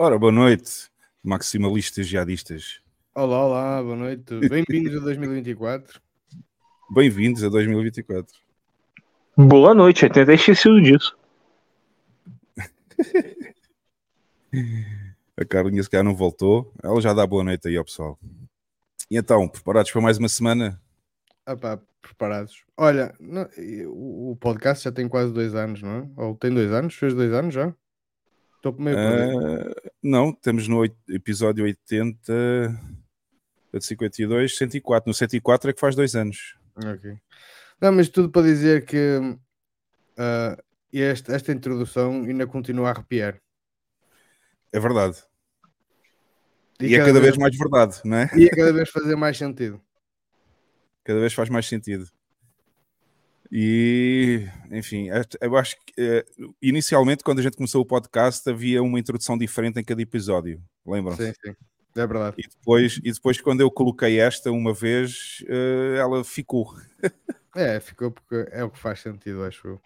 Ora, boa noite, maximalistas e jihadistas. Olá, olá, boa noite. Bem-vindos a 2024. Bem-vindos a 2024. Boa noite, eu tentei esquecido disso. a Carlinha se calhar não voltou. Ela já dá boa noite aí ao pessoal. E então, preparados para mais uma semana? Ah pá, preparados. Olha, não, o podcast já tem quase dois anos, não é? Ou tem dois anos? Fez dois anos já? Estou meio uh, Não, estamos no episódio 80, 52, 104. No 104 é que faz dois anos. Ok. Não, mas tudo para dizer que uh, este, esta introdução ainda continua a arrepiar. É verdade. E, e é cada vez, vez mais verdade, não é? E é cada vez fazer mais sentido. Cada vez faz mais sentido. E, enfim, eu acho que eh, inicialmente, quando a gente começou o podcast, havia uma introdução diferente em cada episódio. Lembram-se? Sim, sim, é verdade. E depois, e depois, quando eu coloquei esta uma vez, eh, ela ficou. é, ficou porque é o que faz sentido, acho eu.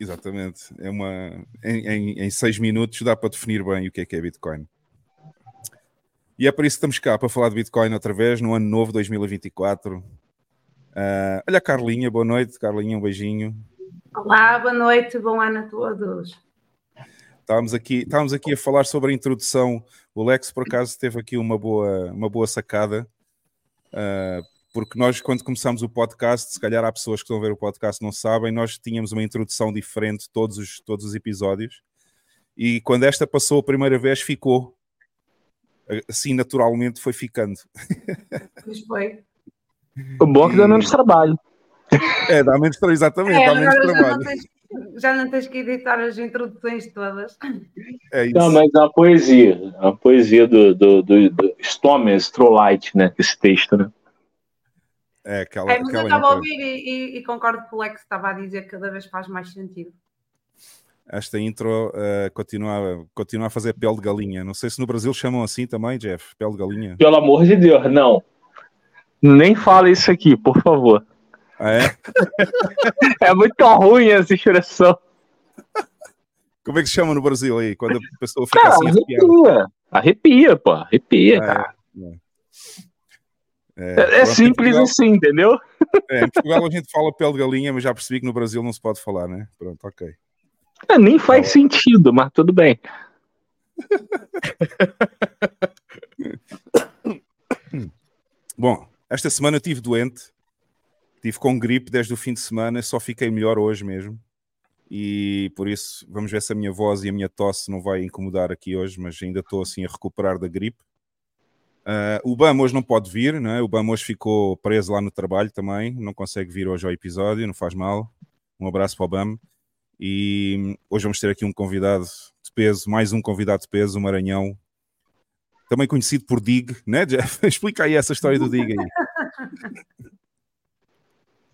Exatamente. É uma, em, em, em seis minutos dá para definir bem o que é que é Bitcoin. E é por isso que estamos cá para falar de Bitcoin outra vez no ano novo 2024. Uh, olha, Carlinha, boa noite. Carlinha, um beijinho. Olá, boa noite, bom ano a todos. Estávamos aqui, estávamos aqui a falar sobre a introdução. O Lex, por acaso, teve aqui uma boa, uma boa sacada, uh, porque nós, quando começamos o podcast, se calhar há pessoas que estão a ver o podcast não sabem, nós tínhamos uma introdução diferente todos os, todos os episódios. E quando esta passou a primeira vez, ficou. Assim, naturalmente, foi ficando. Pois foi. O bom é que dá menos trabalho. É, dá menos trabalho, exatamente, é, dá menos trabalho. Já não, tens, já não, tens, que editar as introduções todas. É isso. Não, mas é uma poesia, é uma poesia do, do, do, do Stomer, Strollite, né? Esse texto, né? É, aquela, é, mas aquela eu estava a ouvir e, e, e, concordo com o Lex estava a dizer que cada vez faz mais sentido. Esta intro uh, continua, continua a fazer pele de galinha. Não sei se no Brasil chamam assim também, Jeff, pele de galinha. Pelo amor de Deus, não. Nem fala isso aqui, por favor. Ah, é? é muito ruim essa expressão. Como é que se chama no Brasil aí? Quando a pessoa fica cara, assim arrepia. Arrepia, pô. Arrepia, é, cara. É, é, é simples Portugal, assim, entendeu? É, em Portugal a gente fala pele de galinha, mas já percebi que no Brasil não se pode falar, né? Pronto, ok. É, nem faz então... sentido, mas tudo bem. Bom, esta semana eu estive doente, estive com gripe desde o fim de semana, só fiquei melhor hoje mesmo. E por isso, vamos ver se a minha voz e a minha tosse não vai incomodar aqui hoje, mas ainda estou assim a recuperar da gripe. Uh, o BAM hoje não pode vir, não é? o BAM hoje ficou preso lá no trabalho também, não consegue vir hoje ao episódio, não faz mal. Um abraço para o BAM. E hoje vamos ter aqui um convidado de peso, mais um convidado de peso, o Maranhão, também conhecido por Dig, né, Jeff? Explica aí essa história do Dig aí.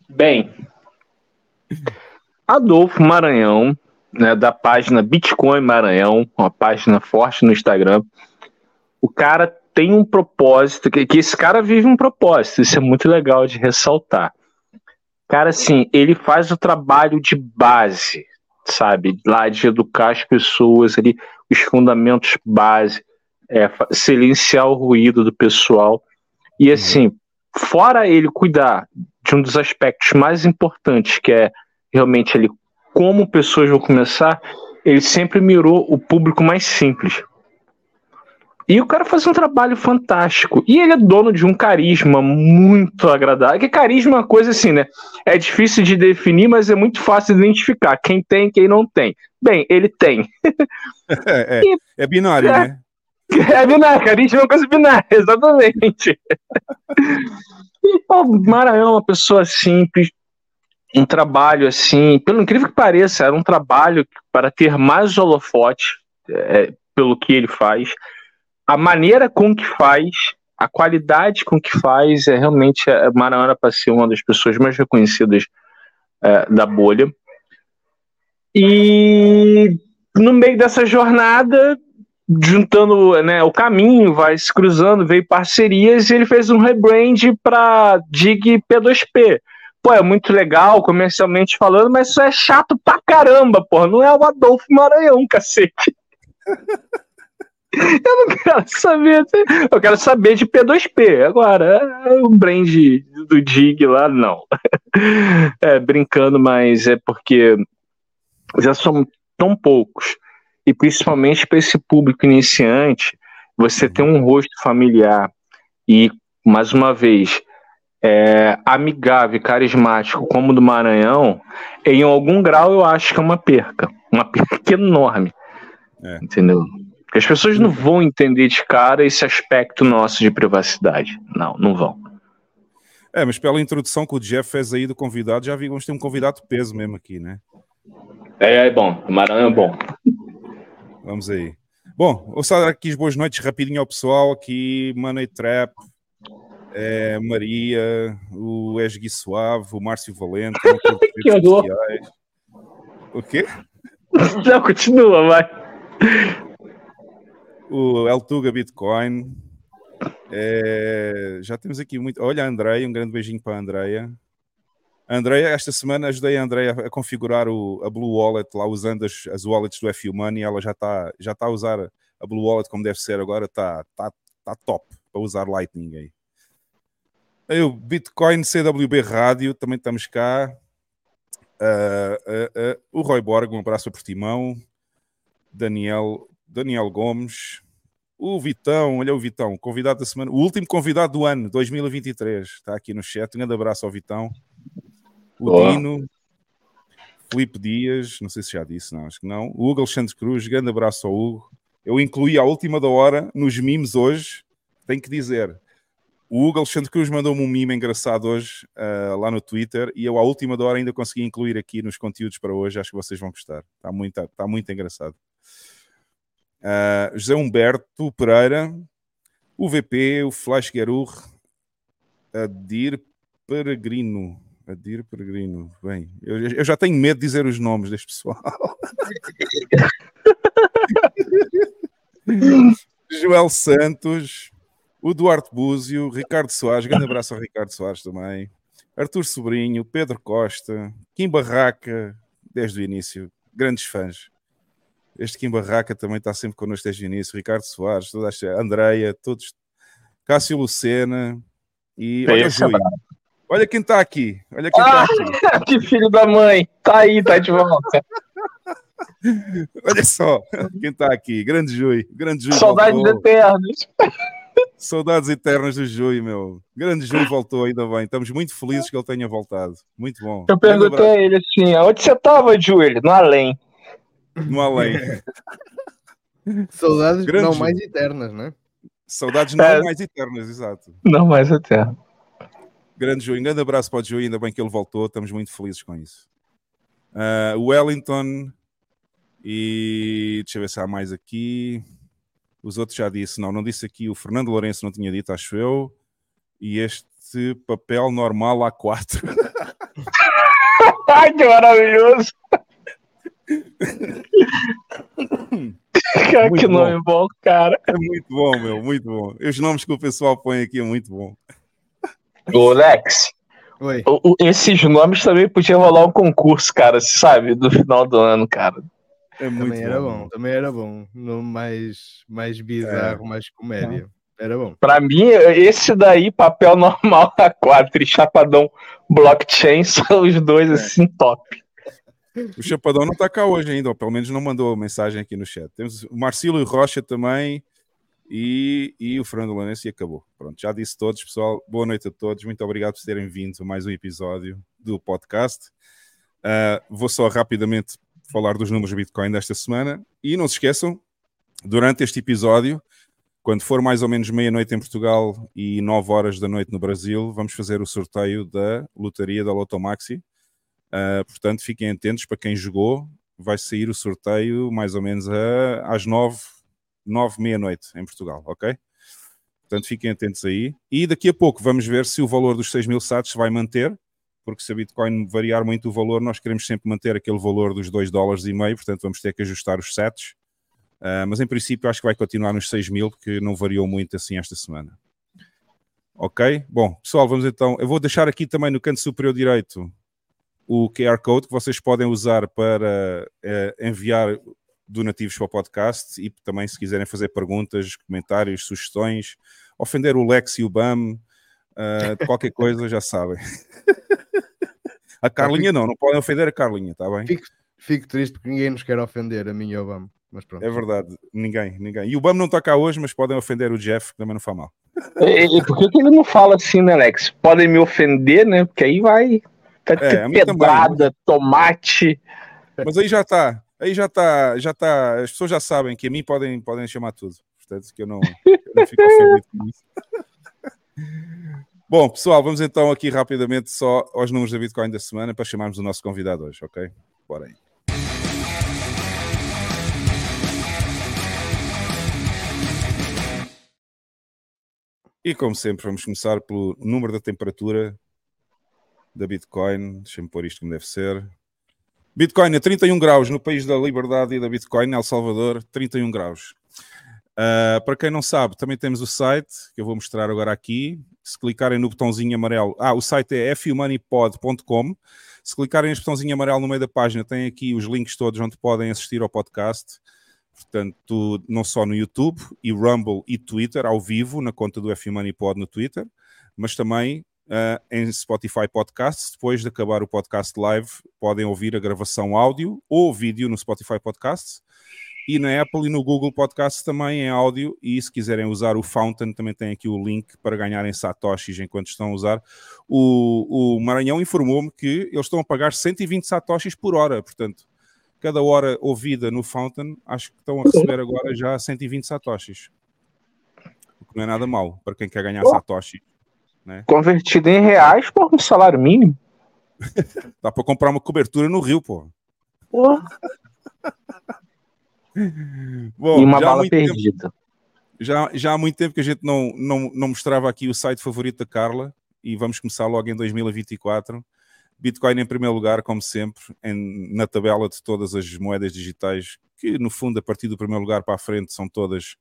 Bem, Adolfo Maranhão, né, da página Bitcoin Maranhão, uma página forte no Instagram. O cara tem um propósito, que, que esse cara vive um propósito, isso é muito legal de ressaltar. Cara, assim, ele faz o trabalho de base, sabe? Lá de educar as pessoas ali, os fundamentos base, é, silenciar o ruído do pessoal. E uhum. assim, fora ele cuidar de um dos aspectos mais importantes, que é realmente ele como pessoas vão começar, ele sempre mirou o público mais simples. E o cara faz um trabalho fantástico. E ele é dono de um carisma muito agradável. Que carisma é uma coisa assim, né? É difícil de definir, mas é muito fácil de identificar quem tem e quem não tem. Bem, ele tem. É, é, é binário, é, né? É binário, carisma é uma coisa binária, exatamente. e o Maranhão é uma pessoa simples, um trabalho assim, pelo incrível que pareça, era um trabalho para ter mais holofote é, pelo que ele faz. A maneira com que faz, a qualidade com que faz, é realmente é, Maranhão para ser uma das pessoas mais reconhecidas é, da bolha. E no meio dessa jornada, juntando né, o caminho, vai se cruzando, veio parcerias e ele fez um rebrand para Dig P2P. Pô, é muito legal comercialmente falando, mas isso é chato pra caramba, pô. Não é o Adolfo Maranhão, cacete. Eu não quero saber. Eu quero saber de P2P. Agora, o brand do Dig lá, não. É, brincando, mas é porque já são tão poucos. E principalmente para esse público iniciante, você ter um rosto familiar e, mais uma vez, é, amigável e carismático como o do Maranhão, em algum grau eu acho que é uma perca. Uma perca enorme. É. Entendeu? Porque as pessoas não vão entender de cara esse aspecto nosso de privacidade. Não, não vão. É, mas pela introdução que o Jeff fez aí do convidado, já vimos ter um convidado peso mesmo aqui, né? É, é bom. O Maranhão é bom. Vamos aí. Bom, vou só dar aqui as boas noites rapidinho ao pessoal aqui, Money Trap, é, Maria, o Esgui Suave, o Márcio Valente, que horror. O quê? Não, continua, vai. O El Tuga Bitcoin. É, já temos aqui muito. Olha a Andreia, um grande beijinho para a Andreia. A Andrea, esta semana ajudei a Andrea a configurar o, a Blue Wallet lá usando as, as wallets do FU Money. Ela já está já tá a usar a Blue Wallet como deve ser agora, está tá, tá top para usar Lightning aí. aí. O Bitcoin CWB Rádio, também estamos cá. Uh, uh, uh, o Roy Borg, um abraço para Timão. Daniel, Daniel Gomes. O Vitão, olha o Vitão, convidado da semana, o último convidado do ano, 2023, está aqui no chat. Um grande abraço ao Vitão o oh. Dino, Felipe Dias, não sei se já disse, não, acho que não. O Hugo Alexandre Cruz, grande abraço ao Hugo. Eu incluí a última da hora nos memes hoje, tenho que dizer. O Hugo Alexandre Cruz mandou-me um meme engraçado hoje uh, lá no Twitter e eu à última da hora ainda consegui incluir aqui nos conteúdos para hoje. Acho que vocês vão gostar. Está muito, está muito engraçado. Uh, José Humberto Pereira, o VP, o Flash Guerur, Adir Peregrino, Adir Peregrino. Bem, eu, eu, já tenho medo de dizer os nomes deste pessoal. Joel Santos, o Duarte Búzio, Ricardo Soares, grande abraço ao Ricardo Soares também. Arthur Sobrinho, Pedro Costa, Kim Barraca, desde o início, grandes fãs. Este Kim Barraca também está sempre connosco desde o início. Ricardo Soares, toda a Andreia, todos. Cássio Lucena e olha, Júlio. Olha quem tá aqui. Olha quem tá ah, tá aqui. que filho da mãe. Tá aí, tá de volta. Olha só quem tá aqui. Grande Jui. Grande Jui Saudades voltou. eternas. Saudades eternas do Jui, meu. Grande Jui voltou, ainda bem. Estamos muito felizes que ele tenha voltado. Muito bom. Eu perguntei a ele assim: onde você tava, Júlio? No além. No além. Saudades Grande não mais eternas, né? Saudades não é. mais eternas, exato. Não mais eternas. Grande Júlio, um grande abraço para o Júlio, ainda bem que ele voltou, estamos muito felizes com isso. Uh, Wellington, e deixa eu ver se há mais aqui. Os outros já disse, não, não disse aqui. O Fernando Lourenço não tinha dito, acho eu. E este papel normal A4. Ai, que maravilhoso! que nome bom. bom, cara. É muito bom, meu, muito bom. Os nomes que o pessoal põe aqui é muito bom. Ô, Lex. Oi. O, o, esses nomes também podiam rolar um concurso, cara, sabe? Do final do ano, cara. É muito também bom. era bom, também era bom. No mais, mais bizarro, é. mais comédia. Era bom. Pra mim, esse daí, papel normal A4 e Chapadão Blockchain são os dois, é. assim, top. O Chapadão não tá cá hoje ainda, ó, pelo menos não mandou mensagem aqui no chat. Temos o Marcelo Rocha também, e, e o Fernando Lourenço e acabou. Pronto, já disse todos, pessoal. Boa noite a todos. Muito obrigado por terem vindo a mais um episódio do podcast. Uh, vou só rapidamente falar dos números Bitcoin desta semana. E não se esqueçam, durante este episódio, quando for mais ou menos meia-noite em Portugal e 9 horas da noite no Brasil, vamos fazer o sorteio da lotaria da Lotomaxi. Uh, portanto, fiquem atentos para quem jogou. Vai sair o sorteio mais ou menos a, às 9 nove, meia-noite em Portugal, ok? Portanto, fiquem atentos aí. E daqui a pouco vamos ver se o valor dos 6 mil sats vai manter, porque se a Bitcoin variar muito o valor, nós queremos sempre manter aquele valor dos 2 dólares e meio, portanto vamos ter que ajustar os sets. Uh, mas em princípio acho que vai continuar nos 6 mil, porque não variou muito assim esta semana. Ok? Bom, pessoal, vamos então. Eu vou deixar aqui também no canto superior direito o QR Code que vocês podem usar para uh, enviar donativos para o podcast e também se quiserem fazer perguntas, comentários, sugestões, ofender o Lex e o BAM, uh, qualquer coisa já sabem. a Carlinha não, não podem ofender a Carlinha, está bem? Fico, fico, triste porque ninguém nos quer ofender, a mim e o BAM. Mas pronto. É verdade, ninguém, ninguém. E o BAM não está cá hoje, mas podem ofender o Jeff, que também não faz mal. E, e por que ele não fala assim, né, Alex? Podem me ofender, né? Porque aí vai. Tá é, pedrada, também. tomate. Mas aí já está aí já está, já está, as pessoas já sabem que a mim podem, podem chamar tudo, portanto que eu não, eu não fico ofendido com isso. Bom, pessoal, vamos então aqui rapidamente só aos números da Bitcoin da semana para chamarmos o nosso convidado hoje, ok? Bora aí. E como sempre, vamos começar pelo número da temperatura da Bitcoin. Deixa-me pôr isto como deve ser. Bitcoin a 31 graus no país da liberdade e da Bitcoin, El Salvador, 31 graus. Uh, para quem não sabe, também temos o site que eu vou mostrar agora aqui. Se clicarem no botãozinho amarelo, ah, o site é fumoneypod.com. Se clicarem neste botãozinho amarelo no meio da página, tem aqui os links todos onde podem assistir ao podcast. Portanto, não só no YouTube, e Rumble e Twitter, ao vivo, na conta do FUmoneyPod no Twitter, mas também uh, em Spotify Podcasts. Depois de acabar o podcast live, podem ouvir a gravação áudio ou vídeo no Spotify Podcasts. E na Apple e no Google Podcasts também em áudio. E se quiserem usar o Fountain, também tem aqui o link para ganharem satoshis enquanto estão a usar. O, o Maranhão informou-me que eles estão a pagar 120 satoshis por hora. Portanto, cada hora ouvida no Fountain, acho que estão a receber agora já 120 satoshis. O que não é nada mal para quem quer ganhar satoshis né? Convertido em reais, por um salário mínimo. Dá para comprar uma cobertura no Rio, pô. Bom, e uma bala perdida. Tempo, já, já há muito tempo que a gente não, não, não mostrava aqui o site favorito da Carla e vamos começar logo em 2024. Bitcoin em primeiro lugar, como sempre, em, na tabela de todas as moedas digitais, que no fundo, a partir do primeiro lugar para a frente, são todas,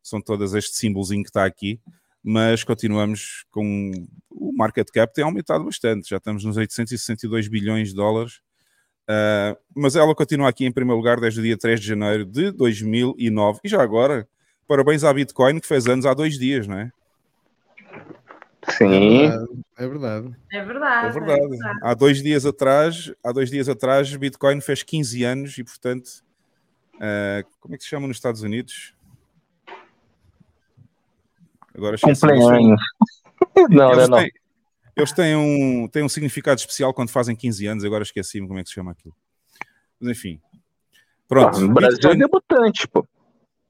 são todas este símbolozinho que está aqui mas continuamos com o market cap tem aumentado bastante, já estamos nos 862 bilhões de dólares, uh, mas ela continua aqui em primeiro lugar desde o dia 3 de janeiro de 2009, e já agora, parabéns à Bitcoin que fez anos há dois dias, não é? Sim. É verdade. É verdade. É verdade. É verdade. Há dois dias atrás, há dois dias atrás, Bitcoin fez 15 anos e, portanto, uh, como é que se chama nos Estados Unidos? Agora Cumpleaños. não, eles não, têm, Eles têm um, têm um significado especial quando fazem 15 anos, agora esqueci-me como é que se chama aquilo. Mas enfim. Pronto. Ah, Brasil Bitcoin... é debutante, pô.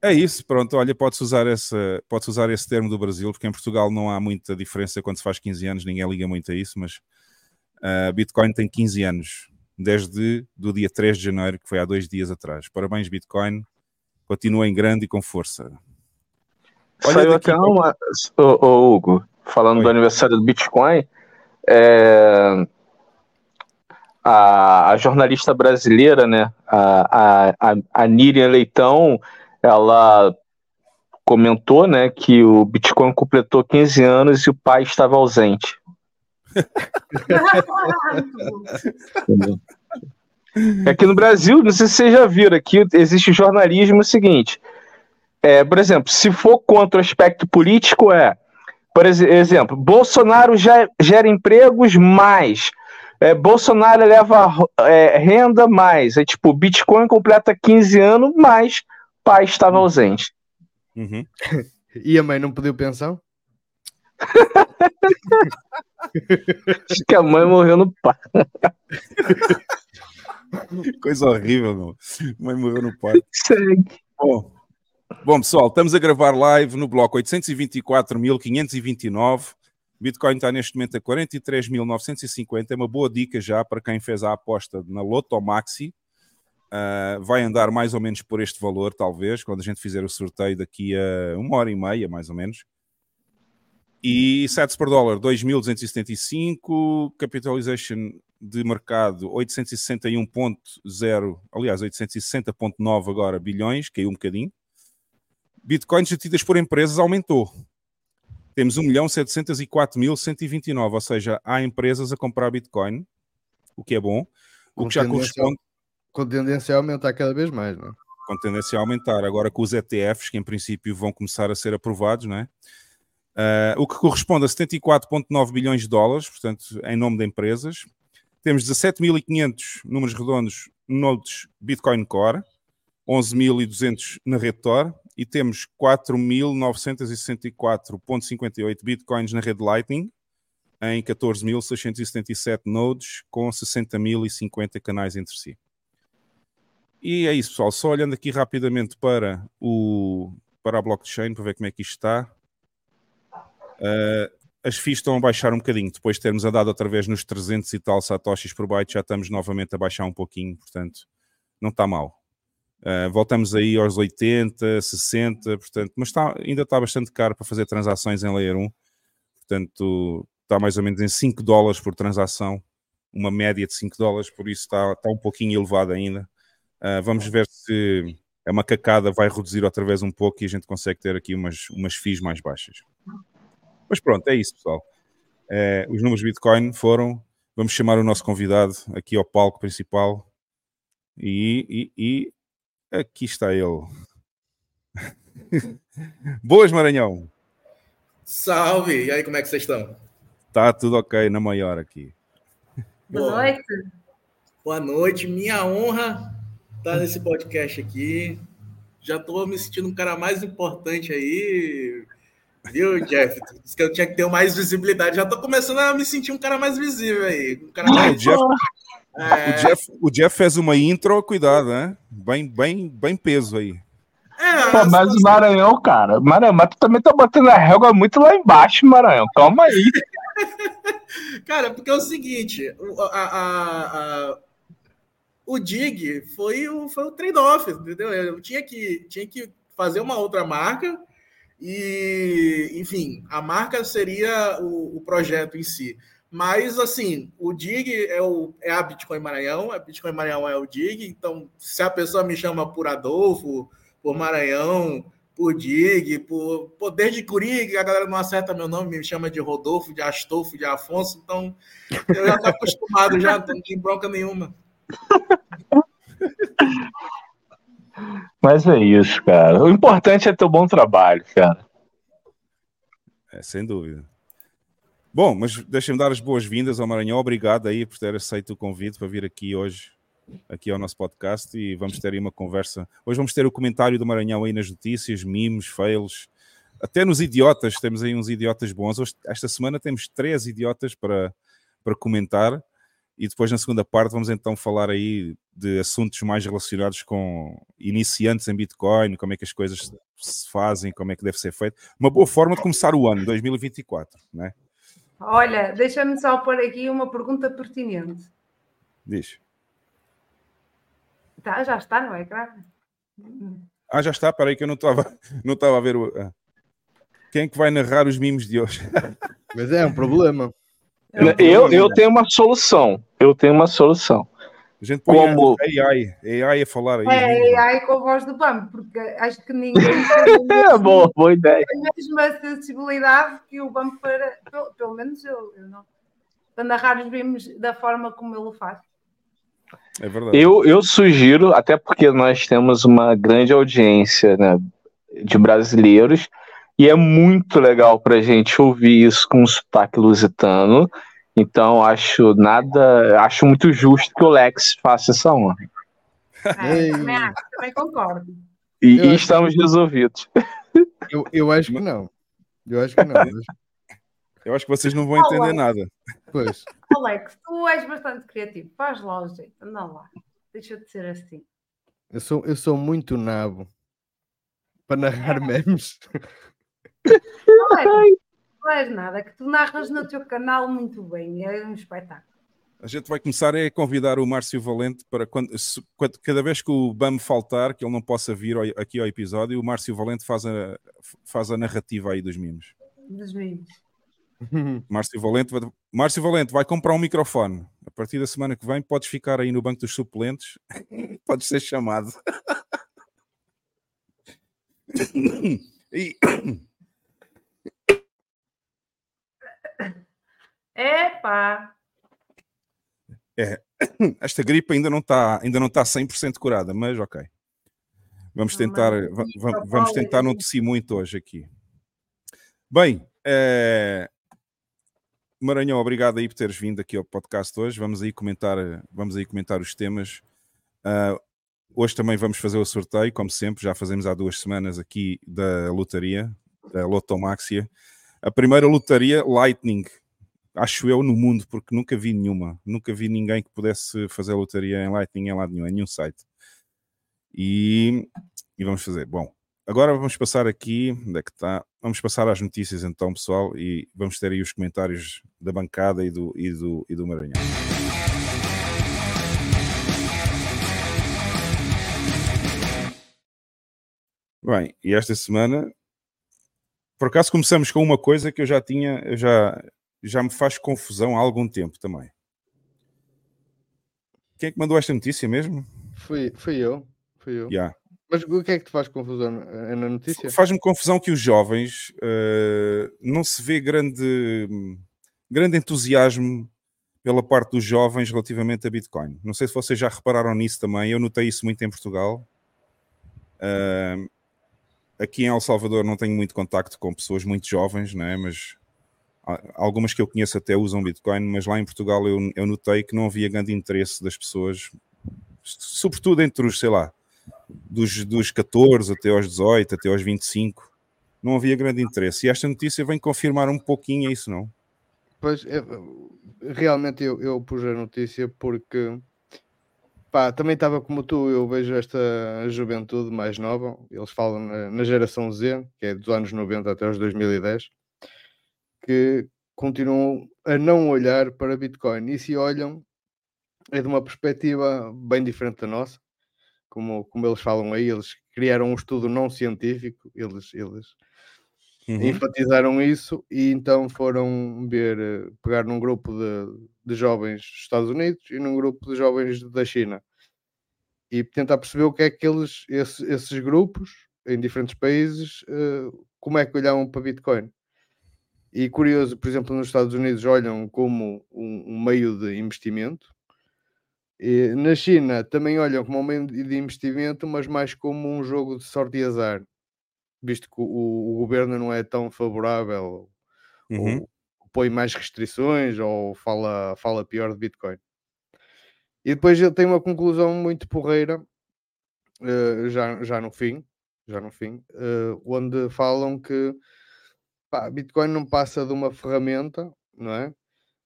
É isso, pronto. Olha, pode-se usar, esse, pode usar esse termo do Brasil, porque em Portugal não há muita diferença quando se faz 15 anos, ninguém liga muito a isso, mas uh, Bitcoin tem 15 anos, desde do dia 3 de janeiro, que foi há dois dias atrás. Parabéns, Bitcoin. Continua em grande e com força. Olha Saiu até uma. Ô, ô, Hugo, falando Oi. do aniversário do Bitcoin, é... a, a, jornalista brasileira, né, a, a, a Níria Leitão, ela comentou, né, que o Bitcoin completou 15 anos e o pai estava ausente. aqui no Brasil, não sei se vocês já viram, aqui existe jornalismo seguinte, é, por exemplo, se for contra o aspecto político, é, por exemplo, Bolsonaro já gera empregos mais. É, Bolsonaro leva é, renda mais. É tipo, Bitcoin completa 15 anos, mas pai estava uhum. ausente. Uhum. E a mãe não pediu pensão? Acho que a mãe morreu no parto. Coisa horrível, meu. A mãe morreu no parto. Segue. Bom, Bom, pessoal, estamos a gravar live no bloco 824.529. Bitcoin está neste momento a 43.950. É uma boa dica já para quem fez a aposta na Loto Maxi. Uh, vai andar mais ou menos por este valor, talvez, quando a gente fizer o sorteio daqui a uma hora e meia, mais ou menos. E sets por dólar 2.275, capitalization de mercado 861.0, aliás 860.9 agora bilhões, caiu um bocadinho. Bitcoins detidas por empresas aumentou. Temos 1.704.129, ou seja, há empresas a comprar Bitcoin, o que é bom, o Com que já corresponde Com tendência a aumentar cada vez mais, não é? com tendência a aumentar. Agora com os ETFs, que em princípio vão começar a ser aprovados, não é? Ah, o que corresponde a 74,9 bilhões de dólares, portanto, em nome de empresas. Temos 17.500 números redondos nodes Bitcoin Core, 11.200 na rede Tor e temos 4.964,58 Bitcoins na rede Lightning em 14.677 nodes com 60.050 canais entre si. E é isso, pessoal. Só olhando aqui rapidamente para, o, para a blockchain, para ver como é que isto está. Uh, as FIIs estão a baixar um bocadinho. Depois de termos andado outra vez nos 300 e tal satoshis por byte, já estamos novamente a baixar um pouquinho. Portanto, não está mal. Uh, voltamos aí aos 80, 60, portanto, mas está, ainda está bastante caro para fazer transações em Layer 1. Portanto, está mais ou menos em 5 dólares por transação, uma média de 5 dólares, por isso está, está um pouquinho elevado ainda. Uh, vamos ver se a macacada vai reduzir outra vez um pouco e a gente consegue ter aqui umas, umas FIIs mais baixas. Mas pronto, é isso, pessoal. É, os números Bitcoin foram. Vamos chamar o nosso convidado aqui ao palco principal. E, e, e aqui está ele. Boas, Maranhão. Salve! E aí, como é que vocês estão? Tá tudo ok, na maior aqui. Boa noite. Boa noite, minha honra estar nesse podcast aqui. Já estou me sentindo um cara mais importante aí, viu, Jeff? Disse que eu tinha que ter mais visibilidade. Já estou começando a me sentir um cara mais visível aí. Um cara O mais. Jeff, É, o Jeff, o Jeff fez uma intro, cuidado, né? Bem, bem, bem peso aí. é, Pô, mas o Maranhão, cara, Maranhão, mas tu também tá botando a régua muito lá embaixo, Maranhão. Calma aí. Cara, porque é o seguinte, o- a, a- a- o dig foi o, foi o trade-off, entendeu? Eu tinha que, tinha que fazer uma outra marca e, enfim, a marca seria o, o projeto em si. Mas, assim, o dig é, o, é a Bitcoin Maranhão, a Bitcoin Maranhão é o dig, então se a pessoa me chama por Adolfo, por Maranhão, por Dig, por, por desde Curi, que a galera não acerta meu nome, me chama de Rodolfo, de Astolfo, de Afonso, então eu já tô acostumado já, não tem bronca nenhuma. Mas é isso, cara. O importante é ter um bom trabalho, cara. É, sem dúvida. Bom, mas deixem-me dar as boas-vindas ao Maranhão. Obrigado aí por ter aceito o convite para vir aqui hoje, aqui ao nosso podcast e vamos ter aí uma conversa. Hoje vamos ter o comentário do Maranhão aí nas notícias, mimos, fails, até nos idiotas, temos aí uns idiotas bons. Hoje, esta semana temos três idiotas para, para comentar e depois na segunda parte vamos então falar aí de assuntos mais relacionados com iniciantes em Bitcoin, como é que as coisas se fazem, como é que deve ser feito. Uma boa forma de começar o ano 2024, né? Olha, deixa-me só pôr aqui uma pergunta pertinente. Diz. Tá, já está no ecrã. Ah, já está, peraí que eu não estava não estava a ver o. ah. Quem é que vai narrar os mimos de hoje? Mas é um problema. Eu, eu tenho uma solução. Eu tenho uma solução. A gente põe Como? AI, AI a falar aí. É, é aí com a voz do Bambi, porque acho que ninguém É, boa, boa ideia. tem a mesma sensibilidade que o Bambi para, pelo, pelo menos eu, eu não, para narrar os mimos da forma como ele o faz. É verdade. Eu, eu sugiro, até porque nós temos uma grande audiência né, de brasileiros, e é muito legal para a gente ouvir isso com um sotaque lusitano. Então, acho nada. Acho muito justo que o Lex faça essa honra. É, também, acho, também concordo. E, e estamos resolvidos. Eu, eu acho que não. Eu acho que não. Eu acho que vocês não vão entender nada. Pois. Alex, tu és bastante criativo, faz lá o jeito, anda lá. Deixa de ser assim. Eu sou, eu sou muito nabo para narrar memes. Não és nada, que tu narras no teu canal muito bem, é um espetáculo. A gente vai começar a convidar o Márcio Valente para quando, se- quando- cada vez que o BAM faltar, que ele não possa vir ao- aqui ao episódio, o Márcio Valente faz a, faz a narrativa aí dos mimos. Dos mimos. Márcio Valente, vai... Márcio Valente vai comprar um microfone. A partir da semana que vem, podes ficar aí no banco dos suplentes. podes ser chamado. e... Epá! É, esta gripe ainda não está ainda não está 100% curada, mas ok. Vamos tentar, vamos tentar não tossir muito hoje aqui. Bem, é... Maranhão, obrigado aí por teres vindo aqui ao podcast hoje. Vamos aí comentar, vamos aí comentar os temas. Uh, hoje também vamos fazer o sorteio, como sempre, já fazemos há duas semanas aqui da lotaria, da Lotomáxia. A primeira lotaria Lightning, acho eu, no mundo, porque nunca vi nenhuma. Nunca vi ninguém que pudesse fazer lotaria em Lightning em lado nenhum, em nenhum site. E, e vamos fazer. Bom, agora vamos passar aqui, onde é que está? Vamos passar às notícias então, pessoal, e vamos ter aí os comentários da bancada e do, e do, e do Maranhão. Bem, e esta semana, por acaso começamos com uma coisa que eu já tinha, eu já, já me faz confusão há algum tempo também. Quem é que mandou esta notícia mesmo? Fui, fui eu. Fui eu. Yeah. Mas o que é que te faz confusão é na notícia? Faz-me confusão que os jovens uh, não se vê grande, grande entusiasmo pela parte dos jovens relativamente a Bitcoin. Não sei se vocês já repararam nisso também. Eu notei isso muito em Portugal. Uh, aqui em El Salvador não tenho muito contacto com pessoas muito jovens, né? mas algumas que eu conheço até usam Bitcoin, mas lá em Portugal eu, eu notei que não havia grande interesse das pessoas, sobretudo entre os, sei lá, dos, dos 14 até aos 18, até aos 25, não havia grande interesse. E esta notícia vem confirmar um pouquinho isso, não? Pois, é, realmente eu, eu pus a notícia porque pá, também estava como tu, eu vejo esta juventude mais nova, eles falam na, na, geração Z, que é dos anos 90 até os 2010, que continuam a não olhar para Bitcoin e se olham é de uma perspectiva bem diferente da nossa como, como eles falam aí, eles criaram um estudo não científico, eles, eles uhum. enfatizaram isso e então foram ver, eh, pegar num grupo de, de jovens dos Estados Unidos e num grupo de jovens da China e tentar perceber o que é que eles, esses, esses grupos em diferentes países, uh, como é que olhavam para Bitcoin. E curioso, por exemplo, nos Estados Unidos olham como um, um meio de investimento, e na China também olham como um meio de investimento, mas mais como um jogo de sorte e azar, visto que o, o governo não é tão favorável, uhum. ou põe mais restrições, ou fala, fala pior de Bitcoin. E depois ele tem uma conclusão muito porreira, uh, já, já no fim, já no fim, uh, onde falam que pá, Bitcoin não passa de uma ferramenta, não é?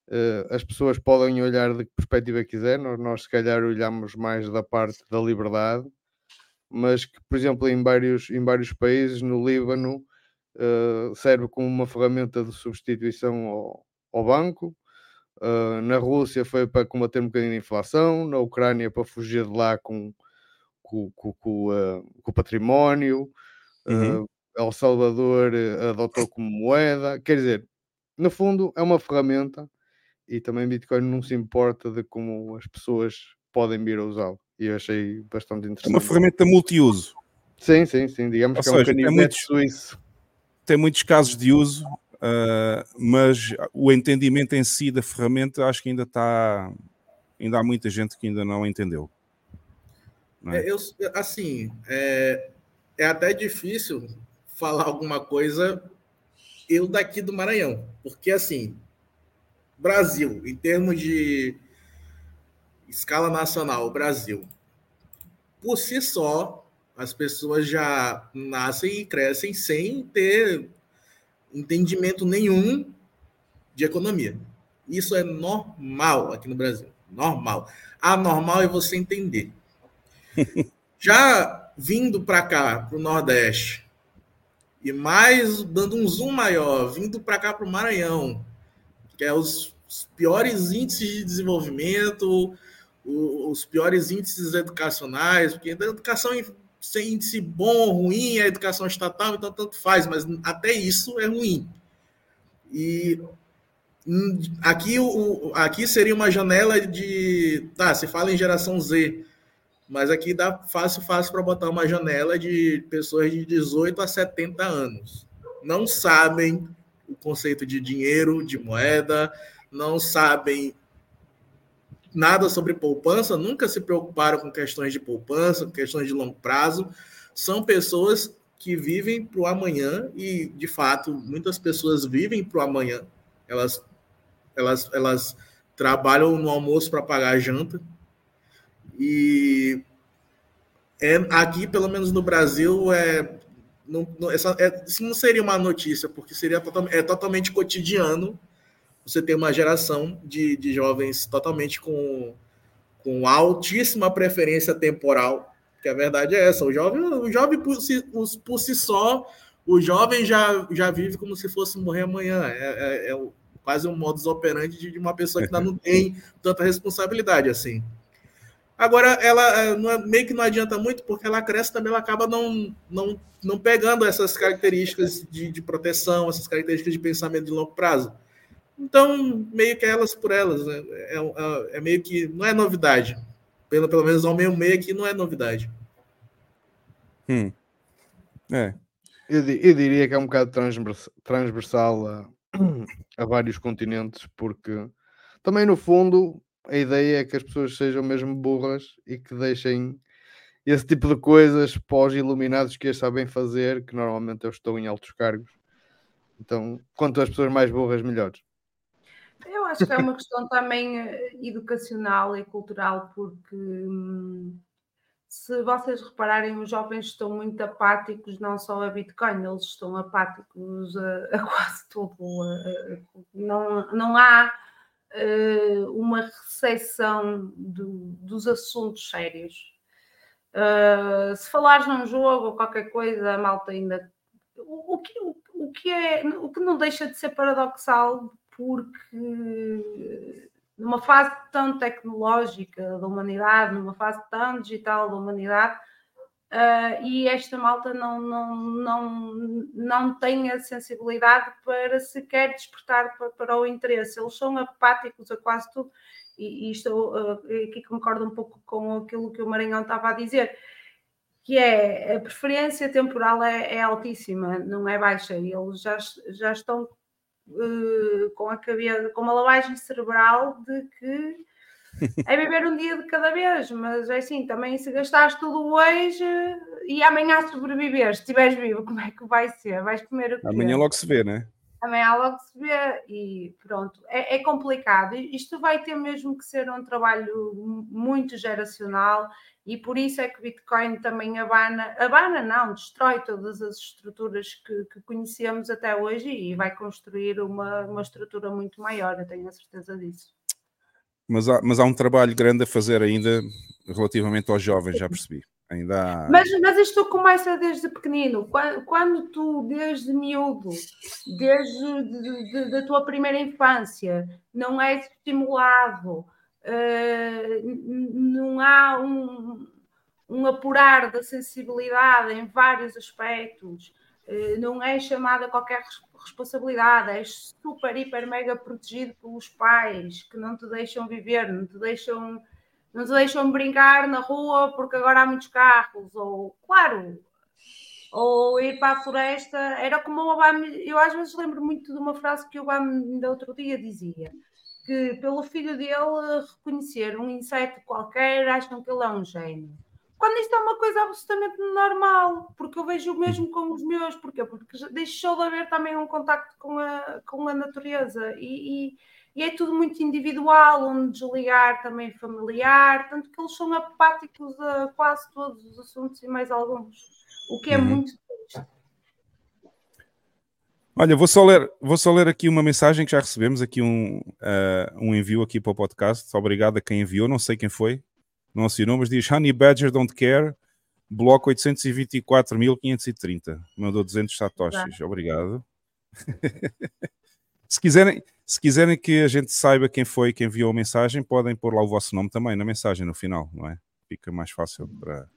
Uh, as pessoas podem olhar de que perspectiva quiser, nós, nós se calhar olhamos mais da parte da liberdade, mas que, por exemplo, em vários, em vários países, no Líbano, uh, serve como uma ferramenta de substituição ao, ao banco, uh, na Rússia foi para combater um bocadinho a inflação, na Ucrânia para fugir de lá com, com, com, com, com o património, uhum. El Salvador adotou como moeda, quer dizer, no fundo é uma ferramenta e também Bitcoin não se importa de como as pessoas podem vir a usá-lo. E eu achei bastante interessante. É uma ferramenta multiuso. Sim, sim, sim. Digamos Ou que seja, é um canivete muitos, suíço. Tem muitos casos de uso, uh, mas o entendimento em si da ferramenta acho que ainda está. Ainda há muita gente que ainda não entendeu. Não é? É, eu, assim, é, é até difícil falar alguma coisa eu daqui do Maranhão, porque assim, Brasil, em termos de escala nacional, Brasil, por si só, as pessoas já nascem e crescem sem ter entendimento nenhum de economia. Isso é normal aqui no Brasil. Normal. Anormal é você entender. Já vindo para cá, para o Nordeste, e mais dando um zoom maior, vindo para cá para o Maranhão, que é os, os piores índices de desenvolvimento, o, os piores índices educacionais, porque a educação sem índice bom, ruim, a educação estatal, então tanto faz, mas até isso é ruim. E Hum, aqui, o, aqui seria uma janela de. Tá, se fala em geração Z, mas aqui dá fácil, fácil para botar uma janela de pessoas de 18 a 70 anos. Não sabem o conceito de dinheiro, de moeda, não sabem nada sobre poupança, nunca se preocuparam com questões de poupança, questões de longo prazo. São pessoas que vivem para o amanhã e, de fato, muitas pessoas vivem para o amanhã. Elas elas, elas trabalham no almoço para pagar a janta. E é, aqui, pelo menos no Brasil, é, não, não, essa, é, isso não seria uma notícia, porque seria total, é totalmente cotidiano você ter uma geração de, de jovens totalmente com, com altíssima preferência temporal, que a verdade é essa. O jovem, o jovem por, si, por si só, o jovem já, já vive como se fosse morrer amanhã. É, é, é quase um modus operandi de uma pessoa que ainda não tem tanta responsabilidade assim. Agora, ela é, não é, meio que não adianta muito, porque ela cresce também, ela acaba não, não, não pegando essas características de, de proteção, essas características de pensamento de longo prazo. Então, meio que elas por elas, né? é, é, é, meio que não é novidade. Pelo, pelo menos ao meio meio aqui não é novidade. Hum. É. Eu, eu, diria que é um bocado transversal a, a vários continentes, porque também no fundo a ideia é que as pessoas sejam mesmo burras e que deixem esse tipo de coisas para os iluminados que as sabem fazer, que normalmente eu estou em altos cargos. Então, quanto as pessoas mais burras, melhores. Eu acho que é uma questão também eh, educacional e cultural, porque hum, se vocês repararem, os jovens estão muito apáticos, não só a Bitcoin, eles estão apáticos a, a quase tudo. A, não, não há uh, uma recepção do, dos assuntos sérios. Uh, se falares num jogo ou qualquer coisa, a malta ainda. O, o, que, o, o, que é, o que não deixa de ser paradoxal, porque numa fase tão tecnológica da humanidade, numa fase tão digital da humanidade, uh, e esta malta não, não, não, não tem a sensibilidade para sequer despertar para, para o interesse. Eles são apáticos a quase tudo, e, e estou uh, aqui concordo um pouco com aquilo que o Maranhão estava a dizer. Que é a preferência temporal é, é altíssima, não é baixa. Eles já, já estão uh, com a cabeça, com uma lavagem cerebral de que é viver um dia de cada vez, mas é assim, também se gastares tudo hoje e amanhã sobreviver, se estiveres vivo, como é que vai ser? Vais comer o quê? Amanhã logo se vê, né? Amanhã logo se vê e pronto, é, é complicado. Isto vai ter mesmo que ser um trabalho muito geracional e por isso é que o Bitcoin também abana, abana não, destrói todas as estruturas que, que conhecemos até hoje e vai construir uma, uma estrutura muito maior, eu tenho a certeza disso. Mas há, mas há um trabalho grande a fazer ainda relativamente aos jovens, já percebi. Ainda há... mas, mas isto começa desde pequenino, quando, quando tu, desde miúdo, desde de, de, da tua primeira infância, não és estimulado uh, não há um, um apurar da sensibilidade em vários aspectos, uh, não é chamada qualquer responsabilidade, és super, hiper, mega protegido pelos pais que não te deixam viver, não te deixam, não te deixam brincar na rua porque agora há muitos carros, ou claro, ou ir para a floresta, era como o Obama, eu às vezes lembro muito de uma frase que o Obama ainda outro dia dizia que pelo filho dele reconhecer um inseto qualquer acham que ele é um gênio. Quando isto é uma coisa absolutamente normal, porque eu vejo o mesmo com os meus, porquê? Porque deixou de haver também um contacto com a, com a natureza e, e, e é tudo muito individual, um desligar também familiar, tanto que eles são apáticos a quase todos os assuntos e mais alguns, o que é uhum. muito triste. Olha, vou só, ler, vou só ler aqui uma mensagem que já recebemos, aqui um, uh, um envio aqui para o podcast. Obrigado a quem enviou, não sei quem foi, não assinou, mas diz Honey Badger Don't Care, bloco 824.530. Mandou 200 satoshis, obrigado. se, quiserem, se quiserem que a gente saiba quem foi que enviou a mensagem, podem pôr lá o vosso nome também na mensagem no final, não é? Fica mais fácil para,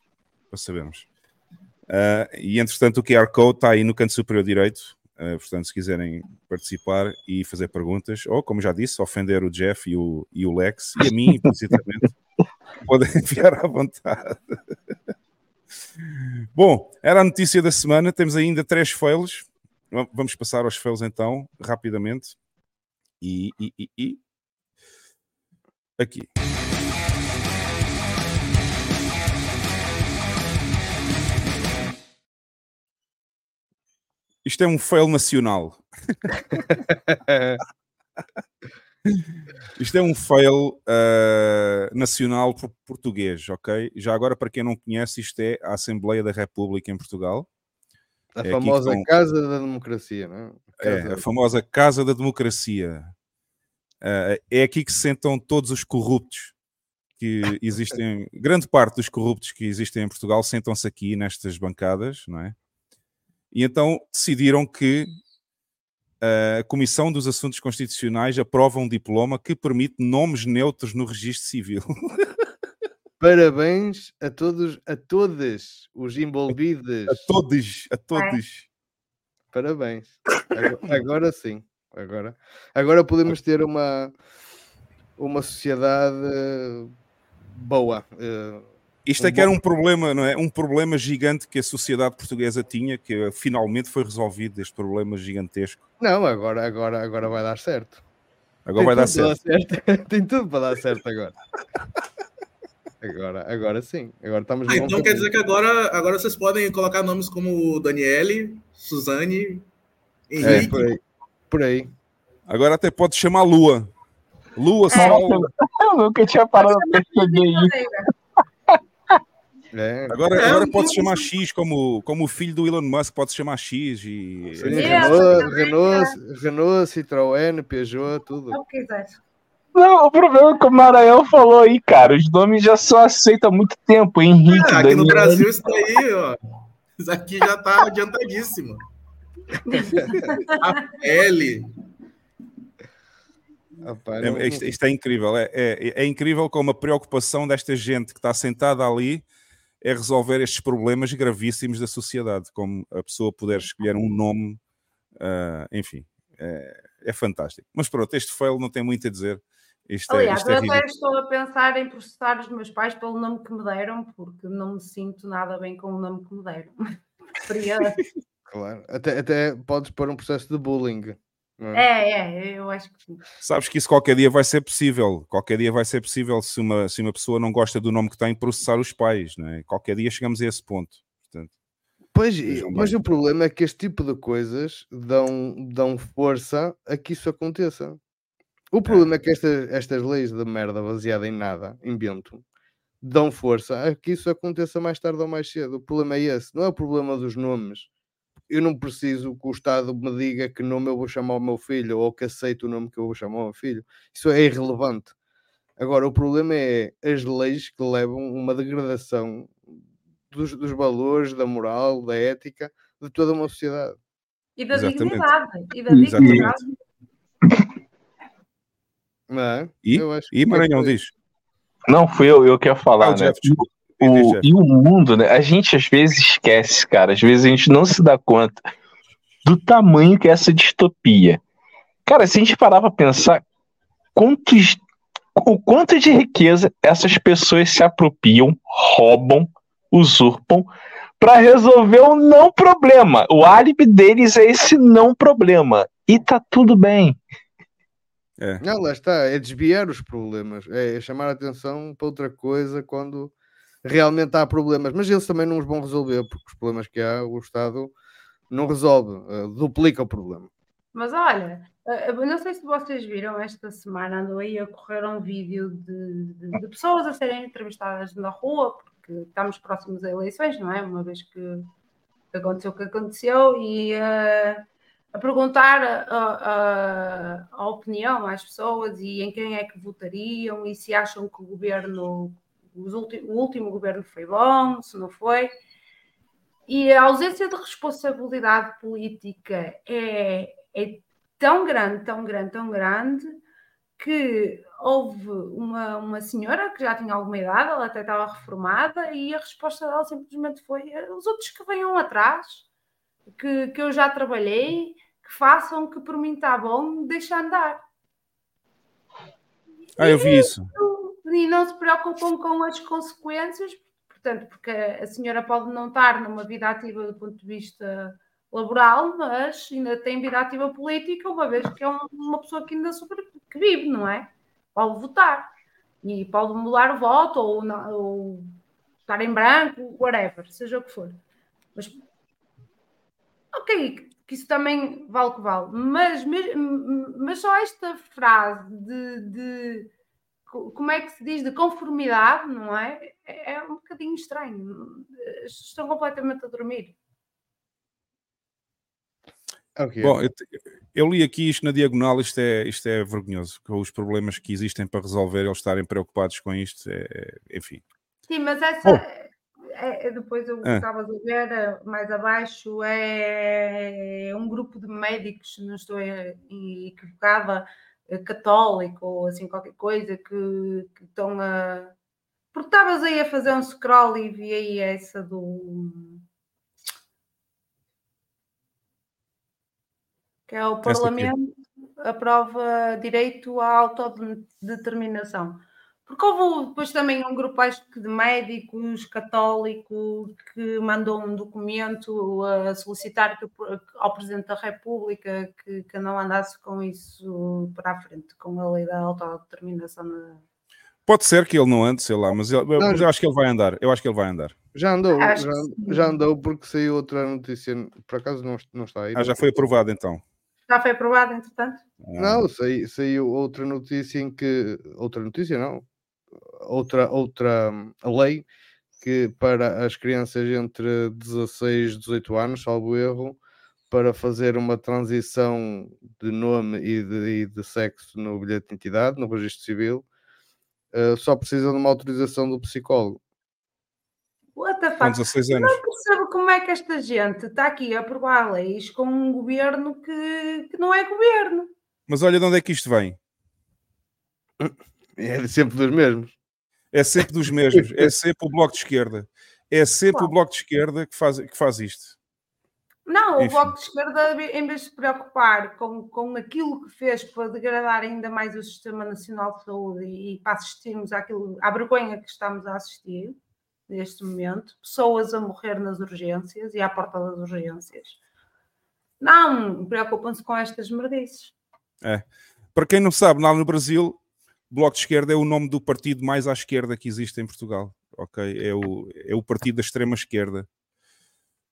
para sabermos. Uh, e entretanto, o QR Code está aí no canto superior direito Uh, portanto, se quiserem participar e fazer perguntas, ou como já disse, ofender o Jeff e o, e o Lex, e a mim, implicitamente, podem enviar à vontade. Bom, era a notícia da semana. Temos ainda três fails. Vamos passar aos fails então, rapidamente. E, e, e, e... aqui. Isto é um fail nacional. Isto é um fail uh, nacional português, ok? Já agora, para quem não conhece, isto é a Assembleia da República em Portugal. A é famosa estão... Casa da Democracia, não é? é a famosa Casa da Democracia. Uh, é aqui que se sentam todos os corruptos que existem, grande parte dos corruptos que existem em Portugal sentam-se aqui nestas bancadas, não é? E então decidiram que a Comissão dos Assuntos Constitucionais aprova um diploma que permite nomes neutros no registro civil. Parabéns a todos, a todas os envolvidos. A todos, a todos. Parabéns. Agora, agora sim. Agora, agora podemos ter uma, uma sociedade boa. Uh, isto é que era um problema, não é? Um problema gigante que a sociedade portuguesa tinha, que finalmente foi resolvido, este problema gigantesco. Não, agora, agora, agora vai dar certo. Agora Tem vai dar certo. dar certo. Tem tudo para dar certo agora. Agora, agora sim. Agora estamos ah, então quer dizer que agora, agora vocês podem colocar nomes como Daniele, Suzane, Henrique. É, por aí. Por aí. Agora até pode chamar Lua. Lua, Sol. Eu nunca tinha parado para perceber isso. É. Agora, é, agora pode chamar X, como, como o filho do Elon Musk pode se chamar X. E... Sim, Renault, Renault, Renault, Citroën, Peugeot, tudo. É. Não, o problema é que o Maranhão falou aí, cara, os nomes já são aceitos há muito tempo. Henrique, é, aqui Daniel. no Brasil isso daí, ó. Isso aqui já tá adiantadíssimo. A pele. É, isto, isto, é incrível. É, é, é incrível como a preocupação desta gente que está sentada ali é resolver estes problemas gravíssimos da sociedade, como a pessoa poder escolher um nome, uh, enfim, é, é, fantástico. Mas pronto, este fail não tem muito a dizer. Isto é, Aliás, é, eu até estou a pensar em processar os meus pais pelo nome que me deram, porque não me sinto nada bem com o nome que me deram. claro, até, até podes pôr um processo de bullying. É? é, é, eu acho que sim. Sabes que isso qualquer dia vai ser possível. Qualquer dia vai ser possível se uma, se uma pessoa não gosta do nome que tem, processar os pais, não é? Qualquer dia chegamos a esse ponto. Portanto, pois, mas o problema é que este tipo de coisas dão, dão força a que isso aconteça. O problema é, é que estas, estas leis de merda baseada em nada, em vento, dão força a que isso aconteça mais tarde ou mais cedo. O problema é esse, não é o problema dos nomes eu não preciso que o Estado me diga que nome eu vou chamar o meu filho ou que aceito o nome que eu vou chamar o meu filho. Isso é irrelevante. Agora, o problema é as leis que levam uma degradação dos, dos valores, da moral, da ética de toda uma sociedade. E da Exatamente. dignidade. E da dignidade. Não é? E, e Maranhão diz? Não, fui eu, eu quero falar, ah, né? Jeff, o, e o mundo, né? A gente às vezes esquece, cara. Às vezes a gente não se dá conta do tamanho que é essa distopia. Cara, se a gente parar pra pensar, quantos, o quanto de riqueza essas pessoas se apropriam, roubam, usurpam para resolver o não problema. O álibi deles é esse não problema. E tá tudo bem. É. Não, lá está, é desviar os problemas, é chamar a atenção para outra coisa quando realmente há problemas, mas eles também não os vão resolver, porque os problemas que há, o Estado não resolve, uh, duplica o problema. Mas olha, uh, não sei se vocês viram esta semana, andou aí a correr um vídeo de, de, de, pessoas a serem entrevistadas na rua, porque estamos próximos a eleições, não é? Uma vez que aconteceu o que aconteceu, e uh, a perguntar a, a, a, opinião às pessoas e em quem é que votariam e se acham que o governo o último governo foi bom, se não foi. E a ausência de responsabilidade política é, é tão grande, tão grande, tão grande, que houve uma, uma senhora que já tinha alguma idade, ela até estava reformada, e a resposta dela simplesmente foi: os outros que venham atrás, que, que eu já trabalhei, que façam que por mim está bom, deixa andar. Ah, eu vi isso. E não se preocupam com as consequências, portanto, porque a senhora pode não estar numa vida ativa do ponto de vista laboral, mas ainda tem vida ativa política, uma vez que é uma pessoa que ainda sobre, que vive, não é? Pode votar e pode mudar o voto ou, ou estar em branco, whatever, seja o que for. Mas ok, que isso também vale o que vale, mas, mas só esta frase de, de como é que se diz, de conformidade, não é? É, é um bocadinho estranho. Estão completamente a dormir. Okay. Bom, eu, eu, li aqui isto na diagonal, isto é, isto é vergonhoso, com os problemas que existem para resolver, eles estarem preocupados com isto, é, é enfim. Sim, mas essa, oh. É, depois eu estava ah. a ver mais abaixo, é um grupo de médicos, não estou equivocada, católico ou assim qualquer coisa, que, que estão a. Porque estavas aí a fazer um scroll e vi aí essa do que é o Parlamento aprova direito à autodeterminação. Porque houve depois também um grupo, acho que de médicos católicos, que mandou um documento a solicitar que, ao Presidente da República que, que não andasse com isso para a frente, com a lei da autodeterminação. Na... Pode ser que ele não ande, sei lá, mas, ele, não, mas eu acho que ele vai andar. Eu acho que ele vai andar. Já andou, já, já, andou porque saiu outra notícia, por acaso não, não está aí. Ah, já foi aprovado então. Já foi aprovado, entretanto? Não, saiu, saiu outra notícia em que. Outra notícia, não. Outra, outra hum, lei que para as crianças entre 16 e 18 anos, salvo erro, para fazer uma transição de nome e de, e de sexo no bilhete de identidade, no registro civil, uh, só precisam de uma autorização do psicólogo. What the fuck? Com 16 anos. Não percebo como é que esta gente está aqui a aprovar leis com um governo que, que não é governo. Mas olha de onde é que isto vem. É sempre dos mesmos. É sempre dos mesmos. é sempre o Bloco de Esquerda. É sempre o Bloco de Esquerda que faz, que faz isto. Não, Enfim. o Bloco de Esquerda, em vez de se preocupar com, com aquilo que fez para degradar ainda mais o Sistema Nacional de Saúde e, e para assistirmos àquilo, à vergonha que estamos a assistir, neste momento, pessoas a morrer nas urgências e à porta das urgências. Não, preocupam-se com estas merdices. É. Para quem não sabe, lá no Brasil, Bloco de Esquerda é o nome do partido mais à esquerda que existe em Portugal. Ok? É o, é o partido da extrema esquerda.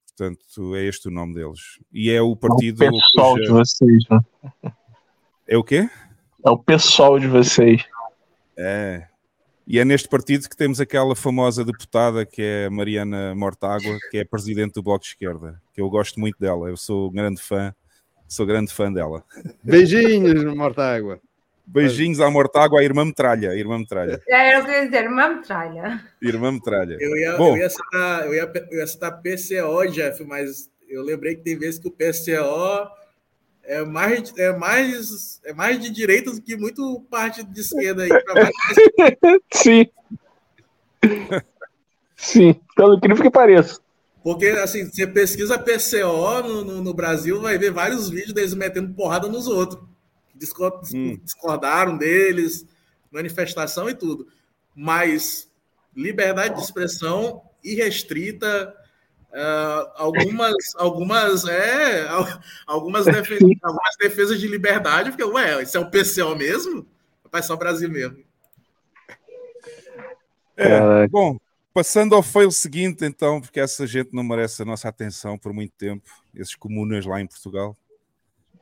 Portanto, é este o nome deles. E é o partido. É o pessoal cuja... de vocês, né? É o quê? É o pessoal de vocês. É, e é neste partido que temos aquela famosa deputada que é Mariana Mortágua, que é presidente do Bloco de Esquerda, que eu gosto muito dela, eu sou grande fã, sou grande fã dela. Beijinhos, Mortágua. Beijinhos à Mortágua, à irmã Metralha. A irmã Metralha. É, eu queria dizer, irmã Metralha. Irmã Metralha. Eu ia, Bom, eu ia, citar, eu ia, eu ia citar PCO, Jeff, mas eu lembrei que tem vezes que o PCO é mais, é mais, é mais de direita do que muito parte de esquerda aí. Sim. Sim, pelo incrível que pareça. Porque, assim, você pesquisa PCO no, no, no, Brasil, vai ver vários vídeos deles metendo porrada nos outros. Hum. Discordaram deles, manifestação e tudo. Mas liberdade de expressão irrestrita, Uh, algumas, algumas, é, algumas, defesas, algumas defesas de liberdade, porque, ué, isso é o PCO mesmo? Vai só Brasil mesmo. É, bom, passando ao fail seguinte, então, porque essa gente não merece a nossa atenção por muito tempo, esses comunas lá em Portugal.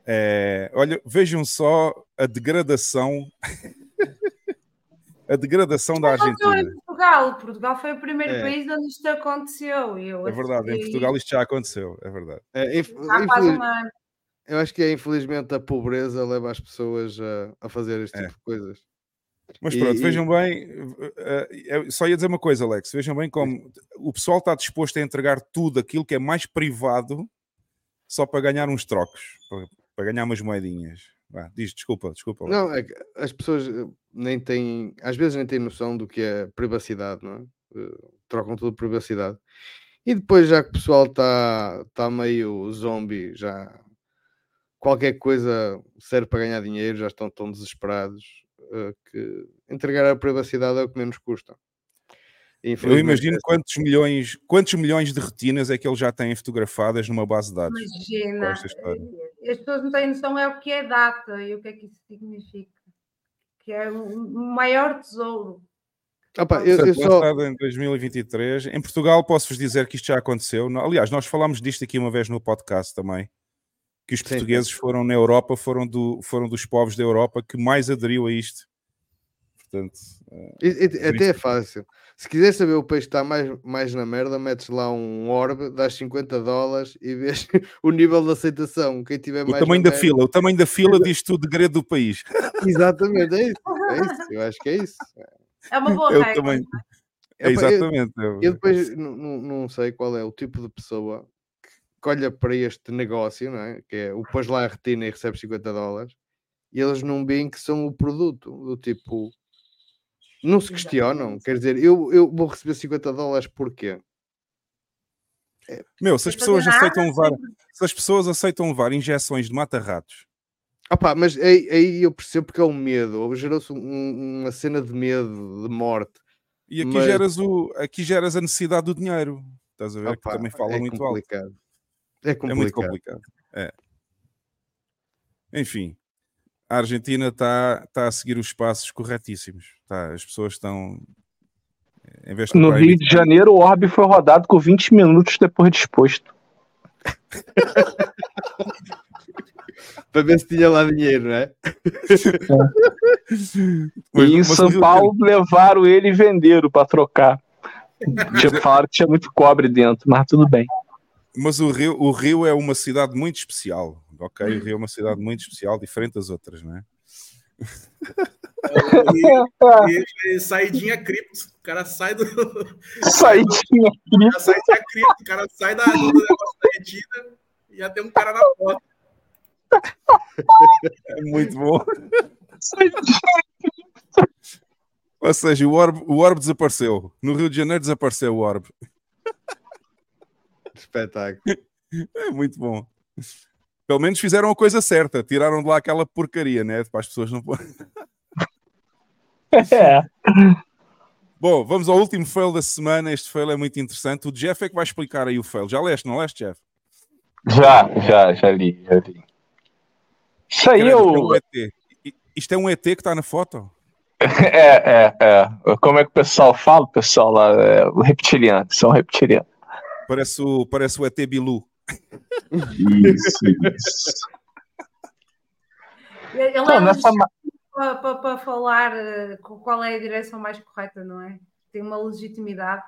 É, olha, vejam só a degradação a degradação da Argentina. Em Portugal. Portugal foi o primeiro é. país onde isto aconteceu. Eu é verdade, em Portugal isto já aconteceu, é verdade. É, inf... infeliz... Eu acho que é infelizmente a pobreza leva as pessoas a, a fazer este é. tipo de coisas. Mas pronto, e, vejam bem, uh, só ia dizer uma coisa, Alex, vejam bem como o pessoal está disposto a entregar tudo aquilo que é mais privado só para ganhar uns trocos, para, ganhar umas moedinhas. Ah, diz, desculpa, desculpa. Não, é as pessoas eh, nem têm, às vezes nem têm noção do que é privacidade, não é? Uh, trocam tudo privacidade. E depois, já que o pessoal está tá meio zombie, já qualquer coisa serve para ganhar dinheiro, já estão tão desesperados uh, que entregar a privacidade é o que menos custa. Eu imagino quantos milhões, quantos milhões de retinas é que ele já tem fotografadas numa base de dados. Imagina, as pessoas não têm noção é o que é data e o que é que isso significa. Que é o maior tesouro. Opa, eu, eu só... em 2023. Em Portugal posso-vos dizer que isto já aconteceu. Aliás, nós falámos disto aqui uma vez no podcast também. Que os portugueses Sim. foram na Europa, foram, do, foram dos povos da Europa que mais aderiu a isto. Portanto, e, e, até é fácil. Se quiser saber o peixe está mais, mais na merda, metes lá um orbe, dás 50 dólares e vês o nível de aceitação. Quem tiver o mais tamanho da merda... fila, o tamanho da fila diz tudo o degredo do país. Exatamente, é isso, é isso. Eu acho que é isso. É uma boa é regra. Tamanho... É, exatamente. Eu, eu depois não, não sei qual é o tipo de pessoa que olha para este negócio, não é? que é o pôs lá a retina e recebe 50 dólares, e eles não veem que são o produto, do tipo não se questionam. Quer dizer, eu, eu vou receber 50 dólares porquê? É, Meu, se as pessoas aceitam levar, se as pessoas aceitam levar injeções de mata-ratos. Opa, mas aí, aí, eu percebo porque é o um medo, gerou-se um, uma cena de medo, de morte. E aqui, mas... geras o, aqui geras a necessidade do dinheiro. Estás a ver? Opa, que também fala é muito complicado. alto. É complicado. É muito complicado. É. Enfim, a Argentina está tá a seguir os passos corretíssimos. Tá, as pessoas estão. no Rio de Janeiro, o Orbe foi rodado com 20 minutos depois disposto. para ver se tinha lá dinheiro, né? É. e em São Paulo levaram ele e venderam para trocar. Falaram que tinha muito cobre dentro, mas tudo bem. Mas o Rio, o Rio é uma cidade muito especial ok? O Rio é uma cidade muito especial, diferente das outras, não é? e, e, saidinha cripto. O cara sai do. Saidinha cripto. Saidinha cripto. O cara sai da, do negócio da retina e já tem um cara na porta. É muito bom. Ou seja, o orb, o orb desapareceu. No Rio de Janeiro desapareceu o orb. Espetáculo. É muito bom. Pelo menos fizeram a coisa certa, tiraram de lá aquela porcaria, né? Para as pessoas não. é. Bom, vamos ao último fail da semana. Este fail é muito interessante. O Jeff é que vai explicar aí o fail. Já leste, não leste, Jeff? Já, já, já li, já li. Isso aí é o. Isto é um ET que está na foto? É, é, é. Como é que o pessoal fala? O pessoal lá, é, o reptiliano, são reptilianos. Parece o, parece o ET Bilu. Isso, isso. Ele é nessa... para, para, falar eh, qual é a direção mais correta, não é? Tem uma legitimidade.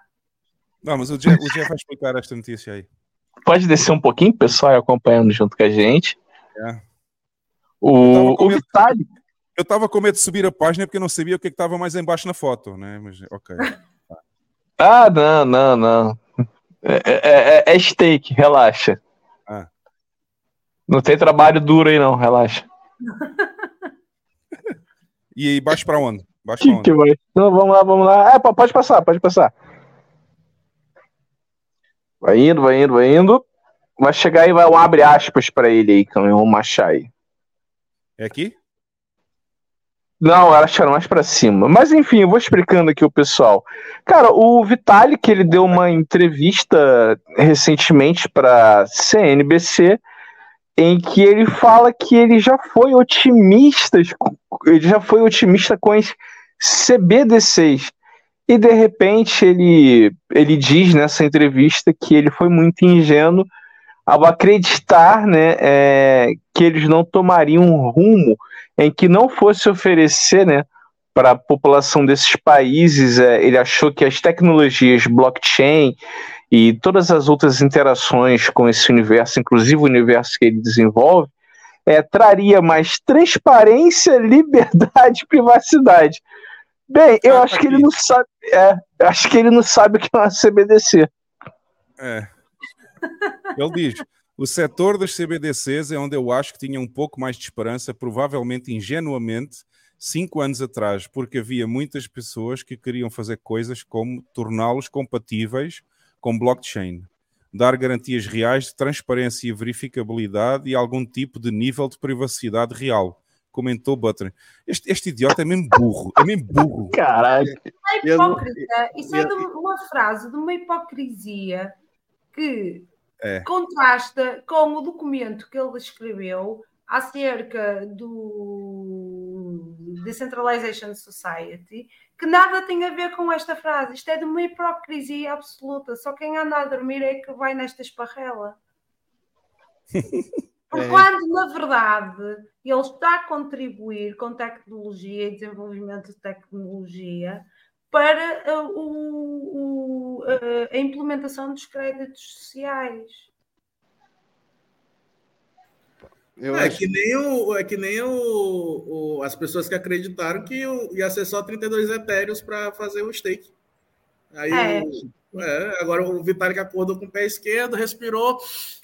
Não, mas o Jeff, o Jeff vai explicar esta notícia aí. Pode descer um pouquinho, pessoal, acompanhando junto com a gente. É. O, o Vitali. Eu estava com medo de subir a página porque eu não sabia o que é estava mais embaixo na foto, né? Mas, ok. ah, não, não, não. É, é, é, é steak, relaxa. Ah. Não tem trabalho duro aí, não, relaxa. e aí, baixo pra onde? Baixo pra onde? Que vai? Não, vamos lá, vamos lá. É, pode passar, pode passar. Vai indo, vai indo, vai indo. Vai chegar e vai um abre aspas pra ele aí, que eu vou machar aí. É aqui? Não, elas acharam mais para cima. Mas enfim, eu vou explicando aqui o pessoal. Cara, o Vitalik, ele deu uma entrevista recentemente para CNBC, em que ele fala que ele já foi otimista, ele já foi otimista com as CBDCs. E de repente ele, ele diz nessa entrevista que ele foi muito ingênuo ao acreditar né, é, que eles não tomariam um rumo em que não fosse oferecer né, para a população desses países, é, ele achou que as tecnologias blockchain e todas as outras interações com esse universo, inclusive o universo que ele desenvolve, é, traria mais transparência, liberdade e privacidade. Bem, eu ah, acho que ele não sabe. É, acho que ele não sabe o que é uma CBDC. É. Ele diz: o setor das CBDCs é onde eu acho que tinha um pouco mais de esperança, provavelmente ingenuamente, cinco anos atrás, porque havia muitas pessoas que queriam fazer coisas como torná-los compatíveis com blockchain. dar garantias reais de transparência e verificabilidade e algum tipo de nível de privacidade real. Comentou Butler. Este, este idiota é mesmo burro, é mesmo burro. Caralho. É hipócrita. Isso é de uma frase de uma hipocrisia que É. contrasta com o documento que ele escreveu acerca do Decentralization Society, que nada tem a ver com esta frase. Isto é de uma hipocrisia absoluta. Só quem anda a dormir é que vai nesta esparrela. Porque É. quando, na verdade, ele está a contribuir com tecnologia e desenvolvimento de tecnologia para uh, o- o- uh, a implementação dos créditos sociais. Eu é, acho que nem, o, é que nem o, o- as pessoas que acreditaram que o- ia ser só 32 etéreos para fazer o stake. Aí, É. o- é, agora o Vitalik acordou com o pé esquerdo, respirou,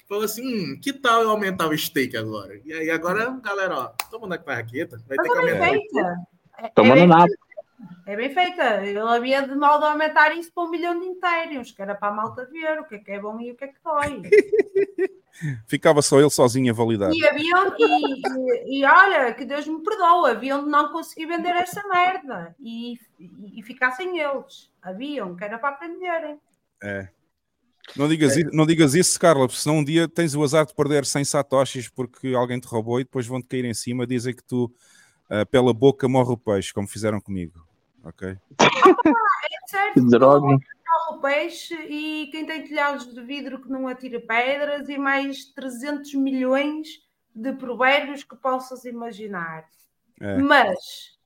falou assim: hum, que tal eu aumentar o stake agora? E aí, agora, galera, ó, mundo aqui para raqueta, vai Mas ter que é aumentar. É- Tomando é nada. É bem feita. Ele havia de mal de aumentar isso para um milhão de inteiros, que era para a malta ver o que é que é bom e o que é que dói. Ficava só ele sozinho a validar. E haviam, e, e, e olha, que Deus me perdoa, haviam de não conseguir vender essa merda e, e, e ficar sem eles. Haviam, que era para aprenderem. É. Não digas, i- não digas isso, Carla, porque senão um dia tens o azar de perder 100 satoshis porque alguém te roubou e depois vão-te cair em cima dizem que tu, ah, pela boca, morre o peixe, como fizeram comigo. Ok? Certo? Que droga. o peixe e quem tem telhados de vidro que não atira pedras e mais 300 milhões de provérbios que possas imaginar. É. Mas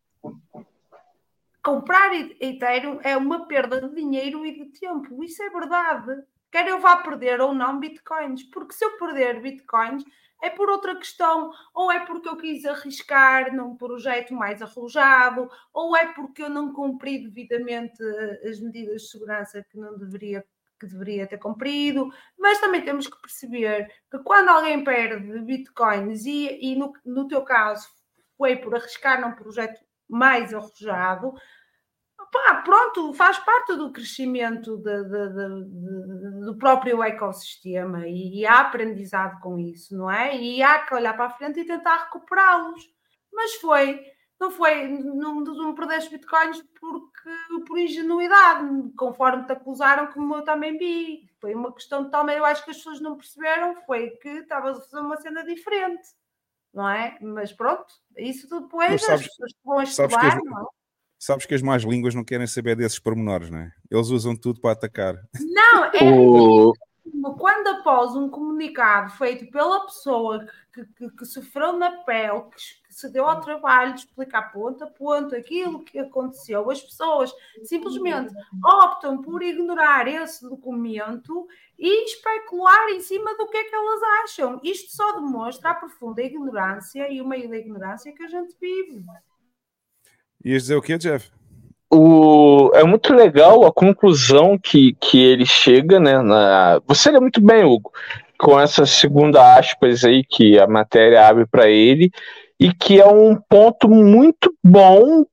comprar E- Ethereum é uma perda de dinheiro e de tempo. Isso é verdade. Quer eu vá perder ou não bitcoins, porque se eu perder bitcoins é por outra questão, ou é porque eu quis arriscar num projeto mais arrojado, ou é porque eu não cumpri devidamente eh, as medidas de segurança que não deveria que deveria ter cumprido, mas também temos que perceber que quando alguém perde bitcoins e, e no, no teu caso foi por arriscar num projeto mais arrojado, pá, pronto, faz parte do crescimento de- de- de- do próprio ecossistema e, e há aprendizado com isso, não é? E há que olhar para a frente e tentar recuperá-los. Mas foi, não foi, não, não perdeste bitcoins porque, por ingenuidade, conforme te acusaram, como eu também vi. Foi uma questão de tal, eu acho que as pessoas não perceberam, foi que estavas a fazer uma cena diferente. Não é? Mas pronto, isso depois sabes- as pessoas que vão que estudar, as- não é? Sabes que as más línguas não querem saber desses pormenores, não é? Eles usam tudo para atacar. Não, é O... quando após um comunicado feito pela pessoa que, que- que sofreu na pele, que, que se deu ao trabalho de explicar ponto a ponto aquilo que aconteceu, as pessoas simplesmente optam por ignorar esse documento e especular em cima do que é que elas acham. Isto só demonstra a profunda ignorância e o meio da ignorância que a gente vive. Ias dizer o quê, Jeff? o, é muito legal a conclusão que, que ele chega, né? Na, você lê muito bem, Hugo, com essa segunda aspas aí que a matéria abre para ele, e que é um ponto muito bom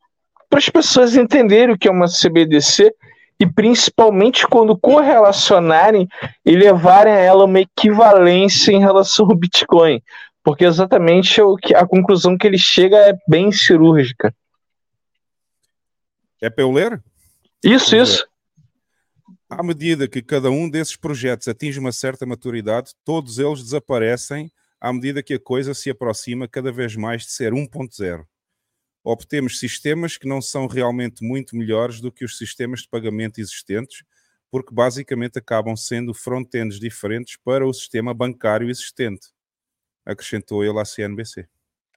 para as pessoas entenderem o que é uma CBDC e principalmente quando correlacionarem e levarem a ela uma equivalência em relação ao Bitcoin. Porque exatamente o que, a conclusão que ele chega é bem cirúrgica. É para eu ler? Isso, isso. À medida que cada um desses projetos atinge uma certa maturidade, todos eles desaparecem à medida que a coisa se aproxima cada vez mais de ser 1.0. Obtemos sistemas que não são realmente muito melhores do que os sistemas de pagamento existentes, porque basicamente acabam sendo front-ends diferentes para o sistema bancário existente, acrescentou ele à CNBC.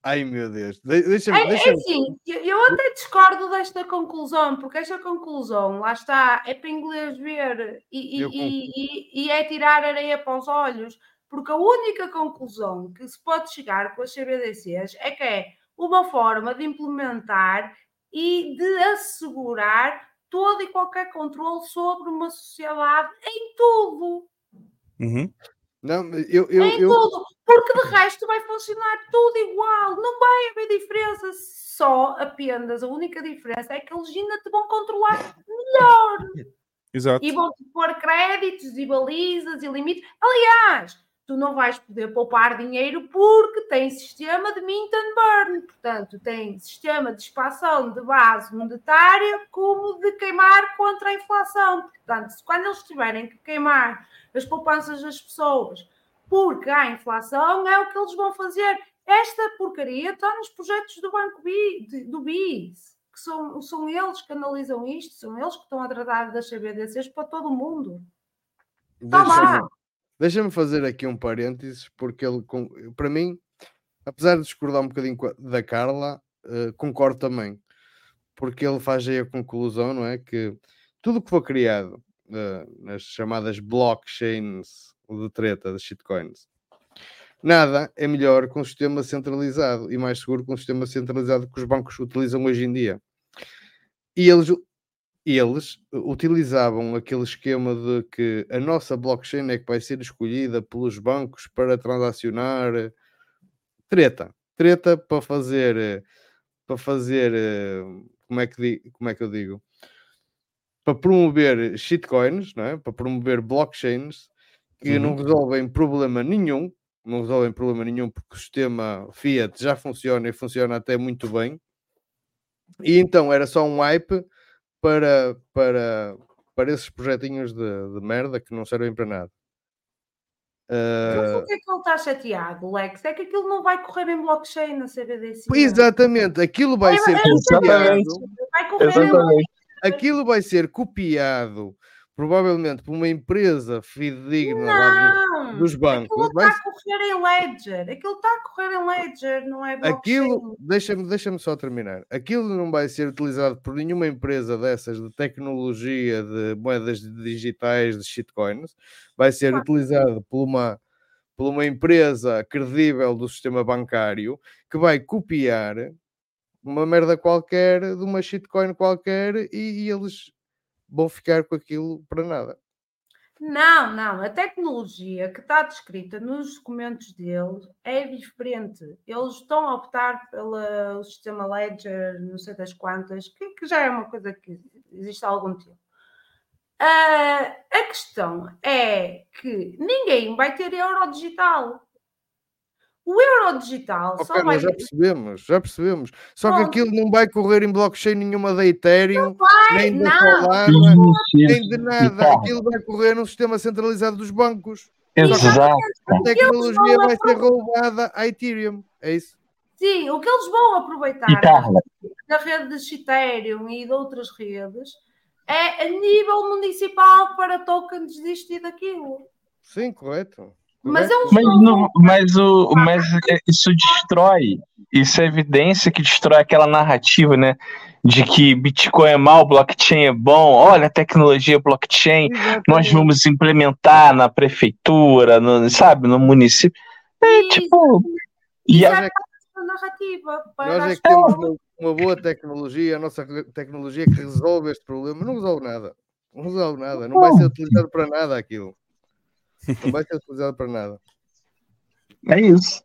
Ai meu Deus. De deixa-me. É, é deixa assim, eu até discordo desta conclusão, porque esta conclusão, lá está, é para inglês ver e, e- e- e é tirar areia para os olhos, porque a única conclusão que se pode chegar com as CBDCs é que é uma forma de implementar e de assegurar todo e qualquer controle sobre uma sociedade em tudo. Uhum. Não, eu, eu, em eu, tudo, porque de resto vai funcionar tudo igual, não vai haver diferença, só apenas a única diferença é que eles ainda te vão controlar melhor. Exato. E vão-te pôr créditos e balizas e limites. Aliás, tu não vais poder poupar dinheiro porque tem sistema de mint and burn, portanto, tem sistema de expansão de base monetária como de queimar contra a inflação. Portanto, quando eles tiverem que queimar as poupanças das pessoas porque há inflação, é o que eles vão fazer. Esta porcaria está nos projetos do Banco BI, do BIS, que são, são eles que analisam isto, são eles que estão a tratar das CBDCs para todo o mundo. Está lá. Deixa-me fazer aqui um parênteses, porque ele, para mim, apesar de discordar um bocadinho da Carla, uh, concordo também, porque ele faz aí a conclusão, não é? Que tudo que for criado uh, nas chamadas blockchains de treta das shitcoins, nada é melhor que um sistema centralizado e mais seguro que um sistema centralizado que os bancos utilizam hoje em dia. E eles eles utilizavam aquele esquema de que a nossa blockchain é que vai ser escolhida pelos bancos para transacionar treta, treta para fazer para fazer como é que como é que eu digo para promover shitcoins, não é? para promover blockchains que uhum. não resolvem problema nenhum, não resolvem problema nenhum porque o sistema Fiat já funciona e funciona até muito bem. E então era só um hype para, para, para esses projetinhos de, de merda que não servem para nada. Uh... Por que é que ele está chateado, Lex? É que aquilo não vai correr em blockchain na CBDC. Exatamente, aquilo vai, ser copiado. Vai correr Exatamente. Em... Aquilo vai ser copiado provavelmente por uma empresa fidedigna não, dos bancos. Aquilo está a correr em Ledger. Aquilo está a correr em Ledger, não é blockchain. Aquilo, deixa-me deixa só terminar. Aquilo não vai ser utilizado por nenhuma empresa dessas de tecnologia, de moedas digitais, de shitcoins. Vai ser ah. utilizado por uma, por uma empresa credível do sistema bancário que vai copiar uma merda qualquer de uma shitcoin qualquer e, e eles vão ficar com aquilo para nada. Não, não. A tecnologia que está descrita nos documentos deles é diferente. Eles estão a optar pelo sistema Ledger, não sei das quantas, que, que já é uma coisa que existe há algum tempo. Uh, a questão é que ninguém vai ter euro digital. O euro digital okay, só vai. Já percebemos, já percebemos. Só Bom, que aquilo não vai correr em blockchain nenhuma da Ethereum, vai, nem da Solana, nem de nada. Aquilo vai correr no sistema centralizado dos bancos. Exato. A tecnologia vai ser roubada à Ethereum. É isso? Sim, o que eles vão aproveitar da rede de Ethereum e de outras redes é a nível municipal para tokens disto e daquilo. Sim, correto. Mas, eu mas, não, mas, o, mas é, isso destrói, isso é evidência que destrói aquela narrativa, né? De que Bitcoin é mal, blockchain é bom, olha a tecnologia blockchain, Exatamente. nós vamos implementar na prefeitura, no, sabe, no município. É isso. tipo. E a... é narrativa. Nós é que temos uma, uma, boa tecnologia, a nossa tecnologia que resolve este problema, não resolve nada. Não resolve nada, não vai ser utilizado para nada aquilo. Não vai ser utilizado para nada. É isso.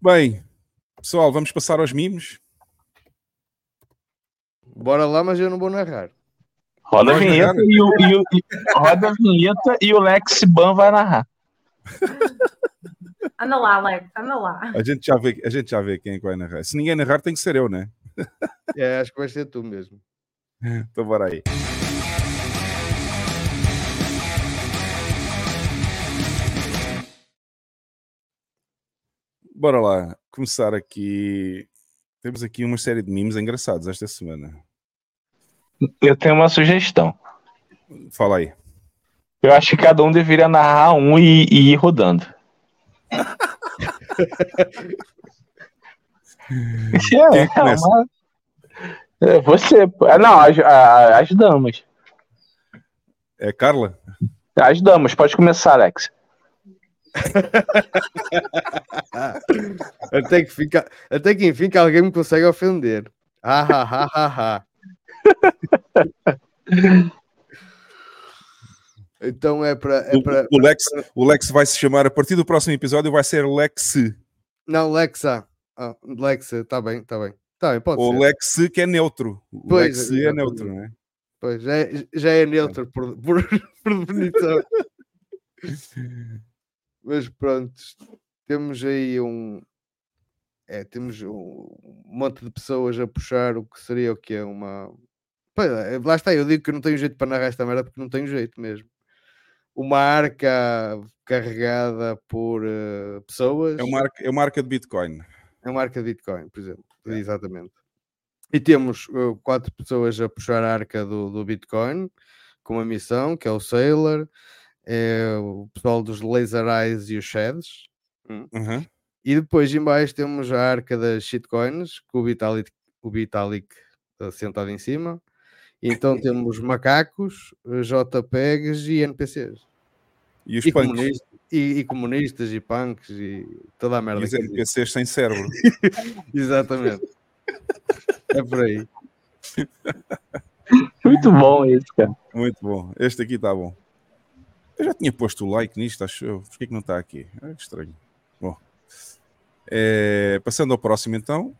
Bem, pessoal, vamos passar aos mimos. Bora lá, mas eu não vou narrar. Roda a vinheta e o, e o, roda a vinheta e o Lex Ban vai narrar. Anda lá, Alex, anda lá. A gente, já vê, a gente já vê quem é vai narrar. Se ninguém narrar, tem que ser eu, né? É, acho que vai ser tu mesmo. Então bora aí. Bora lá começar aqui. Temos aqui uma série de memes engraçados esta semana. Eu tenho uma sugestão. Fala aí. Eu acho que cada um deveria narrar um e, e ir rodando. é, é, uma... é, você. Ah, não, as, as damas. É Carla? As damas, pode começar, Alex. até, que fica, até que enfim que alguém me consegue ofender. Ha, ha, ha, ha, ha. Então é para. É pra, o, o, Lex, o Lex vai se chamar a partir do próximo episódio, vai ser Lex. Não, Lexa. Ah, Lexa, está bem, está bem. Tá bem pode Ou ser. Lex que é neutro. O pois, Lex é neutro, não é? Pois, já é, já é neutro por, por, por definição. Mas pronto, temos aí um. É, temos um monte de pessoas a puxar o que seria o que é uma. Pois, é, lá está, eu digo que não tenho jeito para narrar esta merda porque não tenho jeito mesmo. Uma arca carregada por uh, pessoas. É uma, arca, é uma arca de Bitcoin. É uma arca de Bitcoin, por exemplo. É. Exatamente. E temos uh, quatro pessoas a puxar a arca do, do Bitcoin com uma missão, que é o Sailor, é o pessoal dos Laser Eyes e os Sheds. Hum. Uhum. E depois em baixo temos a arca das shitcoins, com o Vitalik, o Vitalik uh, sentado em cima. E então temos macacos, uh, JPEGs e NPCs. E os e comunistas, e, e, comunistas e punks e toda a merda. E os NPCs sem cérebro. Exatamente. é por aí. Muito bom esse, cara. Muito bom. Este aqui está bom. Eu já tinha posto o like nisto, acho eu. Por que, que não está aqui? É estranho. Bom. É, passando ao próximo, então.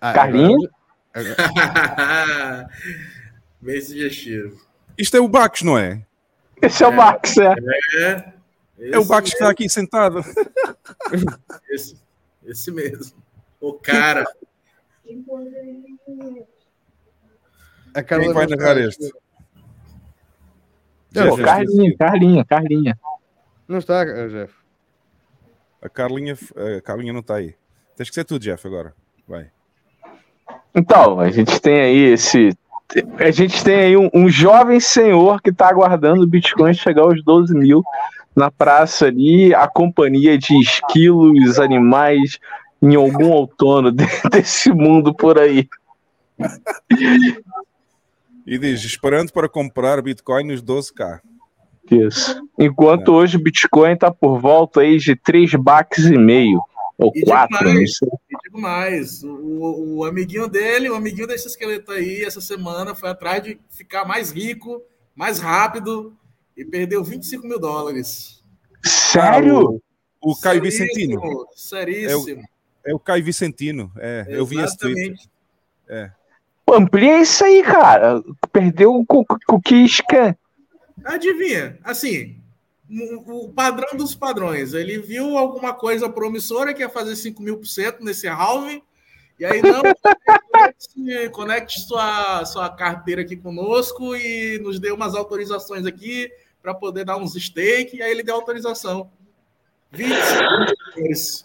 Ah, Carlinhos? Bem sugestivo. Isto é o Bax, não é? Esse é o Bax, é. É, é o Bax que está aqui sentado. Esse, esse mesmo. O cara. A Carla Quem vai narrar este? Pô, Carlinha, Carlinha, Carlinha. Não está, Jeff. A Carlinha, a Carlinha não está aí. Tens que ser tu, Jeff, agora. Vai. Então, a gente tem aí esse. A gente tem aí um, um jovem senhor que está aguardando o Bitcoin chegar aos 12 mil na praça ali, a companhia de esquilos, animais, em algum outono desse mundo por aí. E diz, esperando para comprar Bitcoin nos 12k. Isso. Enquanto é. hoje o Bitcoin está por volta aí de 3 baques e meio. Ou 4, não sei. digo mais, o, o, amiguinho dele, o amiguinho desse esqueleto aí, essa semana foi atrás de ficar mais rico, mais rápido e perdeu 25 mil dólares. Sério? O, o Caio Vicentino. Seríssimo. É o, é o Caio Vicentino. É, eu vi esse tweet. É. Amplia isso aí, cara. Perdeu o, Kisca. Adivinha? Assim, o padrão dos padrões. Ele viu alguma coisa promissora que ia fazer 5 mil por cento nesse halving. E aí, não, conecte, conecte sua, sua carteira aqui conosco e nos dê umas autorizações aqui para poder dar uns stake. E aí ele deu autorização. 25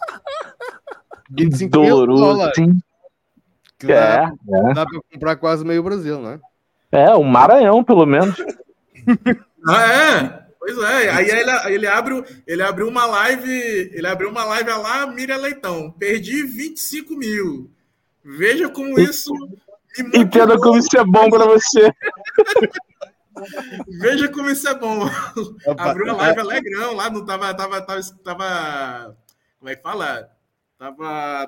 25 Doloroso, sim. Que é, dá, é. dá para comprar quase meio Brasil, né? É, o Maranhão, pelo menos. ah, é? Pois é. Aí ele, ele, abre, ele abriu uma live, ele abriu uma live lá, Miriam Leitão. Perdi 25 mil. Veja como isso. Entenda como isso é bom para você. Veja como isso é bom. Opa, Abriu a live alegrão lá, não tava, tava, tava, tava. Como é que fala? Tava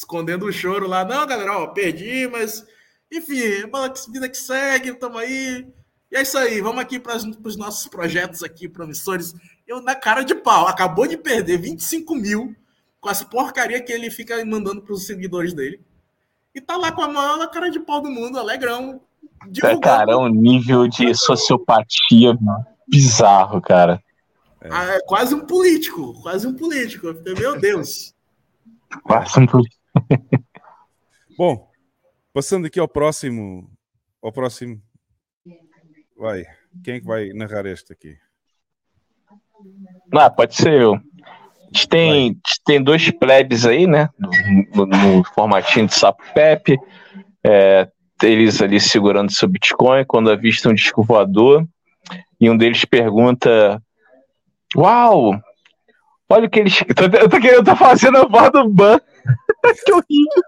escondendo o choro lá. Não, galera, ó, perdi, mas enfim, que vida que segue, tamo aí. E é isso aí, vamos aqui para os nossos projetos aqui, promissores. Eu, na cara de pau, acabou de perder 25 mil com essa porcaria que ele fica mandando para os seguidores dele. E tá lá com a maior cara de pau do mundo, alegrão. É, cara, é um nível de sociopatia bizarro, cara. É. Ah, é quase um político, quase um político. Meu Deus. Quase um político. Bom, passando aqui ao próximo. Ao próximo. Vai. Quem é que vai narrar este aqui? Ah, pode ser eu. A gente tem, tem dois plebes aí, né? No, no formatinho de sapo Pepe. É, eles ali segurando seu Bitcoin quando avistam um disco voador. E um deles pergunta: Uau! Olha o que eles. Eu tô, eu tô, eu tô fazendo a voz do Ban. que horrível.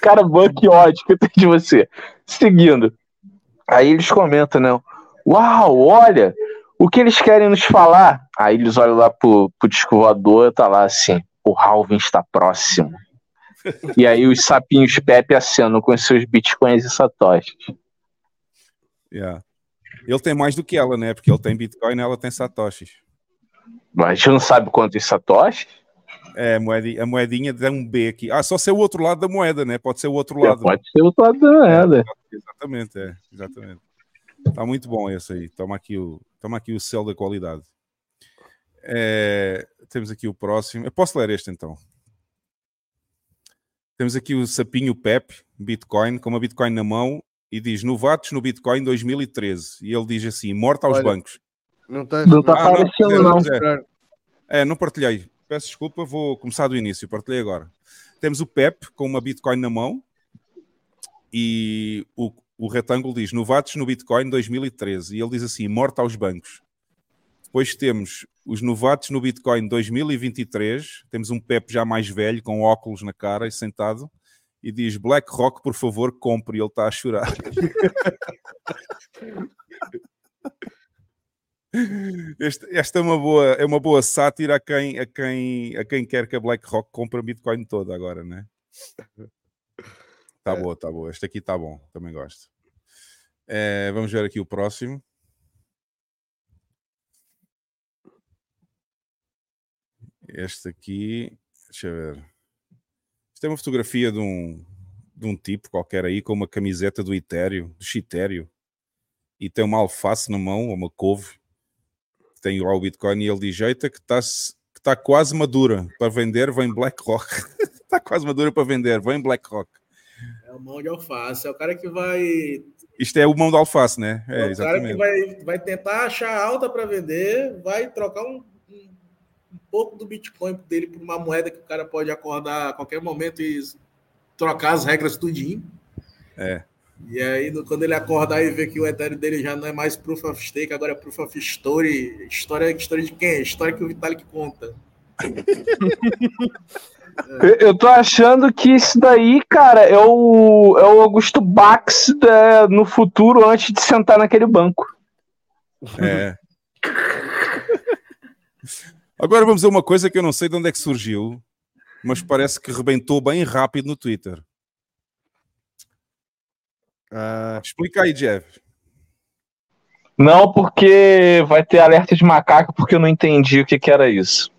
Cara, que ódio que eu tenho de você. Seguindo. Aí eles comentam, né? Uau, olha, o que eles querem nos falar? Aí eles olham lá pro, pro disco voador, tá lá assim, o Halvin está próximo. e aí os sapinhos Pepe acenam com seus bitcoins e satoshis. Yeah. Ele tem mais do que ela, né? Porque ele tem bitcoin e ela tem satoshis. Mas a gente não sabe quantos satoshis? É, a moedinha, a moedinha dá um B aqui. Ah, só ser o outro lado da moeda, né? Pode ser o outro lado. Pode ser o outro lado da moeda. Exatamente, é. Exatamente. Está muito bom esse aí. Toma aqui o, toma aqui o selo da qualidade. É, temos aqui o próximo. Eu posso ler este então. Temos aqui o Sapinho Pep, Bitcoin, com uma Bitcoin na mão e diz novatos no Bitcoin 2013. E ele diz assim: morta aos Olha, bancos. Não está Não tá Ah, não, aparecendo, não, não. é. É, não partilhei. Peço desculpa, vou começar do início. Partilhei agora. Temos o Pep com uma Bitcoin na mão e o, o retângulo diz novatos no Bitcoin 2013 e ele diz assim: morta aos bancos. Depois temos os novatos no Bitcoin 2023. Temos um Pep já mais velho, com óculos na cara e sentado, e diz: BlackRock, por favor, compre. E ele está a chorar. Este- esta é uma boa, é uma boa sátira a quem, a, quem, a quem quer que a BlackRock compre a Bitcoin toda agora, né? Tá boa, tá boa. Este aqui tá bom, também gosto. Eh, vamos ver aqui o próximo. Este aqui, deixa eu ver. Isto é uma fotografia de um, de um tipo qualquer aí com uma camiseta do Ethereum, do Chitério, e tem uma alface na mão, ou uma couve, que tem lá o Bitcoin, e ele diz: Eita, que está que tá quase madura para vender, vem BlackRock. Está quase madura para vender, vem BlackRock. É o mão de alface. É o cara que vai. Isto é o mão da alface, né? É, É, o cara que exatamente. vai, vai tentar achar alta para vender, vai trocar um, um- um pouco do Bitcoin dele por uma moeda que o cara pode acordar a qualquer momento e trocar as regras tudinho. É. E aí, quando ele acordar e ver que o Ethereum dele já não é mais Proof of Stake, agora é Proof of Story. História, história de quem? História que o Vitalik conta. Eu, eu tô achando que isso daí, cara, é o, é o Augusto Bax é, no futuro antes de sentar naquele banco. É. Agora vamos a uma coisa que eu não sei de onde é que surgiu, mas parece que rebentou bem rápido no Twitter. Ah, Explica aí, Jeff. Não, porque vai ter alerta de macaco, porque eu não entendi o que, que era isso.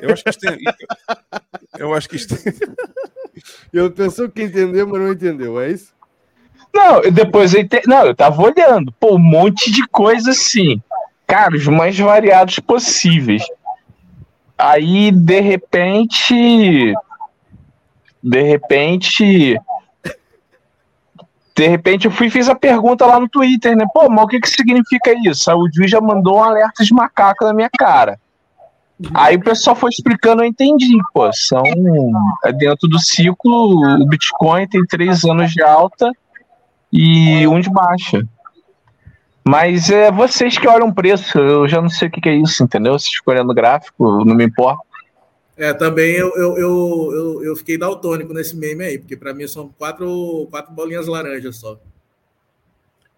Eu acho que é... Eu acho que é- ele pensou que entendeu, mas não entendeu, é isso? Não, eu depois eu ente... Não, eu tava olhando. Pô, um monte de coisa assim. Cara, os mais variados possíveis. Aí, de repente. De repente. De repente eu fui e fiz a pergunta lá no Twitter, né? Pô, mas o que, que significa isso? Aí o juiz já mandou um alerta de macaco na minha cara. Aí o pessoal foi explicando, eu entendi, pô. São. É dentro do ciclo, o Bitcoin tem três anos de alta e um de baixa. Mas é vocês que olham o preço, eu já não sei o que, que é isso, entendeu? Vocês ficam olhando o gráfico, não me importa. É, também eu, eu, eu, eu, eu fiquei daltônico nesse meme aí, porque para mim são quatro, quatro bolinhas laranjas só.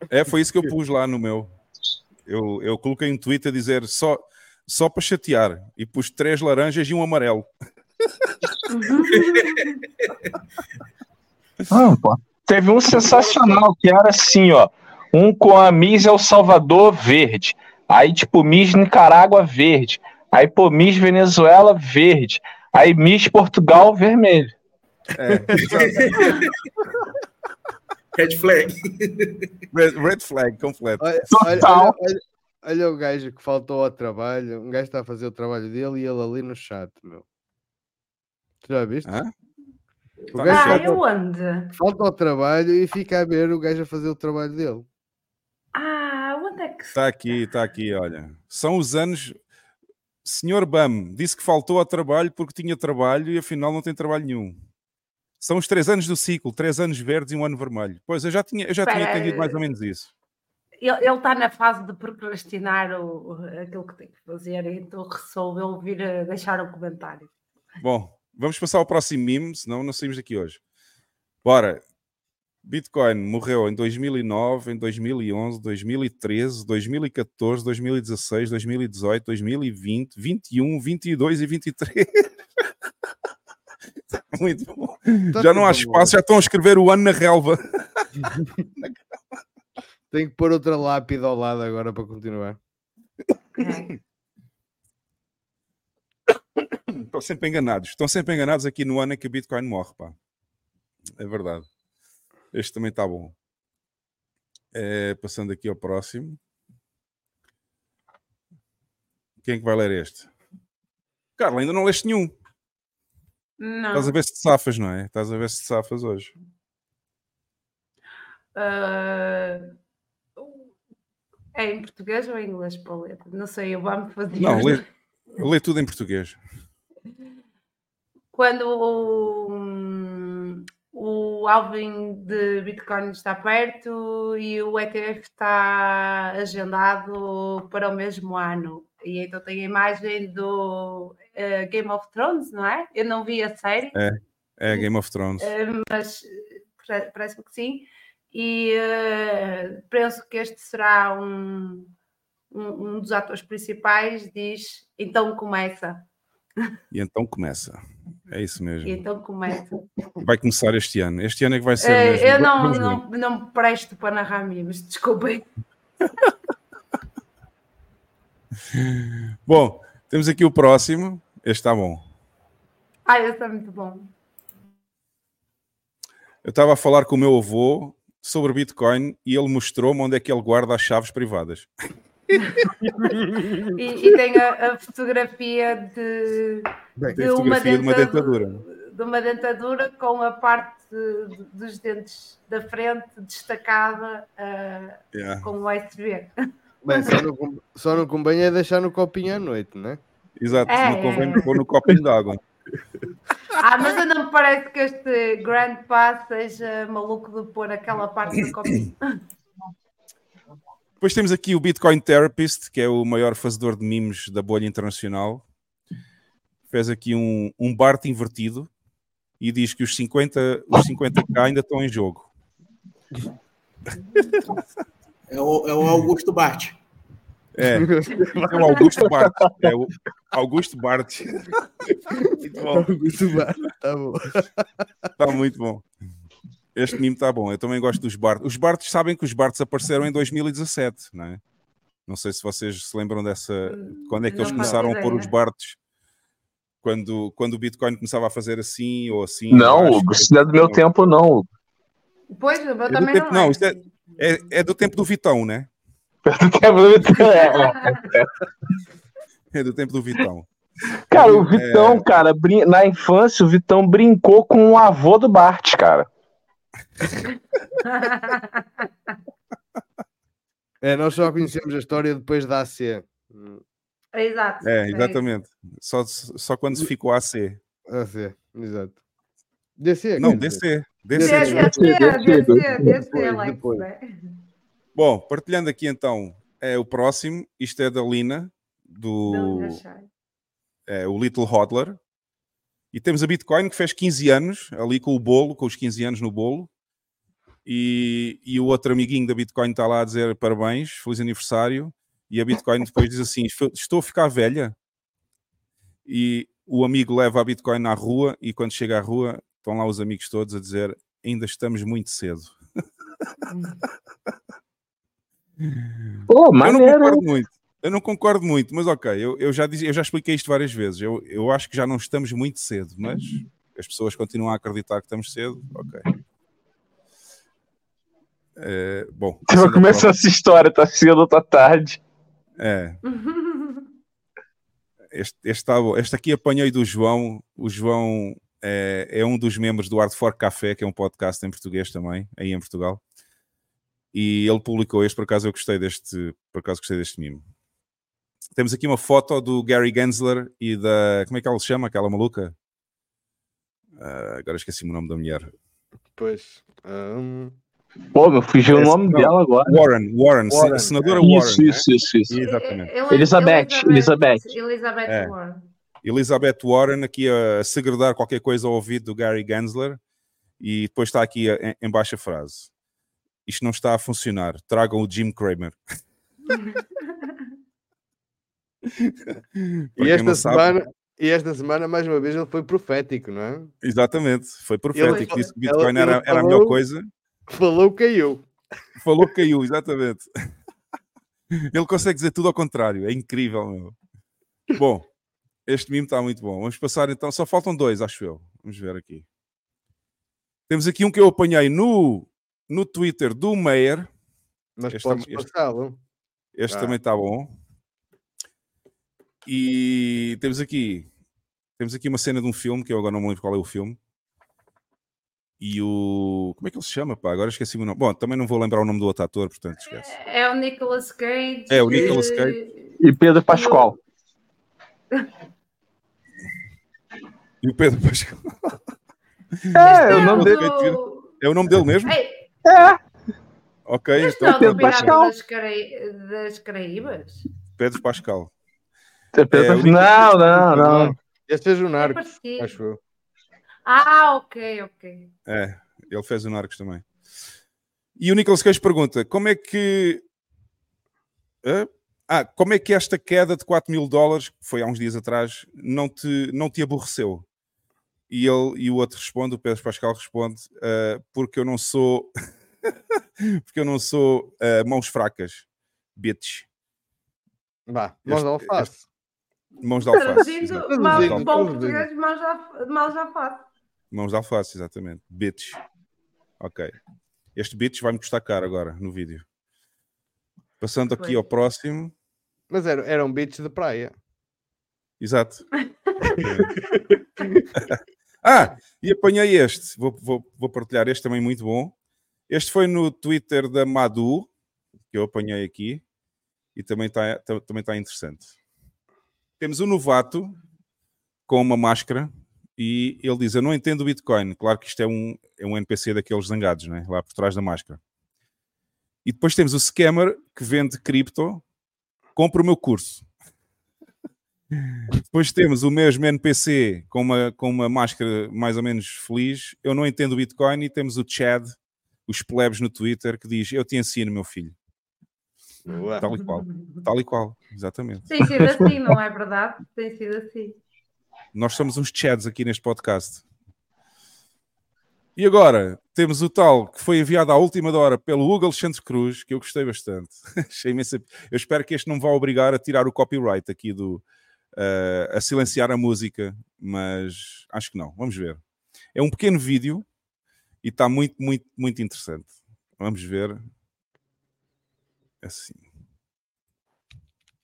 É, foi isso que eu pus lá no meu. Eu, eu coloquei um tweet a dizer só, só para chatear e pus três laranjas e um amarelo. Ah, pô. Teve um sensacional que era assim, ó. Um com a Miss El Salvador verde. Aí, tipo, Miss Nicarágua verde. Aí, pô, Miss Venezuela verde. Aí, Miss Portugal vermelho. É, Red flag. red, red flag completo. Olha, olha, Total. olha- olha- olha o gajo que faltou ao trabalho. Um gajo está a fazer o trabalho dele e ele ali no chat, meu. Tu já viste? Hã? O gajo Ah, falta, eu onde? falta ao trabalho e fica a ver o gajo a fazer o trabalho dele. Ah, onde é que. Está aqui, está aqui, olha. São os anos. Senhor Bam disse que faltou ao trabalho porque tinha trabalho e afinal não tem trabalho nenhum. São os três anos do ciclo, três anos verdes e um ano vermelho. Pois eu já tinha, eu já tinha entendido mais ou menos isso. Ele está na fase de procrastinar o, aquilo que tem que fazer, então resolveu vir a deixar um comentário. Bom, vamos passar ao próximo meme, senão não saímos daqui hoje. Bora. Bitcoin morreu em 2009, em 2011, 2013, 2014, 2016, 2018, 2020, 21, 22 e 23. Muito bom. Tá Já não há tudo bom. espaço, já estão a escrever o ano na relva. Tenho que pôr outra lápide ao lado agora para continuar. Estão sempre enganados. Estão sempre enganados aqui no ano em que o Bitcoin morre, pá. É verdade. Este também está bom. É, passando aqui ao próximo. Quem é que vai ler este? Carla, ainda não leste nenhum. Não. Estás a ver se te safas, não é? Estás a ver se te safas hoje. Ah, é em português ou em inglês, Pauleta? Não sei, eu vou-me fazer. Não, lê, lê tudo em português. Quando o, o alvin de Bitcoin está perto e o ETF está agendado para o mesmo ano. E então tem a imagem do eh, Game of Thrones, não é? Eu não vi a série, É Game of Thrones. mas eh, pare- parece-me que sim. E eh, penso que este será um, um, um dos atores principais. Diz então começa, E então começa. É isso mesmo. e então começa. Vai começar este ano. Este ano é que vai ser. Eh, mesmo. eu não, não, não me presto para narrar memes, desculpem. Bom, temos aqui o próximo. Este está bom. Ai, esse é muito bom. Eu estava a falar com o meu avô sobre Bitcoin e ele mostrou-me onde é que ele guarda as chaves privadas. E, e tem a, a fotografia de, Bem, de, Tem a uma fotografia de uma dentadura, dentadura. de uma dentadura com a parte de- dos dentes da frente destacada ah, Yeah, com o USB. bem, só, não, só não convém é deixar no copinho à noite, não é? Exato, É, não convém é. pôr no copinho de água. Ah, mas eu não me parece que este Grandpa seja maluco de pôr aquela parte do copinho. Depois temos aqui o Bitcoin Therapist, que é o maior fazedor de memes da bolha internacional. Fez aqui um, um Bart invertido e diz que os 50, os 50k ainda estão em jogo. É o, é o Augusto Bart. É, é o Augusto Bart. É o Augusto Bart. Muito bom. Augusto Bar, tá bom. Está muito bom. Este meme está bom. Eu também gosto dos Barts. Os Barts sabem que os Barts apareceram em 2017, não é? Não sei se vocês se lembram dessa. Quando é que Não eles começaram a pôr os Barts? Quando, quando o Bitcoin começava a fazer assim ou assim? Não, Hugo, isso não é do meu tempo, não. Pois, eu do também tempo- não. não, é. isso é- É, é do tempo do Vitão, né? É. É do tempo do Vitão. Cara, o Vitão, cara, brin- na infância, o Vitão brincou com o avô do Bart, cara. É, nós só conhecemos a história depois da AC. Exato. É, exatamente. Só, só quando se ficou AC. AC, exato. DC, Não. DC. DC, DC. DC, DC, Alex, né? Bom, partilhando aqui então, é o próximo. Isto é da Lina, Não do é, o Little Hodler. E temos a Bitcoin que fez 15 anos, ali com o bolo, com os 15 anos no bolo. E, e o outro amiguinho da Bitcoin está lá a dizer parabéns, feliz aniversário. E a Bitcoin depois diz assim: Estou a ficar velha. E o amigo leva a Bitcoin à rua. E quando chega à rua, estão lá os amigos todos a dizer: Ainda estamos muito cedo. Pô, Eu não concordo muito. Eu não concordo muito, mas ok, eu, eu já, disse, eu já expliquei isto várias vezes. Eu, eu acho que já não estamos muito cedo, mas as pessoas continuam a acreditar que estamos cedo. Ok. É, bom, começou próximo. essa história, tá cedo ou tá tarde. É, este, este, tá bom. este aqui apanhei do João. O João é, é um dos membros do Art for Café, que é um podcast em português também, aí em Portugal. E ele publicou este, por acaso eu gostei deste, por acaso gostei deste mimo. Temos aqui uma foto do Gary Gensler e da. Como é que ela se chama? Aquela maluca? Ah, agora esqueci-me o nome da mulher. Pois. hum, Pô, me fugiu o Esse- nome não. dela agora. Warren, Warren, Warren, a senadora é. Warren. Isso, né? isso, isso, isso. Exatamente. Elizabeth, Elizabeth. Elizabeth É. Warren. Elizabeth Warren aqui a segredar qualquer coisa ao ouvido do Gary Gensler e depois está aqui a- em, em baixa frase. Isto não está a funcionar. Tragam o Jim Cramer. E esta, não sabe- semana, e esta semana, mais uma vez, ele foi profético, não é? Exatamente, foi profético. Ele- Disse que o Bitcoin ele- era, era a melhor coisa. Falou, caiu. Falou que caiu, exatamente. Ele consegue dizer tudo ao contrário. É incrível, meu. Bom, Este mimo está muito bom. Vamos passar então. Só faltam dois, acho eu. Vamos ver aqui. Temos aqui um que eu apanhei no, no Twitter do Meyer. Mas Este podes este-. Este Ah. também está bom. E temos aqui temos aqui uma cena de um filme que eu agora não me lembro qual é o filme. E o. Como é que ele se chama? Pá? Agora esqueci o nome. Bom, também não vou lembrar o nome do outro ator, portanto esquece. É o Nicolas Cage. É, o Nicolas Cage. E Pedro Pascoal. E o Pedro Pascal. É, Este o nome o dele. do- É o nome dele mesmo? Ei, Ok, este então é Pedro Pascal. das, Caraí- das Caraíbas? Pedro Pascal. É Pedro É, o Pascal. Não, não, não. Esse seja o É Narcos, parecido. acho eu. Ah, ok, ok. É, ele fez o Narcos também. E o Nicolas Cage pergunta: como é que. Hã? Ah, como é que esta queda de 4 mil dólares, que foi há uns dias atrás, não te, não te aborreceu? E, ele, e o outro responde, o Pedro Pascal responde, "Ah, porque eu não sou. porque eu não sou ah, mãos fracas, bitch. Vá, mãos de Este- alface. Mãos de alface. Traduzindo, exato. mal, Traduzindo, bom português, mal já faço. Mãos de alface, exatamente. Bitch. Ok. Este bitch vai-me custar caro agora no vídeo. Passando aqui ao próximo. Mas era, eram beats de praia. Exato. ah, e apanhei este. Vou, vou, vou partilhar este também muito bom. Este foi no Twitter da Madu, que eu apanhei aqui. E também está também tá interessante. Temos um novato com uma máscara e ele diz: Eu não entendo o Bitcoin. Claro que isto é um, é um NPC daqueles zangados, né? lá por trás da máscara. E depois temos o scammer que vende cripto, compra o meu curso. Depois temos o mesmo NPC com uma, com uma máscara mais ou menos feliz. Eu não entendo o Bitcoin. E temos o Chad, os plebes no Twitter, que diz: Eu te ensino, meu filho. Boa. Tal e qual. Tal e qual, exatamente. Tem sido assim, não é verdade? Tem sido assim. Nós somos uns Chads aqui neste podcast. E agora temos o tal que foi enviado à última hora pelo Hugo Alexandre Cruz, que eu gostei bastante. Achei imensa... Eu espero que este não vá obrigar a tirar o copyright aqui do. eh, a silenciar a música, mas acho que não. Vamos ver. É um pequeno vídeo e está muito, muito, muito interessante. Vamos ver. Assim.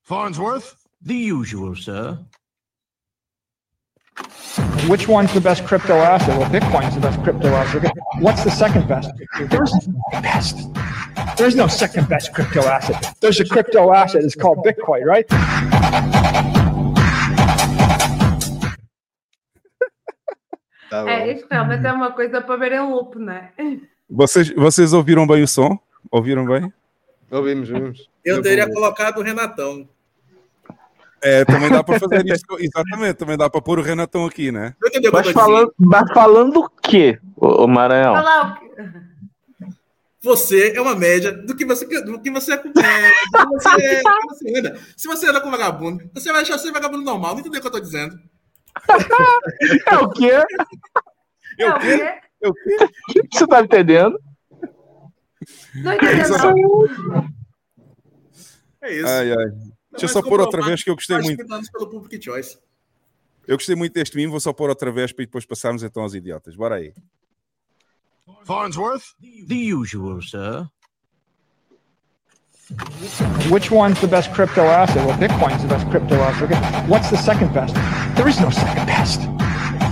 Farnsworth? The usual, sir. Which one's the best crypto asset? Well, Bitcoin's the best crypto asset. What's the second best? There's no best. There's no second best crypto asset. There's a crypto asset. It's called Bitcoin, right? Tá bom. É, isto realmente é uma coisa para ver em loop, não é? Vocês, vocês ouviram bem o som? Ouviram bem? Ouvimos, ouvimos. Eu teria colocado o Renatão. É, também dá para fazer isso. Exatamente, também dá para pôr o Renatão aqui, né? O Mas falando, mas falando o quê, ô, ô Maranhão? Lá o. Você é uma média do que você do que você é, do que você, é, do que você anda. Se você anda com vagabundo, você vai achar você vagabundo normal. Não entendeu o que eu tô dizendo? É o quê? É, o quê? Eu quê? Você tá entendendo? Não entendeu, não. É isso. Ai, ai. Deixa eu só pôr outra vez que eu gostei muito. 50 anos pelo Public Choice. Eu gostei muito deste mimo, vou só pôr outra vez para depois passarmos então aos idiotas. Bora aí. Farnsworth? The usual, sir. Which one's the best crypto asset? Well, Bitcoin's the best crypto asset. Okay, What's the second best? There is no second best.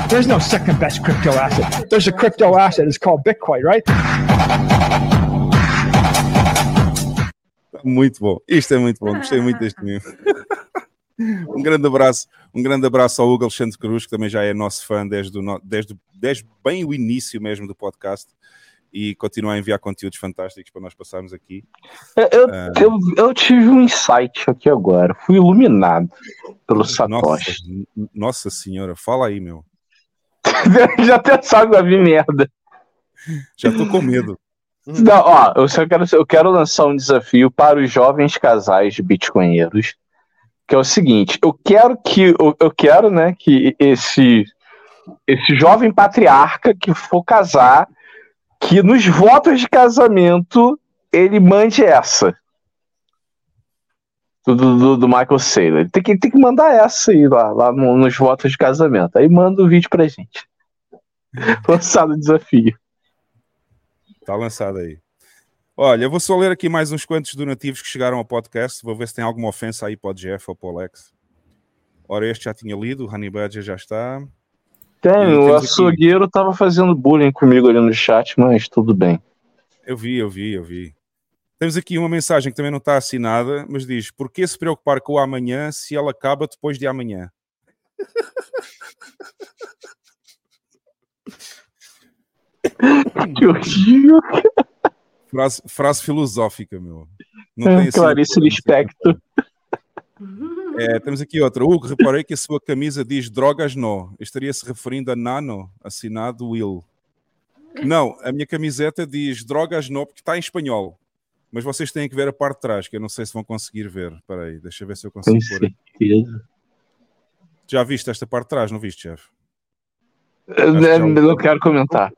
There's no second best crypto asset. There's a crypto asset. It's called Bitcoin, right? Muito bom. Isto é muito bom. Gostei muito deste mimo. Um grande abraço, um grande abraço ao Hugo Alexandre Cruz, que também já é nosso fã desde, o desde, desde bem o início mesmo do podcast e continua a enviar conteúdos fantásticos para nós passarmos aqui. Eu, eu, Ah. eu, eu tive um insight aqui agora. Fui iluminado pelo Nossa, Satoshi. n- nossa senhora, fala aí, meu. Já até sabe a merda. Já estou com medo. Não, ó, eu só quero, eu quero lançar um desafio para os jovens casais bitcoinheiros, que é o seguinte: eu quero que eu, eu quero, né, que esse esse jovem patriarca que for casar, que nos votos de casamento ele mande essa. do, do, do Michael Saylor. Tem que, tem que mandar essa aí lá, lá no- nos votos de casamento. Aí manda o vídeo pra gente. Lançado o desafio. Está lançado aí. Olha, eu vou só ler aqui mais uns quantos donativos que chegaram ao podcast. Vou ver se tem alguma ofensa aí para o Jeff ou para o Alex. Ora, este já tinha lido, o Honey Badger já está. Tem, o açougueiro tava fazendo bullying comigo ali no chat, mas tudo bem. Eu vi, eu vi, eu vi. Temos aqui uma mensagem que também não está assinada, mas diz: por que se preocupar com o amanhã se ela acaba depois de amanhã? Que horrível. Frase, frase filosófica, meu. Não tem assim- Clarice Lispector. É, temos aqui outra. Hugo, reparei que a sua camisa diz drogas no. Estaria-se referindo a Nano, assinado Will. Não, a minha camiseta diz drogas no, porque está em espanhol. Mas vocês têm que ver a parte de trás, que eu não sei se vão conseguir ver. Espera aí, deixa eu ver se eu consigo Com pôr. certeza. Já viste esta parte de trás, não viste, chefe? Eu já- não quero comentar.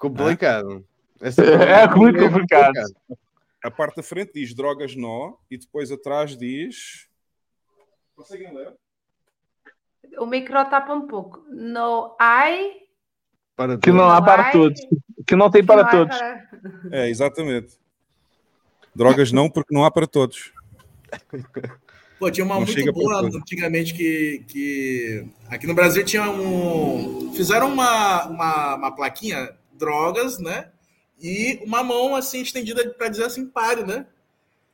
Complicado. Essa É muito complicado. A parte da frente diz drogas no e depois atrás diz. Conseguem ler? O micro tapa um pouco. No ai. Para Que não há para todos. Que não tem para não todos. para- É, exatamente. Drogas não, porque não há para todos. Pô, tinha uma Não muito boa antigamente que, que aqui no Brasil tinha um. Fizeram uma, uma, uma plaquinha, drogas, né? E uma mão assim estendida para dizer assim, pare, né?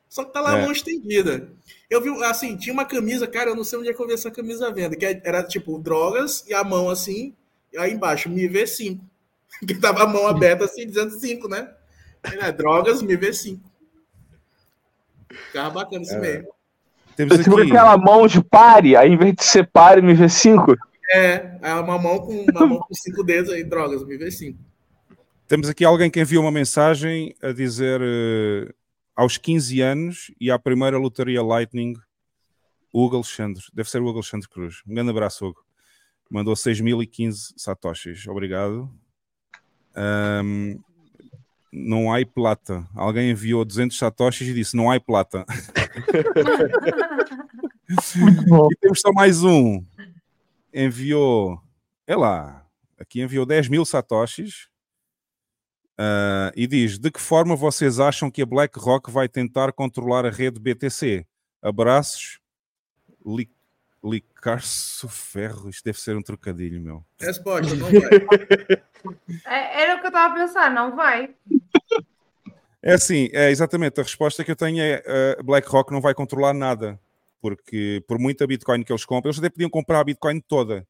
Só que tá lá a É. mão estendida. Eu vi, assim, tinha uma camisa, cara, eu não sei onde é que eu vi essa camisa à venda, que era tipo drogas e a mão assim, e aí embaixo, me vê 5. Que tava a mão aberta assim, dizendo 5, né? Aí, né, Drogas, me vê 5. Ficava bacana esse É. meio. Temos Tipo aqui. aquela mão de pare, aí em vez de ser pare, me vê cinco. É, é uma mão com uma mão com cinco dedos aí, drogas, me vê cinco. Temos aqui alguém que enviou uma mensagem a dizer eh, aos 15 anos e à primeira lotaria Lightning, Hugo Alexandre, deve ser o Hugo Alexandre Cruz. Um grande abraço, Hugo. Mandou 6.015 satoshis. Obrigado. Ahm, não há plata. Alguém enviou 200 satoshis e disse não há plata. E temos só mais um. Enviou, é lá, aqui enviou 10 mil satoshis ah, e diz: De que forma vocês acham que a BlackRock vai tentar controlar a rede BTC? Abraços, Li- Licarço Ferro. Isto deve ser um trocadilho, meu. Resposta, não vai. É- Era o que eu estava a pensar, não vai. É assim, é exatamente. A resposta que eu tenho é: a BlackRock não vai controlar nada, porque por muita Bitcoin que eles compram, eles até podiam comprar a Bitcoin toda.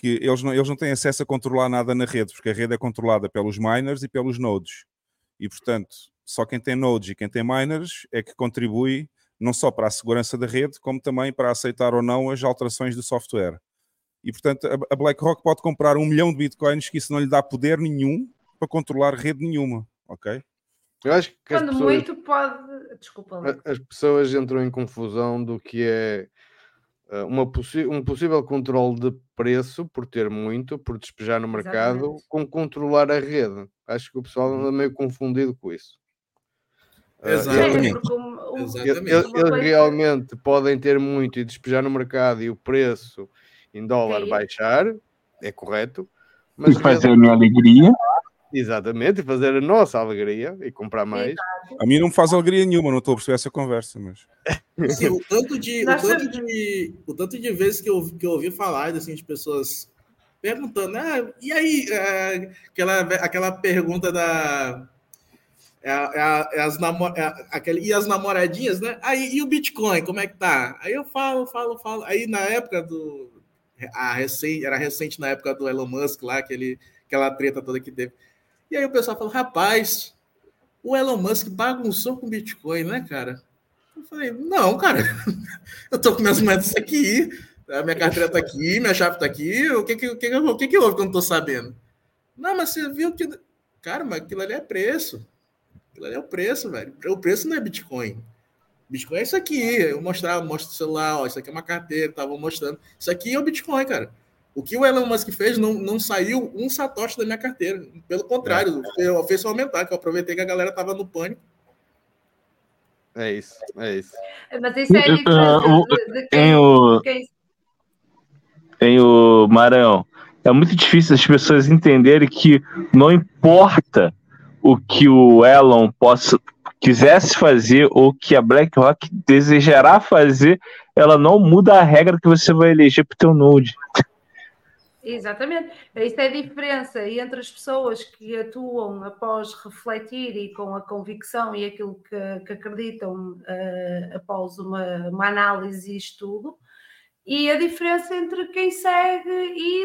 Que eles não, eles não têm acesso a controlar nada na rede, porque a rede é controlada pelos miners e pelos nodes. E portanto, só quem tem nodes e quem tem miners é que contribui não só para a segurança da rede, como também para aceitar ou não as alterações do software. E portanto, a- BlackRock pode comprar um milhão de bitcoins que isso não lhe dá poder nenhum para controlar rede nenhuma, ok? Eu acho que as Quando pessoas, muito pode. Desculpa. As pessoas entram em confusão do que é uh, possi- um possível controle de preço por ter muito, por despejar no mercado, Exatamente. com controlar a rede. Acho que o pessoal anda meio confundido com isso. Uh, eles- Sim, Exatamente. eles, uma realmente podem ter muito e despejar no mercado e o preço em dólar Cair. baixar, é correto. Mas E fazer a minha alegria. Exatamente, e fazer a nossa alegria e comprar mais. A mim não me faz alegria nenhuma, não estou a perceber essa conversa, mas Assim, o tanto de, o tanto de, o tanto de vezes que eu, que eu ouvi falar assim, de pessoas perguntando, ah, e aí, é, aquela, aquela pergunta da. É, é é as namo, é aquele, e as namoradinhas, né? Aí, e o Bitcoin, como é que tá? Aí eu falo, falo, falo. Aí na época do. A recente, era recente na época do Elon Musk lá, aquele, aquela treta toda que teve. E aí o pessoal falou, rapaz, o Elon Musk bagunçou com o Bitcoin, né, cara? Eu falei, não, cara, eu tô com minhas moedas aqui, a minha carteira tá aqui, minha chave tá aqui, o que que, o que, o que, que houve que eu não tô sabendo? Não, mas você viu que. Cara, mas aquilo ali é preço. Aquilo ali é o preço, velho. O preço não é Bitcoin. Bitcoin é isso aqui. Eu mostrar, mostro o celular, ó, isso aqui é uma carteira, tava mostrando. Isso aqui é o Bitcoin, cara. O que o Elon Musk fez não, não saiu um satoshi da minha carteira. Pelo contrário, eu fez só aumentar, que eu aproveitei que a galera tava no pânico. É isso, é isso. Mas isso é Uh, diferente uh, de, de Em quem, o, de quem em o Maranhão, é muito difícil as pessoas entenderem que não importa o que o Elon possa quisesse fazer ou que a BlackRock desejará fazer, ela não muda a regra que você vai eleger para o teu Node. Exatamente. Isso é a diferença entre as pessoas que atuam após refletir e com a convicção e aquilo que, que acreditam eh, após uma, uma análise e estudo, e a diferença entre quem segue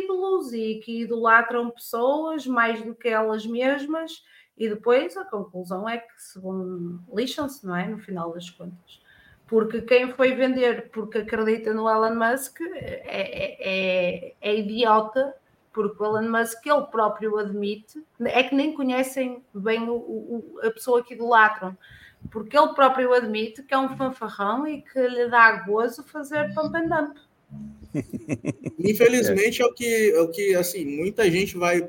ídolos e que idolatram pessoas mais do que elas mesmas, e depois a conclusão é que se vão lixam-se, não é? No final das contas. Porque quem foi vender porque acredita no Elon Musk é, é- é- é idiota, porque o Elon Musk ele próprio admite, é que nem conhecem bem o- o- a pessoa que idolatram, porque ele próprio admite que é um fanfarrão e que lhe dá gozo fazer pump and dump. Infelizmente é o que, é o que assim, muita gente vai,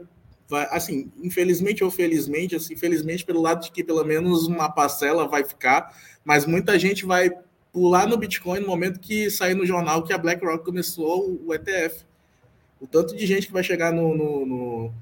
vai, assim, infelizmente ou felizmente, assim, infelizmente pelo lado de que pelo menos uma parcela vai ficar, mas muita gente vai pular no Bitcoin no momento que sair no jornal que a BlackRock começou o ETF. O tanto de gente que vai chegar no, no, no,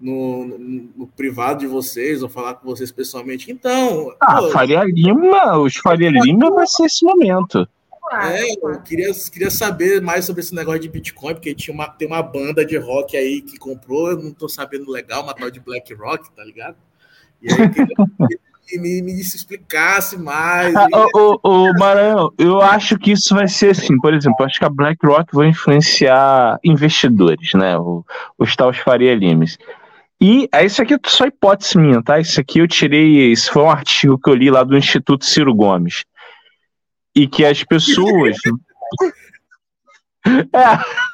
no- no- privado de vocês ou falar com vocês pessoalmente. Então, Ah, pô, Faria Lima, os Faria Lima vai ser esse momento. É, eu queria, queria saber mais sobre esse negócio de Bitcoin, porque tinha uma, tem uma banda de rock aí que comprou, eu não tô sabendo legal, uma tal de Black Rock, tá ligado? E aí eu queria que me, me explicasse mais. Ô, ô, Maranhão, eu acho que isso vai ser assim, por exemplo, acho que a BlackRock vai influenciar investidores, né? o- Os tais Faria Limes. E ah, isso aqui é só hipótese minha, tá? Isso aqui eu tirei. Isso foi um artigo que eu li lá do Instituto Ciro Gomes. E que as pessoas. É.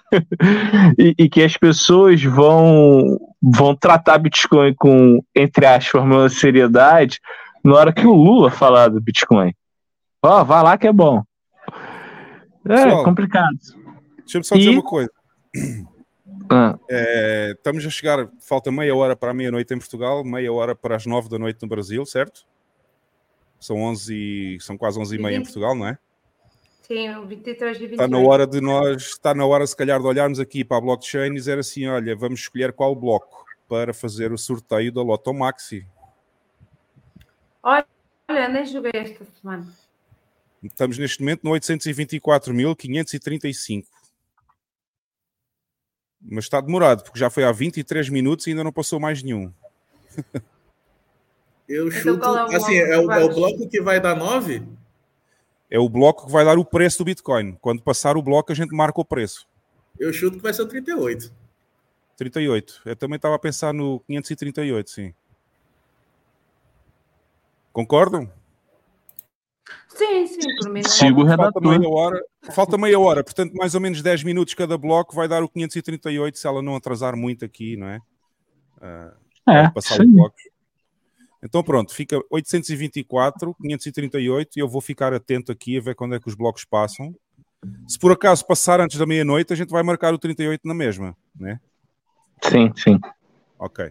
E, e que as pessoas vão, vão tratar Bitcoin com, entre aspas, uma seriedade na hora que o Lula falar do Bitcoin. Ó, vai lá que é bom. É Pessoal, complicado. Deixa-me só dizer E- uma coisa. Ah, É, estamos a chegar, falta meia hora para a meia-noite em Portugal, meia hora para as nove da noite no Brasil, certo? São 11 e, são quase 11 e meia em Portugal, não é? Sim, o 23 e 28. Está na hora de nós, está na hora se calhar de olharmos aqui para a blockchain e dizer assim, olha, vamos escolher qual bloco para fazer o sorteio da Loto Maxi. Olha, nem joguei esta semana. Estamos neste momento no 824.535. Mas está demorado, porque já foi há 23 minutos e ainda não passou mais nenhum. Eu Então, chuto. qual é o assim, é o, é o bloco que vai dar 9? É o bloco que vai dar o preço do Bitcoin. Quando passar o bloco, a gente marca o preço. Eu chuto que vai ser o 38. 38. Eu também estava a pensar no 538, sim. Concordam? Sim, sim, por mim. Sigo o Falta meia hora. Falta meia hora, portanto, mais ou menos 10 minutos cada bloco vai dar o 538 se ela não atrasar muito aqui, não é? Ah, É, passar isso os blocos. Então pronto, fica 824, 538 e eu vou ficar atento aqui a ver quando é que os blocos passam. Se por acaso passar antes da meia-noite, a gente vai marcar o 38 na mesma, né? Sim, sim. Ok.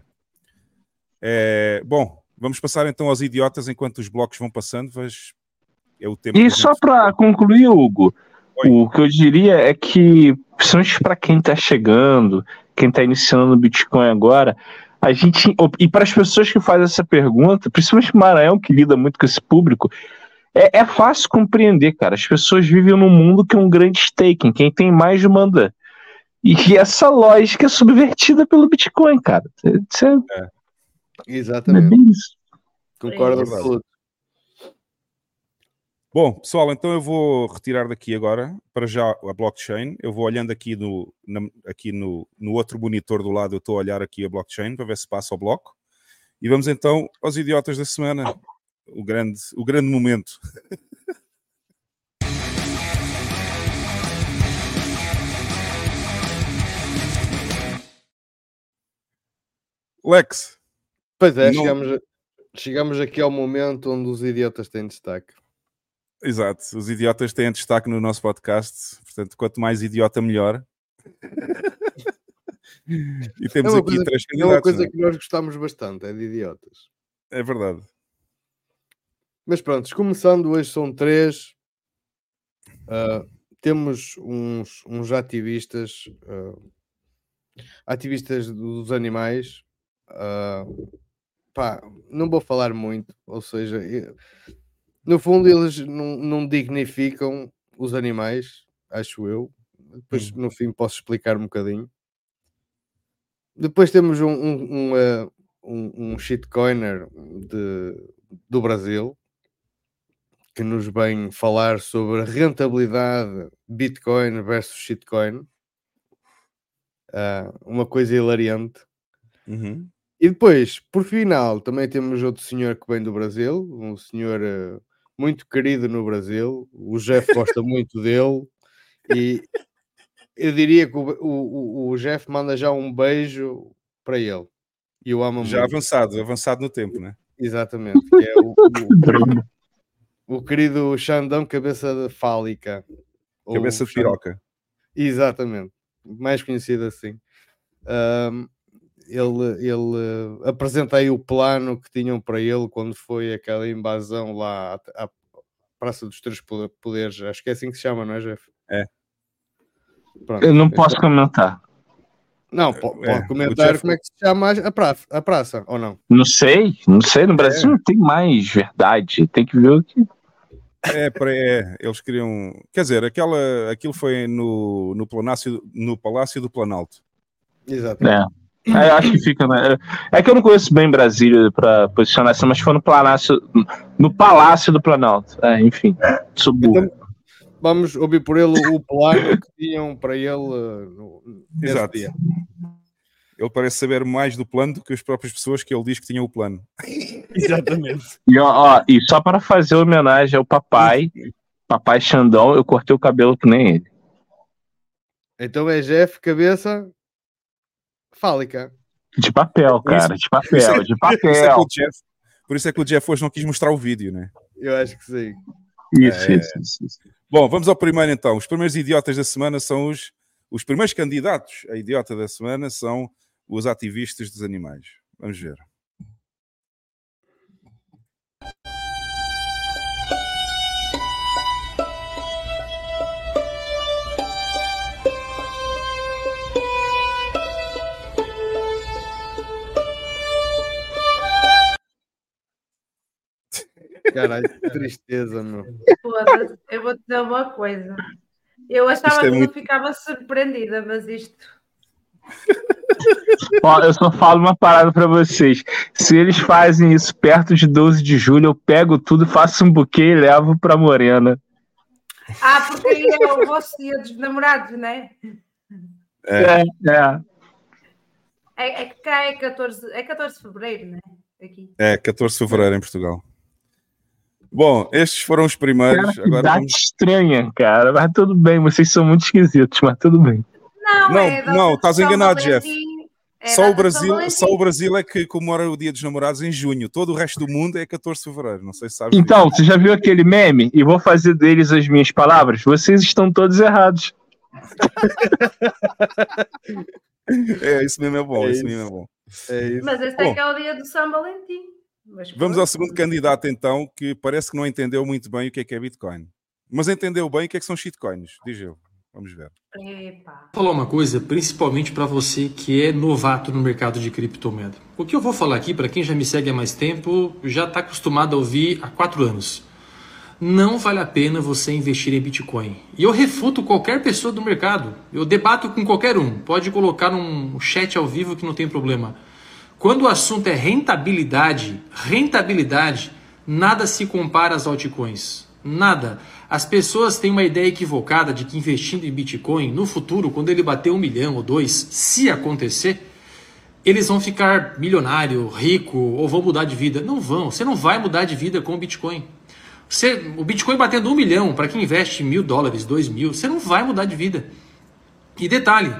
É, bom, vamos passar então aos idiotas enquanto os blocos vão passando, mas é o tempo. E só gente- para concluir, Hugo, Oi. o que eu diria é que, principalmente para quem está chegando, quem está iniciando no Bitcoin agora, a gente. E para as pessoas que fazem essa pergunta, principalmente o Maranhão, que lida muito com esse público, é, é fácil compreender, cara. As pessoas vivem num mundo que é um grande staking. Quem tem mais manda. E que essa lógica é subvertida pelo Bitcoin, cara. Isso é, é Exatamente. bem isso. Concordo É com. Bom, pessoal, então eu vou retirar daqui agora para já a blockchain. Eu vou olhando aqui no, na- aqui no, no outro monitor do lado, eu estou a olhar aqui a blockchain para ver se passa o bloco. E vamos então aos idiotas da semana. O grande, o grande momento. Lex, Pois é, Não- chegamos, chegamos aqui ao momento onde os idiotas têm destaque. Exato, os idiotas têm destaque no nosso podcast, portanto, quanto mais idiota, melhor. e É temos uma aqui coisa, três é uma candidatos. coisa não é? que nós gostamos bastante, é de idiotas. É verdade. Mas pronto, começando hoje são três. Uh, temos uns, uns ativistas, uh, ativistas dos animais. Uh, pá, não vou falar muito, ou seja, eu, no fundo eles não, não, dignificam os animais, acho eu. Depois hum. no fim posso explicar um bocadinho. Depois temos um, um, um, um, um shitcoiner de, do Brasil, que nos vem falar sobre rentabilidade Bitcoin versus shitcoin. Uh, uma coisa hilariante. Uhum. E depois, por final, também temos outro senhor que vem do Brasil, um senhor uh, muito querido no Brasil. O Jeff gosta muito dele. E eu diria que o, o, o, Jeff manda já um beijo para ele. E eu amo Já muito. avançado, avançado no tempo, né? Exatamente. é o, o, o, querido Xandão Cabeça Fálica. Cabeça de piroca. Exatamente. Mais conhecido assim. Um, ele, ele apresenta aí o plano que tinham para ele quando foi aquela invasão lá à, à Praça dos Três Poderes. Acho que é assim que se chama, não é, Jeff? É. Pronto. Eu não posso comentar. Não, pode, é, comentar Jeff... como é que se chama a praça, a praça, ou não? Não sei, não sei. No Brasil é. não tem mais verdade. Tem que ver o que. É, é, eles queriam. Quer dizer, aquela, aquilo foi no, no, Palácio, no Palácio do Planalto. Exato. É. É, acho que fica. Né? É que eu não conheço bem Brasília para posicionar essa, mas foi no Palácio, no Palácio do Planalto. É, enfim, sou burro. Então, vamos ouvir por ele o plano que tinham para ele uh, no, Exato. Dia. Ele parece saber mais do plano do que as próprias pessoas que ele diz que tinham o plano. Exatamente. E, ó, e só para fazer homenagem ao papai, papai Xandão, eu cortei o cabelo que nem ele. Então é Jeff, cabeça fálica. De papel, cara, de papel, de papel. Por isso, é Jeff, por isso é que o Jeff hoje não quis mostrar o vídeo, né? Eu acho que sim. Isso, é... isso, isso, isso. Bom, vamos ao primeiro então. Os primeiros idiotas da semana são os. Os primeiros candidatos a idiota da semana são os ativistas dos animais. Vamos ver. Caralho, que tristeza, meu. Foda-se, eu vou te dizer uma coisa. Eu achava é que muito... não ficava surpreendida, mas isto. Ó, eu só falo uma parada para vocês. Se eles fazem isso perto de 12 de julho, eu pego tudo, faço um buquê e levo pra Morena. Ah, porque aí é o vosso dia dos namorados, né? É, é. É, é que cá é 14, é 14 de fevereiro, né? Aqui. É, 14 de fevereiro em Portugal. Bom, estes foram os primeiros. Cara, Agora vamos... estranha, cara. Mas tudo bem, vocês são muito esquisitos, mas tudo bem. Não, não, é não estás enganado, Jeff. É só, o Brasil, só o Brasil é que comemora o Dia dos Namorados em junho. Todo o resto do mundo é 14 de fevereiro. Não sei se sabes. Então, disso. você já viu aquele meme? E vou fazer deles as minhas palavras? Vocês estão todos errados. é, isso mesmo é bom. É isso. isso mesmo é bom. É Mas esse é que é o dia do São Valentim. Mas Vamos ao segundo candidato, então, que parece que não entendeu muito bem o que é que é Bitcoin. Mas entendeu bem o que é que são shitcoins, diz eu. Vamos ver. Epa. Vou falar uma coisa, principalmente para você que é novato no mercado de criptomoeda. O que eu vou falar aqui, para quem já me segue há mais tempo, já está acostumado a ouvir há quatro anos. Não vale a pena você investir em Bitcoin. E eu refuto qualquer pessoa do mercado. Eu debato com qualquer um. Pode colocar um chat ao vivo que não tem problema. Quando o assunto é rentabilidade, rentabilidade, nada se compara às altcoins. Nada. As pessoas têm uma ideia equivocada de que investindo em Bitcoin, no futuro, quando ele bater um milhão ou dois, se acontecer, eles vão ficar milionário, rico ou vão mudar de vida. Não vão. Você não vai mudar de vida com o Bitcoin. Você, o Bitcoin batendo um milhão, para quem investe mil dólares, dois mil, você não vai mudar de vida. E detalhe,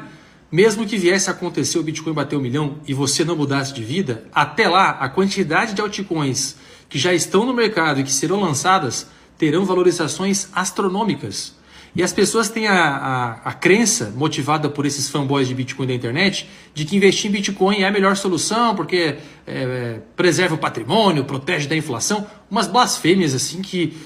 mesmo que viesse a acontecer o Bitcoin bater um milhão e você não mudasse de vida, até lá a quantidade de altcoins que já estão no mercado e que serão lançadas terão valorizações astronômicas. E as pessoas têm a, a, a, crença, motivada por esses fanboys de Bitcoin da internet, de que investir em Bitcoin é a melhor solução, porque é, é, preserva o patrimônio, protege da inflação. Umas blasfêmias assim que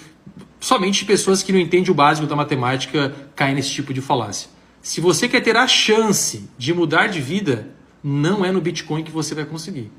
somente pessoas que não entendem o básico da matemática caem nesse tipo de falácia. Se você quer ter a chance de mudar de vida, não é no Bitcoin que você vai conseguir.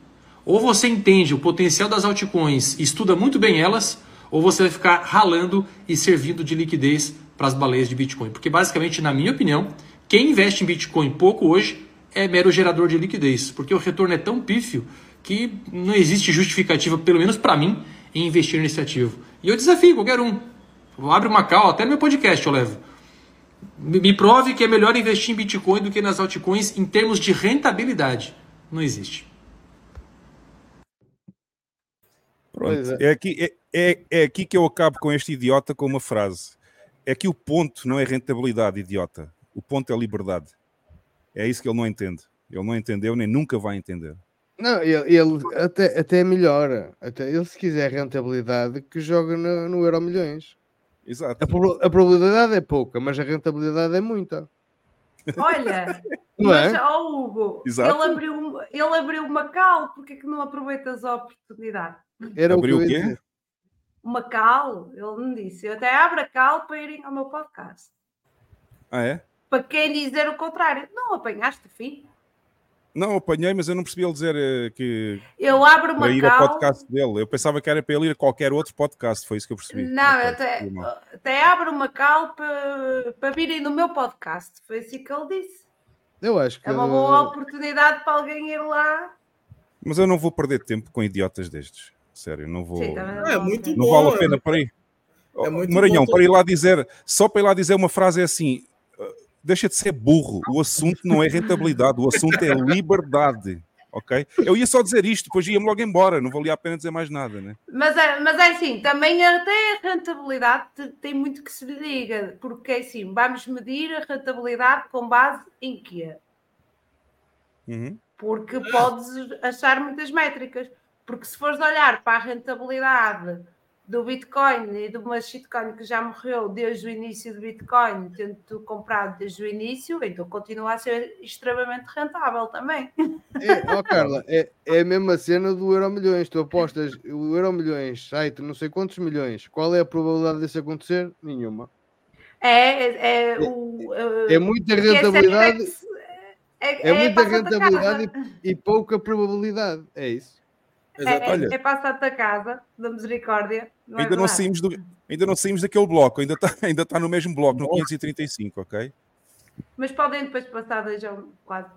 Ou você entende o potencial das altcoins estuda muito bem elas, ou você vai ficar ralando e servindo de liquidez para as baleias de Bitcoin. Porque basicamente, na minha opinião, quem investe em Bitcoin pouco hoje é mero gerador de liquidez, porque o retorno é tão pífio que não existe justificativa, pelo menos para mim, em investir nesse ativo. E eu desafio qualquer um. Abre uma cal, até no meu podcast eu levo. Me prove que é melhor investir em Bitcoin do que nas altcoins em termos de rentabilidade. Não existe. Pronto. É. é. aqui, é, é, é aqui que eu acabo com este idiota com uma frase é que o ponto não é rentabilidade, idiota. O ponto é liberdade. É isso que ele não entende. Ele não entendeu nem nunca vai entender. Não, ele, ele até, até melhora. Até ele, se quiser rentabilidade, que joga no, no Euro Milhões. Exato. A, a, probabilidade é pouca, mas a rentabilidade é muita. Olha, não mas, é? oh, Hugo, Exato. ele abriu, ele abriu uma cal, porque é que não aproveitas a oportunidade? Era abriu o quê? uma cal, ele me disse, eu até abro a cal para irem ao meu podcast. Ah, é? Para quem dizer o contrário. Não apanhaste, filho? Não, apanhei, mas eu não percebi ele dizer uh, que. Eu abro uma ir cal... ao podcast dele. Eu pensava que era para ele ir a qualquer outro podcast, foi isso que eu percebi. Não, okay, até, até abro uma cal para, para virem no meu podcast. Foi assim que ele disse. Eu acho que. É uma boa oportunidade para alguém ir lá. Mas eu não vou perder tempo com idiotas destes. Sério, não vou. Sim, é muito não bom, vale a pena para ir. É Maranhão, para ir lá dizer, só para ir lá dizer uma frase é assim: deixa de ser burro. O assunto não é rentabilidade, o assunto é liberdade. Ok? Eu ia só dizer isto, depois ia-me logo embora, não valia a pena dizer mais nada, né? Mas é, mas é assim, também até a rentabilidade tem muito que se lhe diga, porque é assim, vamos medir a rentabilidade com base em quê? Uhum. Porque podes achar muitas métricas. Porque se fores olhar para a rentabilidade do Bitcoin e de uma shitcoin que já morreu desde o início do Bitcoin, tendo comprado desde o início, então continua a ser extremamente rentável também. É, oh Carla, é, é a mesma cena do Euro Milhões. Tu apostas o Euro Milhões, site não sei quantos milhões. Qual é a probabilidade disso acontecer? Nenhuma. É, é, é, o, é muita rentabilidade. É, é, é muita rentabilidade e, e pouca probabilidade. É isso. Exato. É, Olha, é para a Santa Casa da Misericórdia. Não é ainda, não saímos do, ainda não saímos daquele bloco, ainda está ainda tá no mesmo bloco, no 535, ok? Mas podem depois passar já quase.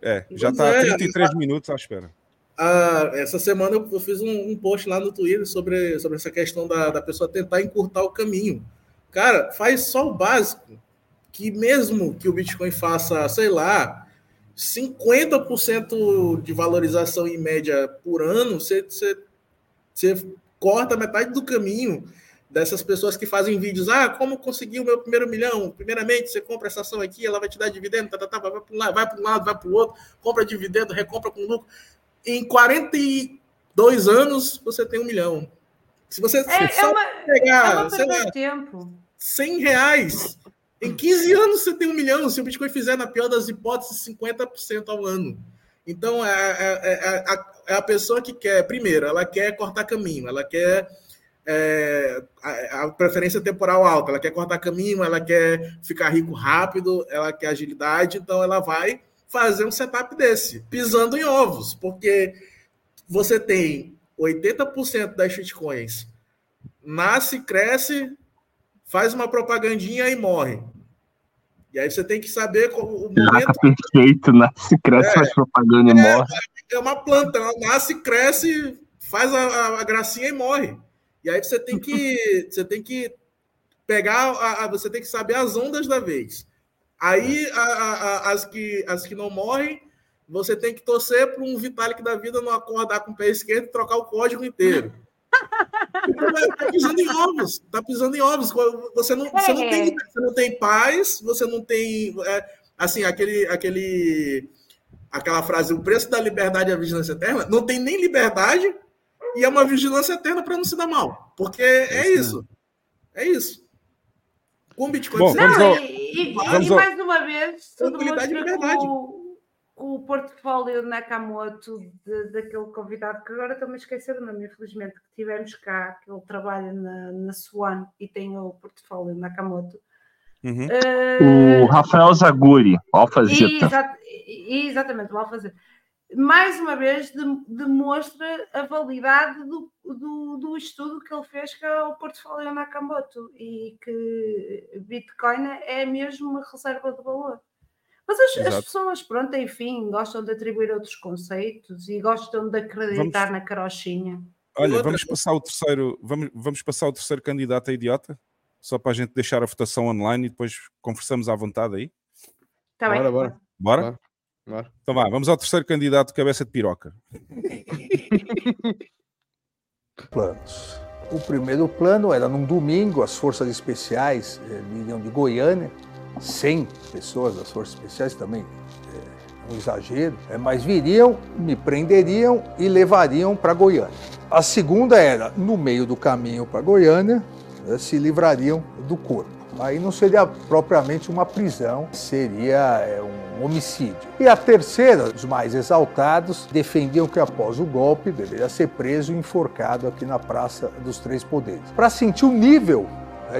É, já está há 33 é, minutos à espera. Ah, essa semana eu fiz um, um, post lá no Twitter sobre, sobre essa questão da, da pessoa tentar encurtar o caminho. Cara, faz só o básico. Que mesmo que o Bitcoin faça, sei lá, 50% de valorização em média por ano, você, você, você corta metade do caminho dessas pessoas que fazem vídeos. Ah, como conseguir o meu primeiro milhão? Primeiramente, você compra essa ação aqui, ela vai te dar dividendo, tá, tá, tá, vai para um lado, vai para um lado, vai para o outro, compra dividendo, recompra com lucro. Em 42 anos, você tem um milhão. Se você é, só é uma, pegar, é sei lá, tempo. 100 reais em 15 anos você tem um milhão, se o Bitcoin fizer, na pior das hipóteses, 50% ao ano. Então, é, é, é, a, é, pessoa que quer, primeiro, ela quer cortar caminho, ela quer é, a, a, preferência temporal alta, ela quer cortar caminho, ela quer ficar rico rápido, ela quer agilidade, então ela vai fazer um setup desse, pisando em ovos, porque você tem 80% das shitcoins nasce, cresce, faz uma propagandinha e morre. E aí você tem que saber o momento. perfeito, nasce, cresce, é, faz propaganda e é, morre. É uma planta, ela nasce, cresce, faz a, a, gracinha e morre. E aí você tem que, você tem que pegar, a, a, você tem que saber as ondas da vez. Aí as, que, as que não morrem, você tem que torcer para um Vitalik da vida não acordar com o pé esquerdo e trocar o código inteiro. Tá pisando em ovos, tá pisando em ovos. Você não, você não, tem, é. você não tem paz, você não tem. É, assim, aquele, aquele, aquela frase: o preço da liberdade é a vigilância eterna. Não tem nem liberdade e é uma vigilância eterna para não se dar mal. Porque é isso. É isso. Com Bitcoin, Bom, você- vamos Não, ao- e, e- vamos e ao- mais uma vez, e mostra que liberdade. O, portfólio Nakamoto de- daquele convidado, que agora estou-me a esquecer o nome, infelizmente, que tivemos cá, que ele trabalha na, na Swan e tem o portfólio Nakamoto. Uhum. Eh, O Rafael Zaguri, Alfazeta. Exa- exatamente, o Alfazer. Mais uma vez de- demonstra a validade do, do, do estudo que ele fez que é o portfólio Nakamoto e que Bitcoin é mesmo uma reserva de valor. Mas as, as pessoas, pronto, enfim, gostam de atribuir outros conceitos e gostam de acreditar na carochinha. Olha, Outra- vamos passar o terceiro, vamos, vamos passar o terceiro candidato a idiota, só para a gente deixar a votação online e depois conversamos à vontade aí. Está bem? Bora, bora. Bora? Bora. Bora. Então vá, vamos ao terceiro candidato, cabeça de piroca. planos. O primeiro plano era num domingo, as forças especiais eh, viriam de Goiânia, 100 pessoas das forças especiais também, é um exagero, eh, mas viriam, me prenderiam e levariam para Goiânia. A segunda era, no meio do caminho para Goiânia, eh, se livrariam do corpo. Aí não seria propriamente uma prisão, seria eh, um homicídio. E a terceira, os mais exaltados, defendiam que após o golpe deveria ser preso e enforcado aqui na Praça dos Três Poderes. Para sentir o nível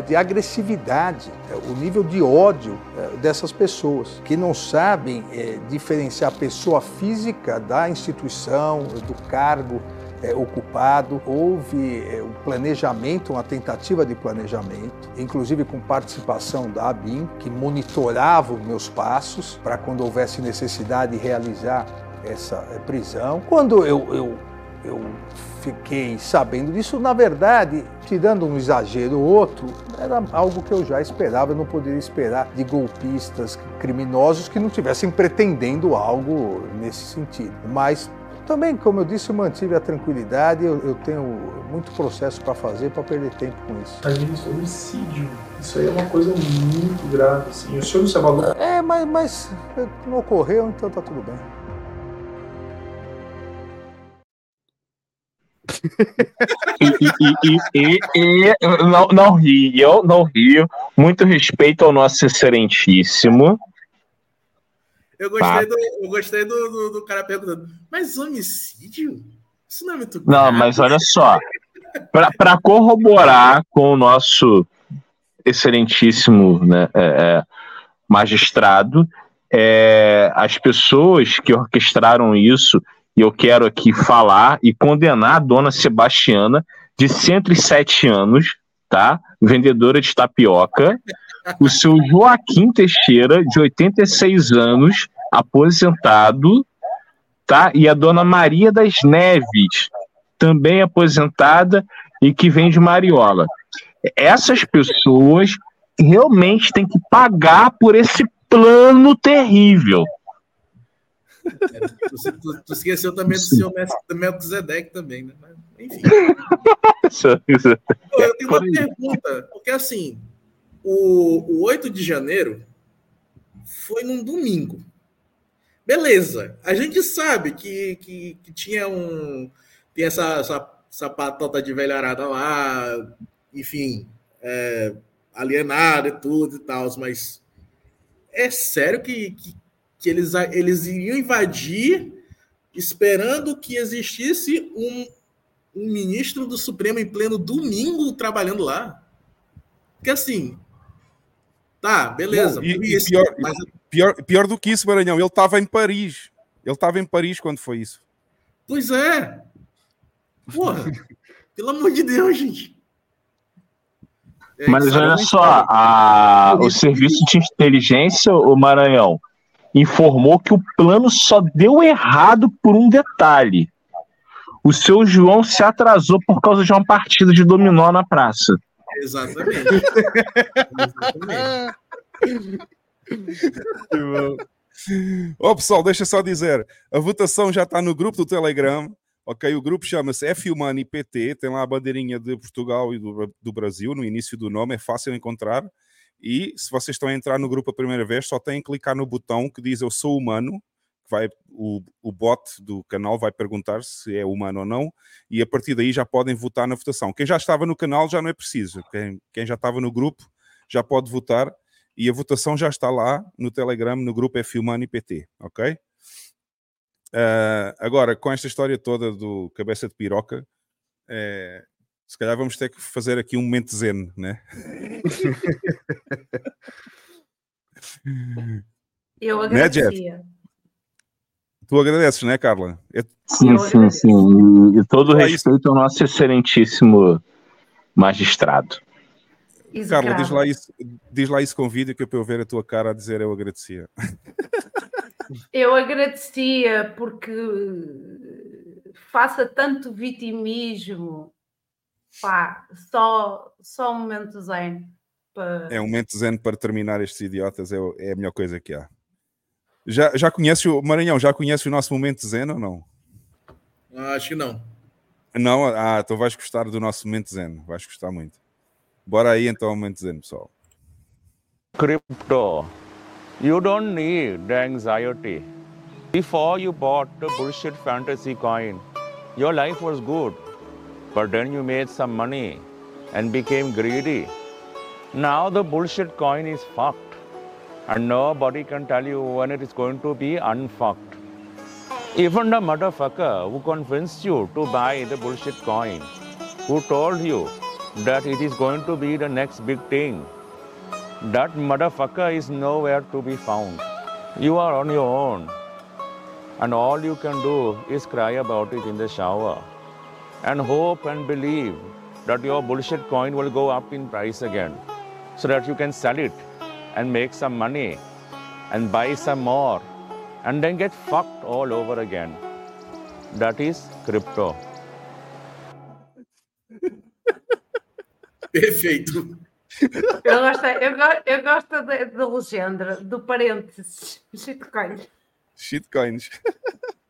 de agressividade, eh, o nível de ódio eh, dessas pessoas, que não sabem diferenciar a pessoa física da instituição, do cargo é, ocupado, houve é, um planejamento, uma tentativa de planejamento, inclusive com participação da ABIN, que monitorava os meus passos para quando houvesse necessidade de realizar essa é, prisão. Quando eu, eu, eu fiquei sabendo disso, na verdade, tirando um exagero ou outro, era algo que eu já esperava, eu não poderia esperar de golpistas criminosos que não estivessem pretendendo algo nesse sentido. Mas também, como eu disse, eu mantive a tranquilidade. Eu, eu tenho muito processo para fazer para perder tempo com isso. Agência homicídio. Isso aí é uma coisa muito grave, assim. O senhor não se abalou? É, mas, mas não ocorreu, então tá tudo bem. E, e, e, não, não rio, não rio. Muito respeito ao nosso excelentíssimo. Eu gostei, Tá. do, eu gostei do, do, do cara perguntando, mas homicídio? Isso não é muito Não, grave?" mas olha só. Para corroborar com o nosso excelentíssimo né, é, é, magistrado, é, as pessoas que orquestraram isso, e eu quero aqui falar e condenar a dona Sebastiana, de 107 anos, tá? Vendedora de tapioca, o seu Joaquim Teixeira, de 86 anos, aposentado, tá? E a dona Maria das Neves, também aposentada e que vem de Mariola. Essas pessoas realmente têm que pagar por esse plano terrível. Tu, tu- tu esqueceu também do seu mestre Melquisedeque também, né? Mas, Enfim. Eu tenho uma pergunta, porque assim, o, o 8 de janeiro foi num domingo. Beleza, a gente sabe que, que, que tinha um. Tem essa, essa, essa patota de velharada lá, enfim, é, alienada e tudo e tal, mas é sério que, que, que eles, eles iriam invadir esperando que existisse um, um ministro do Supremo em pleno domingo trabalhando lá? Porque assim. Tá, beleza. Não, e- e isso, pior- mas Pior, pior do que isso, Maranhão, ele estava em Paris. Ele estava em Paris quando foi isso. Pois é. Porra. pelo amor de Deus, gente. É, Mas olha nem só, a- o serviço de inteligência, o Maranhão, informou que o plano só deu errado por um detalhe. O seu João se atrasou por causa de uma partida de dominó na praça. Exatamente. Exatamente. Ó pessoal, deixa só dizer, a votação já está no grupo do Telegram, ok? O grupo chama-se F-Humani PT, tem lá a bandeirinha de Portugal e do, do Brasil no início do nome, é fácil encontrar. E se vocês estão a entrar no grupo a primeira vez, só têm que clicar no botão que diz Eu sou humano, que vai, o, o bot do canal vai perguntar se é humano ou não, e a partir daí já podem votar na votação. Quem já estava no canal já não é preciso, quem, quem já estava no grupo já pode votar e a votação já está lá no Telegram, no grupo F Humano PT, ok? Uh, agora, com esta história toda do cabeça de piroca, é, se calhar vamos ter que fazer aqui um momento zen, né? Eu Né, agradecia. Tu agradeces, né, Carla? Eu- Sim, sim, sim. E, todo isso- respeito ao nosso excelentíssimo magistrado. Carla, diz lá, isso, diz lá isso com vídeo que é para eu ver a tua cara a dizer eu agradecia. Eu agradecia porque faça tanto vitimismo. Pá, só, só um momento zen. Para... É um momento zen para terminar estes idiotas, é, é a melhor coisa que há. Já, já conhece o Maranhão, já conhece o nosso momento zen ou não? Acho que não. Não? Ah, então vais gostar do nosso momento zen, vais gostar muito. Bora aí então ao momento zen, pessoal. crypto. You don't need the anxiety. Before you bought the bullshit fantasy coin, your life was good. But then you made some money and became greedy. Now the bullshit coin is fucked. And nobody can tell you when it is going to be unfucked. Even the motherfucker who convinced you to buy the bullshit coin, who told you that it is going to be the next big thing, that motherfucker is nowhere to be found. You are on your own. And all you can do is cry about it in the shower and hope and believe that your bullshit coin will go up in price again so that you can sell it and make some money and buy some more and then get fucked all over again. That is crypto. Perfeito. Eu gosto, eu, go- eu gosto da, da legenda, do parênteses. Shitcoin. Shitcoins.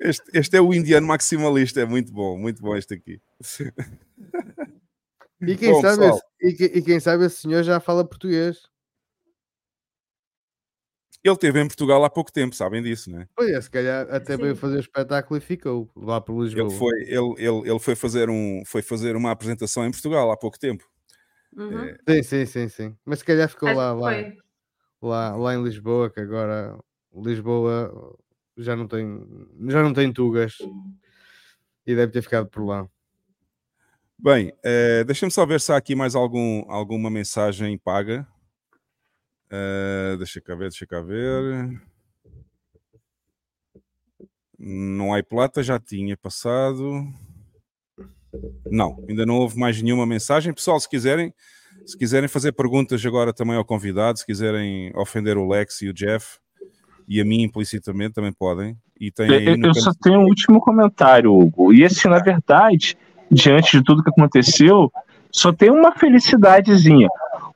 Este, este é o indiano maximalista, é muito bom, muito bom este aqui. E quem, Bom, sabe esse, e, e quem sabe esse senhor já fala português. ele esteve em Portugal há pouco tempo, sabem disso, né? Pois é, se calhar até veio Sim. fazer o espetáculo e ficou lá por Lisboa. Ele foi, ele, ele, ele foi, fazer um, foi fazer uma apresentação em Portugal há pouco tempo. Uhum. É, Sim, sim, sim, sim. Mas se calhar ficou Acho lá, lá, lá, lá em Lisboa, que agora Lisboa já não tem, já não tem tugas. E deve ter ficado por lá. Bem, eh, deixa-me só ver se há aqui mais algum, alguma mensagem paga. Eh, deixa cá ver, deixa cá ver. Não há plata, já tinha passado. Não, ainda não houve mais nenhuma mensagem. Pessoal, se quiserem, se quiserem fazer perguntas agora também ao convidado, se quiserem ofender o Lex e o Jeff e a mim implicitamente também podem. E tem aí Eu, no eu canto- só tenho um último comentário, Hugo. E esse, na verdade, diante de tudo que aconteceu, só tem uma felicidadezinha.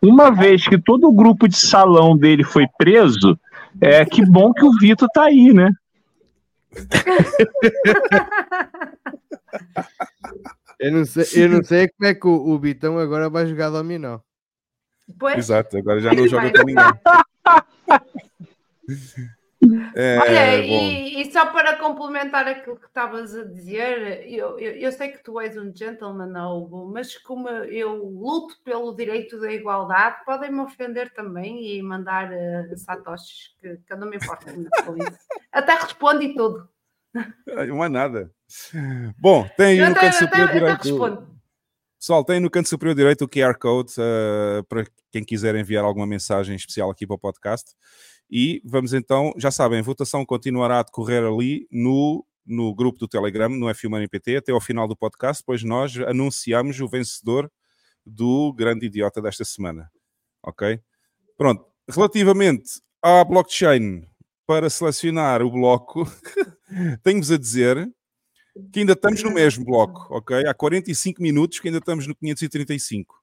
Uma vez que todo o grupo de salão dele foi preso, é que bom que o Vitor tá aí, né? Eu não sei, eu não sei como é que o, o Bitão agora vai jogar dominó. Pois, Exato, agora já não joga com ninguém. É, Olha, e, e só para complementar aquilo que estavas a dizer, eu, eu, eu sei que tu és um gentleman, Hugo, mas como eu luto pelo direito da igualdade, podem-me ofender também e mandar uh, satoshis, que, que eu não me importo muito com isso. Até respondo e tudo. Não é nada. Bom, tem Eu no canto superior direito. Pessoal, tem no canto superior direito o QR Code eh, para quem quiser enviar alguma mensagem especial aqui para o podcast. E vamos então, já sabem, a votação continuará a decorrer ali no, no grupo do Telegram, no F1 NPT, até ao final do podcast, pois nós anunciamos o vencedor do grande idiota desta semana. Ok? Pronto. Relativamente à blockchain, para selecionar o bloco, tenho-vos a dizer que ainda estamos no mesmo bloco, ok? Há 45 minutos que ainda estamos no 535.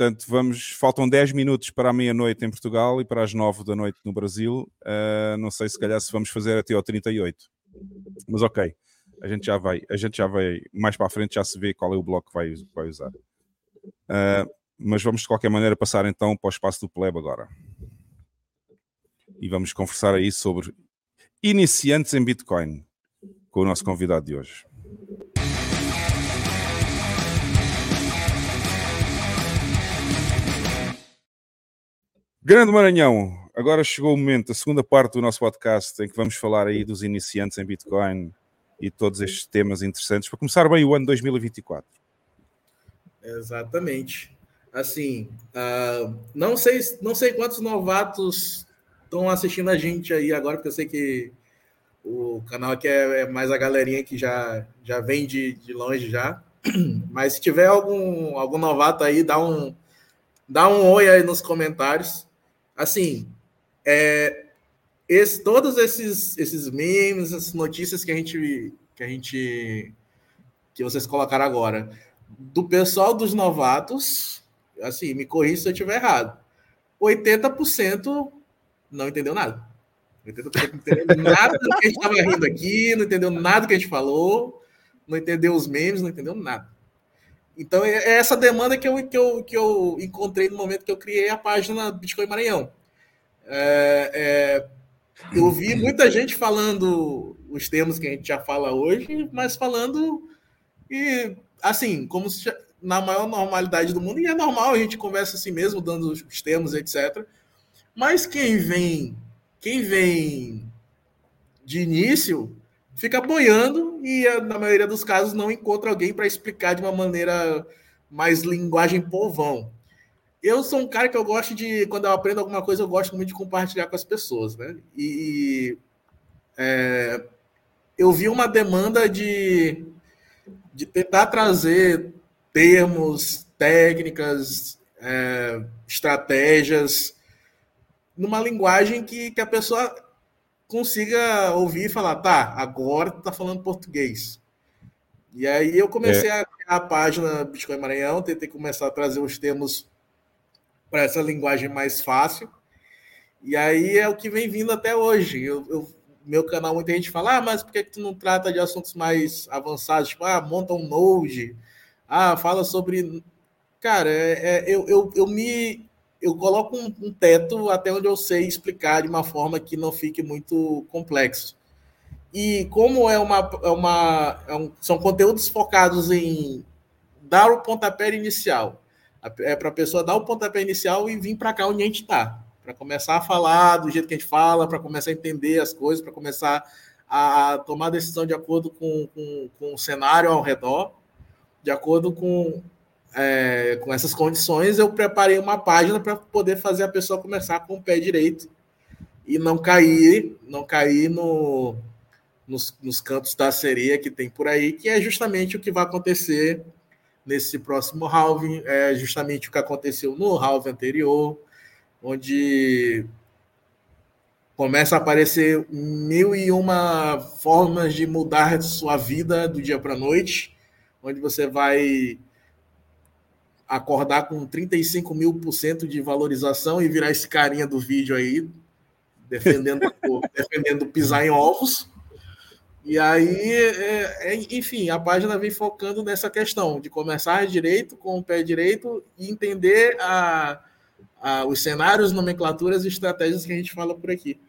Portanto, vamos, faltam 10 minutos para a meia-noite em Portugal e para as 9 da noite no Brasil. Ah, não sei se calhar se vamos fazer até ao 38. Mas ok, a gente já vai, a gente já vai, mais para a frente já se vê qual é o bloco que vai, vai usar. Ah, mas vamos de qualquer maneira passar então para o espaço do Pleb agora. E vamos conversar aí sobre iniciantes em Bitcoin com o nosso convidado de hoje. Grande Maranhão, agora chegou o momento, a segunda parte do nosso podcast, em que vamos falar aí dos iniciantes em Bitcoin e todos estes temas interessantes para começar bem o ano 2024. Exatamente. Assim, uh, não sei, não sei quantos novatos estão assistindo a gente aí agora, porque eu sei que o canal aqui é, é mais a galerinha que já, já vem de, de longe já. Mas se tiver algum, algum novato aí, dá um, dá um oi aí nos comentários. Assim, é, esse, todos esses, esses memes, essas notícias que a gente que a gente que vocês colocaram agora, do pessoal dos novatos, assim, me corrija se eu estiver errado. 80% não entendeu nada. 80% não entendeu nada do que a gente estava rindo aqui, não entendeu nada do que a gente falou, não entendeu os memes, não entendeu nada. Então, é, é essa demanda que eu, que, eu, que eu encontrei no momento que eu criei a página Bitcoin Maranhão. É, é, eu vi muita gente falando os termos que a gente já fala hoje, mas falando e assim, como se na maior normalidade do mundo, e é normal, a gente conversa assim mesmo, dando os termos, etc. Mas quem vem, quem vem de início, fica boiando e na maioria dos casos não encontra alguém para explicar de uma maneira mais linguagem povão. Eu sou um cara que eu gosto de, quando eu aprendo alguma coisa, eu gosto muito de compartilhar com as pessoas, né? E é, eu vi uma demanda de, de tentar trazer termos, técnicas, é, estratégias, numa linguagem que, que a pessoa consiga ouvir e falar, tá, agora tu tá falando português. E aí eu comecei é. a criar a página Bitcoin Maranhão, tentei começar a trazer os termos para essa linguagem mais fácil. E aí é o que vem vindo até hoje. Eu, eu, meu canal, muita gente fala, ah, mas por que, que tu não trata de assuntos mais avançados? Tipo, ah, monta um Node, ah, fala sobre. Cara, é, é, eu, eu, eu me. Eu coloco um, um, teto até onde eu sei explicar de uma forma que não fique muito complexo. E como é uma. É uma é um, são conteúdos focados em dar o pontapé inicial é para a pessoa dar o pontapé inicial e vir para cá onde a gente está. Para começar a falar do jeito que a gente fala, para começar a entender as coisas, para começar a tomar decisão de acordo com, com, com, o cenário ao redor, de acordo com, é, com essas condições, eu preparei uma página para poder fazer a pessoa começar com o pé direito e não cair, não cair no, nos, nos cantos da sereia que tem por aí, que é justamente o que vai acontecer nesse próximo halving, é justamente o que aconteceu no halving anterior, onde começa a aparecer mil e uma formas de mudar sua vida do dia para a noite, onde você vai acordar com 35 mil por cento de valorização e virar esse carinha do vídeo aí, defendendo, defendendo pisar em ovos. E aí, é, é, enfim, a página vem focando nessa questão de começar direito, com o pé direito, e entender a, a, os cenários, nomenclaturas e estratégias que a gente fala por aqui.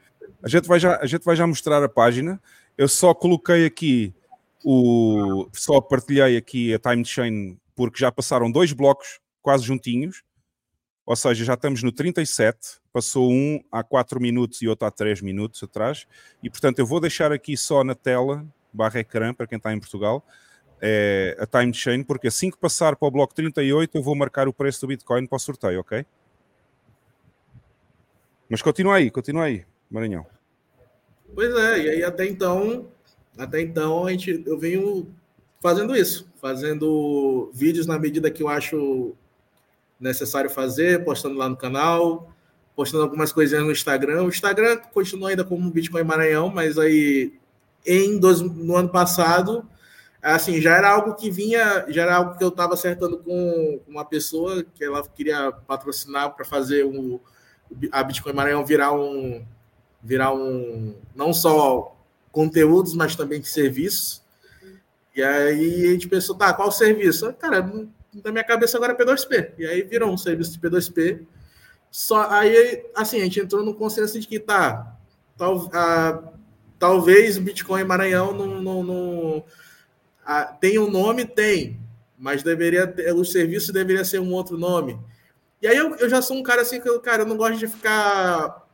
A gente, vai já, a gente vai já mostrar a página. Eu só coloquei aqui o. Só partilhei aqui a time chain, porque já passaram dois blocos quase juntinhos. Ou seja, já estamos no 37, passou um há 4 minutos e outro há 3 minutos atrás, e portanto eu vou deixar aqui só na tela, barra ecrã, para quem está em Portugal, é, a time chain, porque assim que passar para o bloco 38 eu vou marcar o preço do Bitcoin para o sorteio, ok? Mas continua aí, continua aí, Maranhão. Pois é, e aí até então, até então a gente, eu venho fazendo isso, fazendo vídeos na medida que eu acho necessário fazer, postando lá no canal, postando algumas coisinhas no Instagram. O Instagram continua ainda como Bitcoin Maranhão, mas aí em dois, no ano passado, assim, já era algo que vinha, já era algo que eu estava acertando com uma pessoa que ela queria patrocinar para fazer um, a Bitcoin Maranhão virar um virar um não só conteúdos, mas também serviços. E aí a gente pensou, tá, qual serviço? Cara, na minha cabeça agora é P2P. E aí virou um serviço de P2P. Só, aí, assim, a gente entrou no consenso de que tá, tal, a, talvez o Bitcoin Maranhão não, não, não a, tem um nome, tem, mas deveria ter, o serviço deveria ser um outro nome. E aí eu, eu já sou um cara assim que eu, cara, eu não gosto de ficar.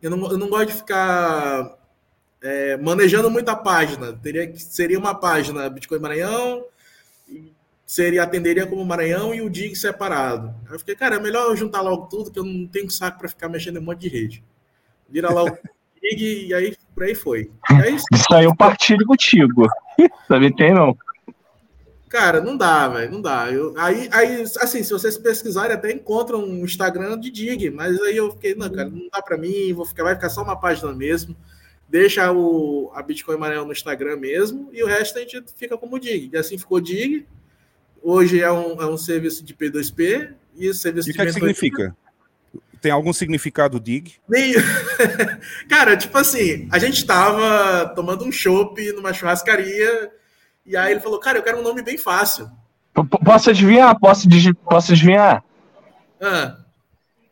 Eu não, eu não gosto de ficar é, manejando muito a página. Teria que seria uma página Bitcoin Maranhão, seria atenderia como Maranhão e o DIG separado. Aí eu fiquei, cara, é melhor eu juntar logo tudo, que eu não tenho saco para ficar mexendo em um monte de rede. Vira lá o DIG e aí por aí foi. E aí, Isso aí eu partilho contigo. Também tem, não. Cara, não dá, velho, não dá. Eu, aí, aí, assim, se vocês pesquisarem, até encontram um Instagram de Dig, mas aí eu fiquei, não, cara, não dá pra mim, vou ficar, vai ficar só uma página mesmo. Deixa o, a Bitcoin Maranhão no Instagram mesmo, e o resto a gente fica como Dig. E assim ficou Dig. Hoje é um, é um serviço de P2P, e esse serviço E o de que é que significa? Tem algum significado DIG? Nem... Cara, tipo assim, a gente tava tomando um chopp numa churrascaria, e aí ele falou, cara, eu quero um nome bem fácil. Posso adivinhar? Posso, digi- posso adivinhar? Ah,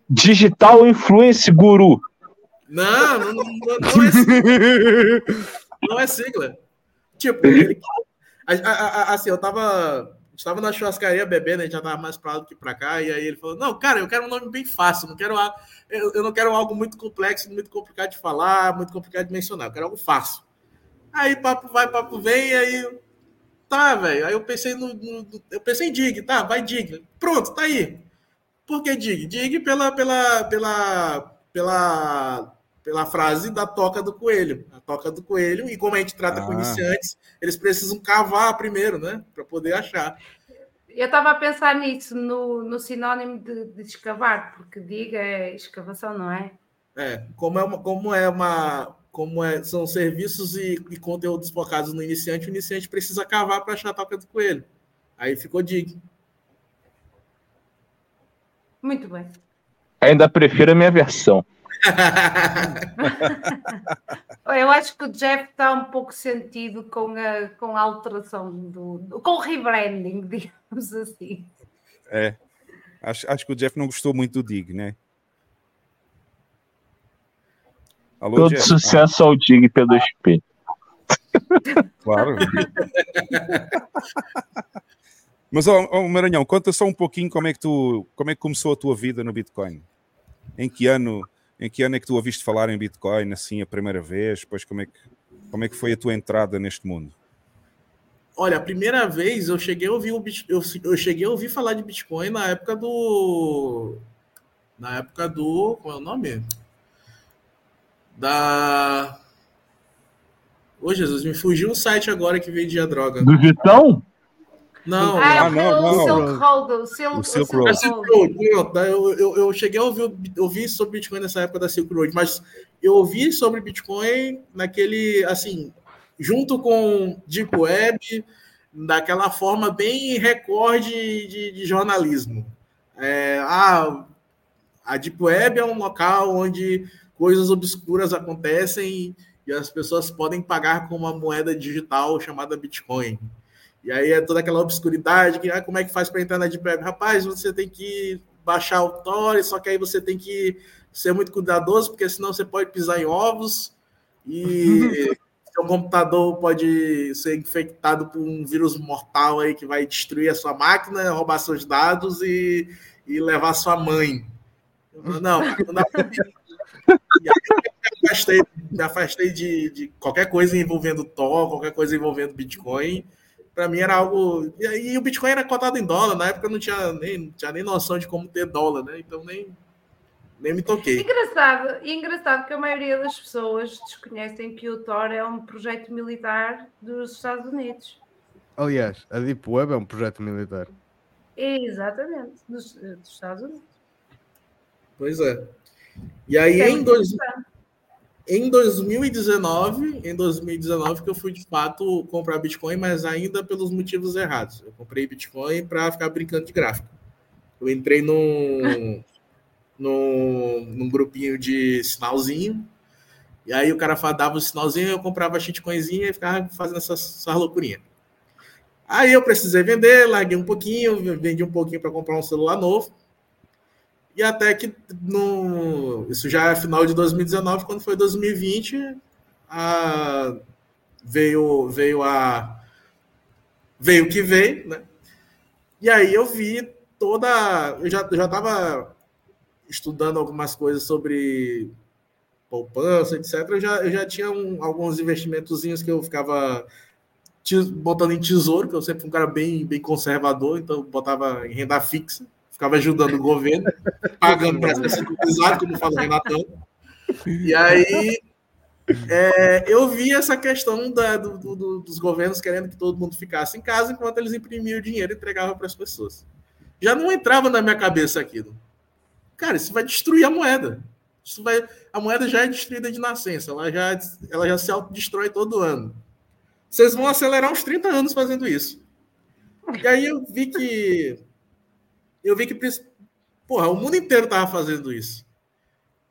Digital Influence Guru. Não, não, não, não é sigla. Não é sigla. Tipo, ele- a- a- a- assim, eu tava. A gente tava na churrascaria bebendo, a gente já tava mais pra lá do que pra cá, e aí ele falou: Não, cara, eu quero um nome bem fácil, não quero, eu, eu não quero algo muito complexo, muito complicado de falar, muito complicado de mencionar, eu quero algo fácil. Aí papo vai, papo vem, e aí. Tá, velho. Aí eu pensei no, no- no- Eu pensei em Dig, tá, vai Dig. Pronto, tá aí. Por que Dig? Dig pela, pela, pela, pela, pela frase da toca do coelho. A toca do coelho, e como a gente trata com Ah. iniciantes, eles precisam cavar primeiro, né? Para poder achar. Eu estava a pensar nisso, no, no sinónimo de, de escavar, porque diga é escavação, não é? É, como é uma, como é uma, como é, são serviços e, e conteúdos focados no iniciante, o iniciante precisa cavar para achar a toca do coelho. Aí ficou dig. Muito bem. Ainda prefiro a minha versão. Eu acho que o Jeff está um pouco sentido com a, com a alteração do, com o rebranding, digamos assim. É. Acho, acho que o Jeff não gostou muito do DIG, né? Alô, Todo Jeff? sucesso ao Dig P2P. Ah, claro. Mas, ó, ó, Maranhão, conta só um pouquinho como é, que tu, como é que começou a tua vida no Bitcoin. Em que ano, em que ano é que tu ouviste falar em Bitcoin, assim, a primeira vez? Depois, como é que, como é que foi a tua entrada neste mundo? Olha, a primeira vez eu cheguei a ouvir o eu, eu cheguei a ouvir falar de Bitcoin na época do na época do qual é o nome? Da Ô Jesus, me fugiu um site agora que vendia droga. Do Vitão? Não, Ah, é Ah, o não, não. Silk Road, o Silk, O o Silk Road. Road. Road, eu, eu, eu cheguei a ouvir, ouvir sobre Bitcoin nessa época da Silk Road, mas eu ouvi sobre Bitcoin naquele, assim, junto com Deep Web, daquela forma bem recorde de, de jornalismo. É, ah, a Deep Web é um local onde coisas obscuras acontecem e as pessoas podem pagar com uma moeda digital chamada Bitcoin. E aí é toda aquela obscuridade, que ah, como é que faz para entrar na Deep Web? Rapaz, você tem que baixar o Tor, só que aí você tem que ser muito cuidadoso, porque senão você pode pisar em ovos e seu computador pode ser infectado por um vírus mortal aí que vai destruir a sua máquina, roubar seus dados e, e levar sua mãe. Não, não dá pra e aí eu me afastei, me afastei de, de qualquer coisa envolvendo Tor, qualquer coisa envolvendo Bitcoin. Para mim era algo. E o Bitcoin era cotado em dólar, na época eu não tinha nem, não tinha nem noção de como ter dólar, né? Então nem, nem me toquei. Engraçado, e engraçado que a maioria das pessoas desconhecem que o Thor é um projeto militar dos Estados Unidos. Aliás, a Deep Web é um projeto militar. Exatamente, dos, dos Estados Unidos. Pois é. E aí É em, muito dois, interessante. Em 2019, em 2019 que eu fui de fato comprar Bitcoin, mas ainda pelos motivos errados. Eu comprei Bitcoin para ficar brincando de gráfico. Eu entrei num, num, num grupinho de sinalzinho, e aí o cara dava o sinalzinho, eu comprava shitcoinzinha e ficava fazendo essas, essas loucurinhas. Aí eu precisei vender, larguei um pouquinho, vendi um pouquinho para comprar um celular novo. E até que no, isso já é final de 2019, quando foi 2020, a, veio veio a veio que veio, né? E aí eu vi toda. Eu já, já tava estudando algumas coisas sobre poupança, etc. Eu já, eu já tinha um, alguns investimentozinhos que eu ficava botando em tesouro, que eu sempre fui um cara bem, bem conservador, então botava em renda fixa, ficava ajudando o governo, pagando para ser securizado, como fala o Renatão. E aí é, eu vi essa questão da- do- do- do- dos governos querendo que todo mundo ficasse em casa enquanto eles imprimiam dinheiro e entregavam para as pessoas. Já não entrava na minha cabeça aquilo. Cara, isso vai destruir a moeda. Isso vai, a moeda já é destruída de nascença, ela já, ela já se autodestrói todo ano. Vocês vão acelerar uns 30 anos fazendo isso. E aí eu vi que. Eu vi que. Porra, o mundo inteiro tava fazendo isso.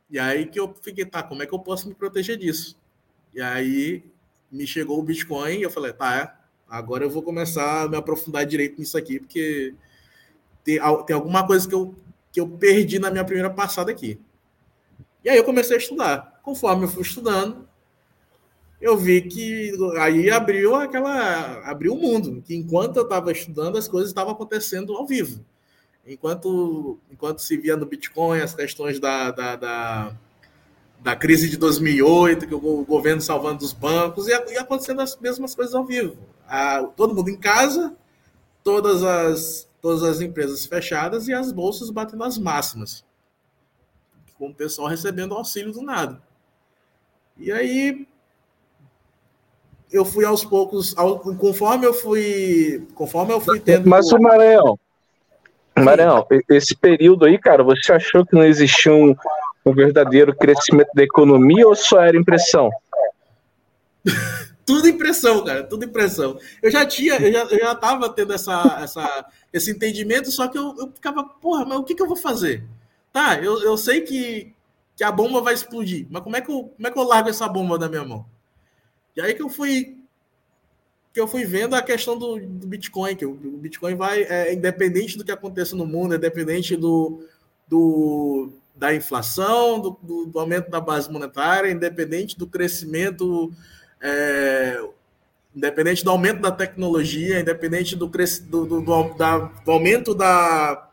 E aí que eu fiquei, tá, como é que eu posso me proteger disso? E aí me chegou o Bitcoin e eu falei, tá, agora eu vou começar a me aprofundar direito nisso aqui, porque tem, tem alguma coisa que eu, que eu perdi na minha primeira passada aqui. E aí eu comecei a estudar. Conforme eu fui estudando, eu vi que aí abriu aquela. abriu o mundo. Que enquanto eu estava estudando, as coisas estavam acontecendo ao vivo. Enquanto, enquanto se via no Bitcoin as questões da, da, da, da crise de 2008, que o governo salvando os bancos, e, e acontecendo as mesmas coisas ao vivo. Ah, todo mundo em casa, todas as, todas as empresas fechadas e as bolsas batendo as máximas. Com o pessoal recebendo auxílio do nada. E aí eu fui aos poucos, ao- conforme eu fui, conforme eu fui tendo. Mas o Maranhão, Maranhão, e- esse período aí, cara, você achou que não existia um, um verdadeiro crescimento da economia ou só era impressão? Tudo impressão, cara, tudo impressão. Eu já tinha, eu já, eu já tava tendo essa, essa, esse entendimento, só que eu, eu ficava, porra, mas o que, que eu vou fazer? Tá, eu, eu sei que, que a bomba vai explodir, mas como é, que eu, como é que eu largo essa bomba da minha mão? E aí que eu fui que eu fui vendo a questão do, do Bitcoin, que o, o Bitcoin vai, é, independente do que aconteça no mundo, independente do, do, da inflação, do, do, do aumento da base monetária, independente do crescimento, é, independente do aumento da tecnologia, independente do, cresc- do, do, do, da, do aumento da,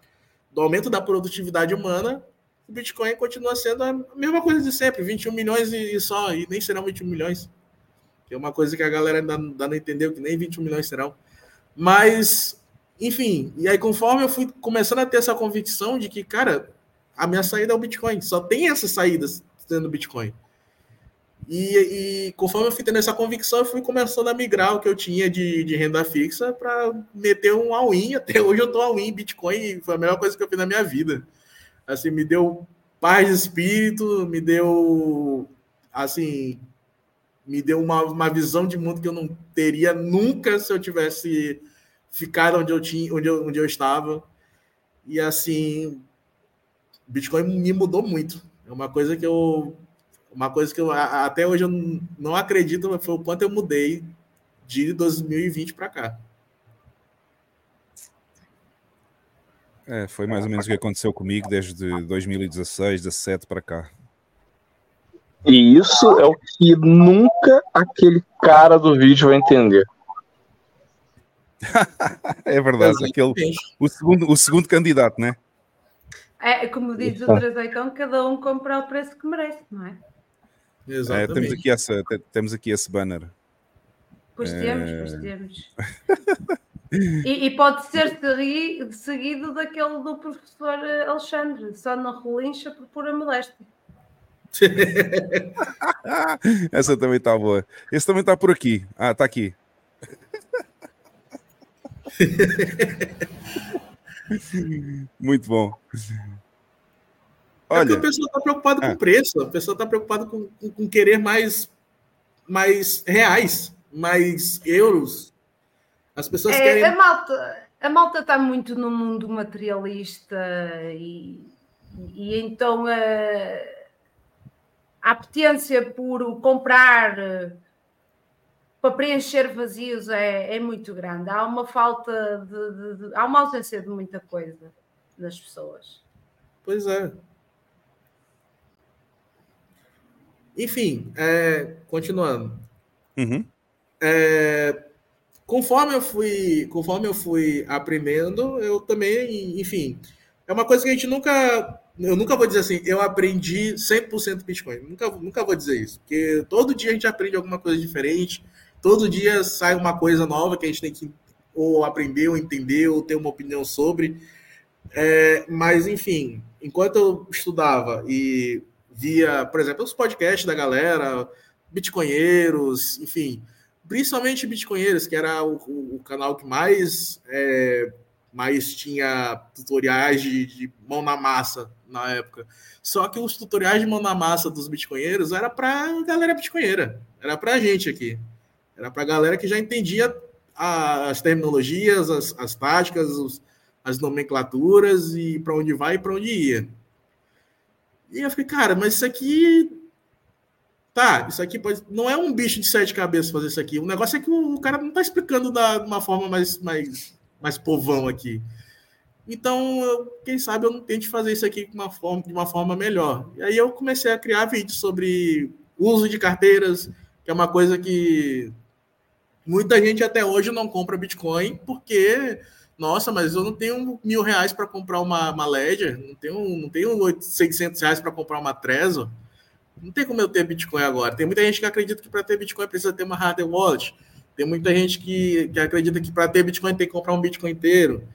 do aumento da produtividade humana, o Bitcoin continua sendo a mesma coisa de sempre, 21 milhões e, e só, e nem serão 21 milhões. Que é uma coisa que a galera ainda, ainda não entendeu, que nem 21 milhões serão. Mas, enfim, e aí conforme eu fui começando a ter essa convicção de que, cara, a minha saída é o Bitcoin, só tem essas saídas tendo Bitcoin. E, e conforme eu fui tendo essa convicção, eu fui começando a migrar o que eu tinha de, de renda fixa para meter um all-in. Até hoje eu tô all-in Bitcoin, foi a melhor coisa que eu fiz na minha vida. Assim, me deu paz de espírito, me deu, assim, me deu uma, uma visão de mundo que eu não teria nunca se eu tivesse ficado onde eu tinha, onde eu, onde eu estava. E assim, Bitcoin me mudou muito. É uma coisa que eu uma coisa que eu até hoje eu não- acredito foi o quanto eu mudei de 2020 para cá. É, foi mais ou menos o que aconteceu comigo desde 2016, 17 para cá. E isso é o que nunca aquele cara do vídeo vai entender. É verdade, aquele, o, segundo, o segundo candidato, né? É, como diz o Trazeicão, cada um compra o preço que merece, não é? É, temos, aqui essa, te- temos aqui esse banner. Pois É. temos, pois temos. E, e pode ser segui- seguido daquele do professor eh, Alexandre, só não relincha por pura modéstia. Essa também está boa. Esse também está por aqui. Ah, está aqui. Muito bom. É Olha, a pessoa está preocupada com Ah. o preço, a pessoa está preocupada com, com, com querer mais, mais reais, mais euros. As pessoas É, querem. a malta a malta está muito no mundo materialista e, e então eh, a apetência por comprar eh, para preencher vazios é, é muito grande. Há uma falta de, de- de- há uma ausência de muita coisa das pessoas. Pois é. Enfim, é, continuando. Uhum. É, conforme eu fui, conforme eu fui aprendendo, eu também, enfim, é uma coisa que a gente nunca, eu nunca vou dizer assim, eu aprendi 100% Bitcoin. Nunca, nunca vou dizer isso, porque todo dia a gente aprende alguma coisa diferente, todo dia sai uma coisa nova que a gente tem que ou aprender, ou entender, ou ter uma opinião sobre. É, mas, enfim, enquanto eu estudava e via, por exemplo, os podcasts da galera, bitcoinheiros, enfim, principalmente bitcoinheiros, que era o, o, canal que mais, é, mais tinha tutoriais de, de, mão na massa na época. Só que os tutoriais de mão na massa dos bitcoinheiros era para galera bitcoinheira, era para a gente aqui, era para galera que já entendia a, as terminologias, as, as táticas, os, as nomenclaturas e para onde vai e para onde ia. E eu fiquei, cara, mas isso aqui. Tá, isso aqui pode. Não é um bicho de sete cabeças fazer isso aqui. O negócio é que o, cara não está explicando de uma forma mais, mais, mais povão aqui. Então, eu, quem sabe eu não tente fazer isso aqui uma, forma, de uma forma melhor. E aí eu comecei a criar vídeos sobre uso de carteiras, que é uma coisa que muita gente até hoje não compra Bitcoin porque nossa, mas eu não tenho mil reais para comprar uma, uma Ledger, não tenho, não tenho 600 reais para comprar uma Trezor. Não tem como eu ter Bitcoin agora. Tem muita gente que acredita que para ter Bitcoin precisa ter uma hardware wallet. Tem muita gente que, que acredita que para ter Bitcoin tem que comprar um Bitcoin inteiro.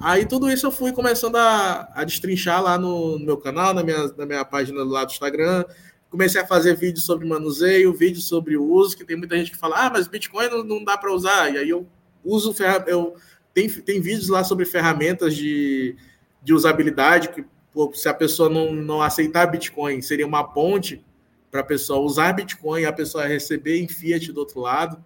Aí tudo isso eu fui começando a, a destrinchar lá no, no meu canal, na minha, na minha página lá do Instagram. Comecei a fazer vídeos sobre manuseio, vídeos sobre o uso, que tem muita gente que fala, ah, mas Bitcoin não, não dá para usar. E aí eu uso, eu tem, tem vídeos lá sobre ferramentas de, de usabilidade, que pô, se a pessoa não, não aceitar Bitcoin, seria uma ponte para a pessoa usar Bitcoin a pessoa receber em Fiat do outro lado.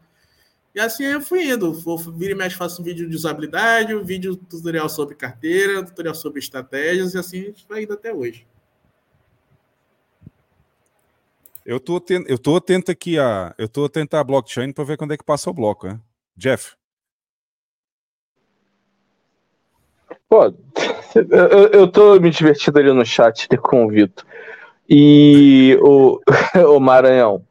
E assim eu fui indo. Vou, vira e mexe, faço um vídeo de usabilidade, um vídeo tutorial sobre carteira, um tutorial sobre estratégias, e assim a gente vai indo até hoje. Eu estou atento, eu tô atento aqui a. Eu estou atento à blockchain para ver quando é que passa o bloco, né? Jeff. Pô, eu, eu tô me divertindo ali no chat, te convido. E o, o Maranhão,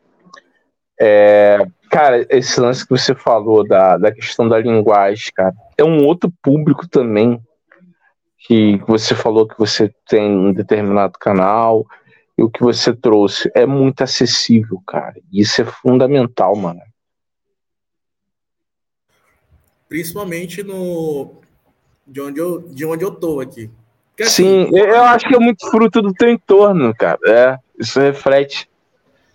é, cara, esse lance que você falou da, da questão da linguagem, cara, é um outro público também que você falou que você tem um determinado canal e o que você trouxe é muito acessível, cara. Isso é fundamental, mano. Principalmente no, de onde eu, de onde eu tô aqui. Porque, assim, Sim, eu acho que é muito fruto do teu entorno, cara. É, isso reflete.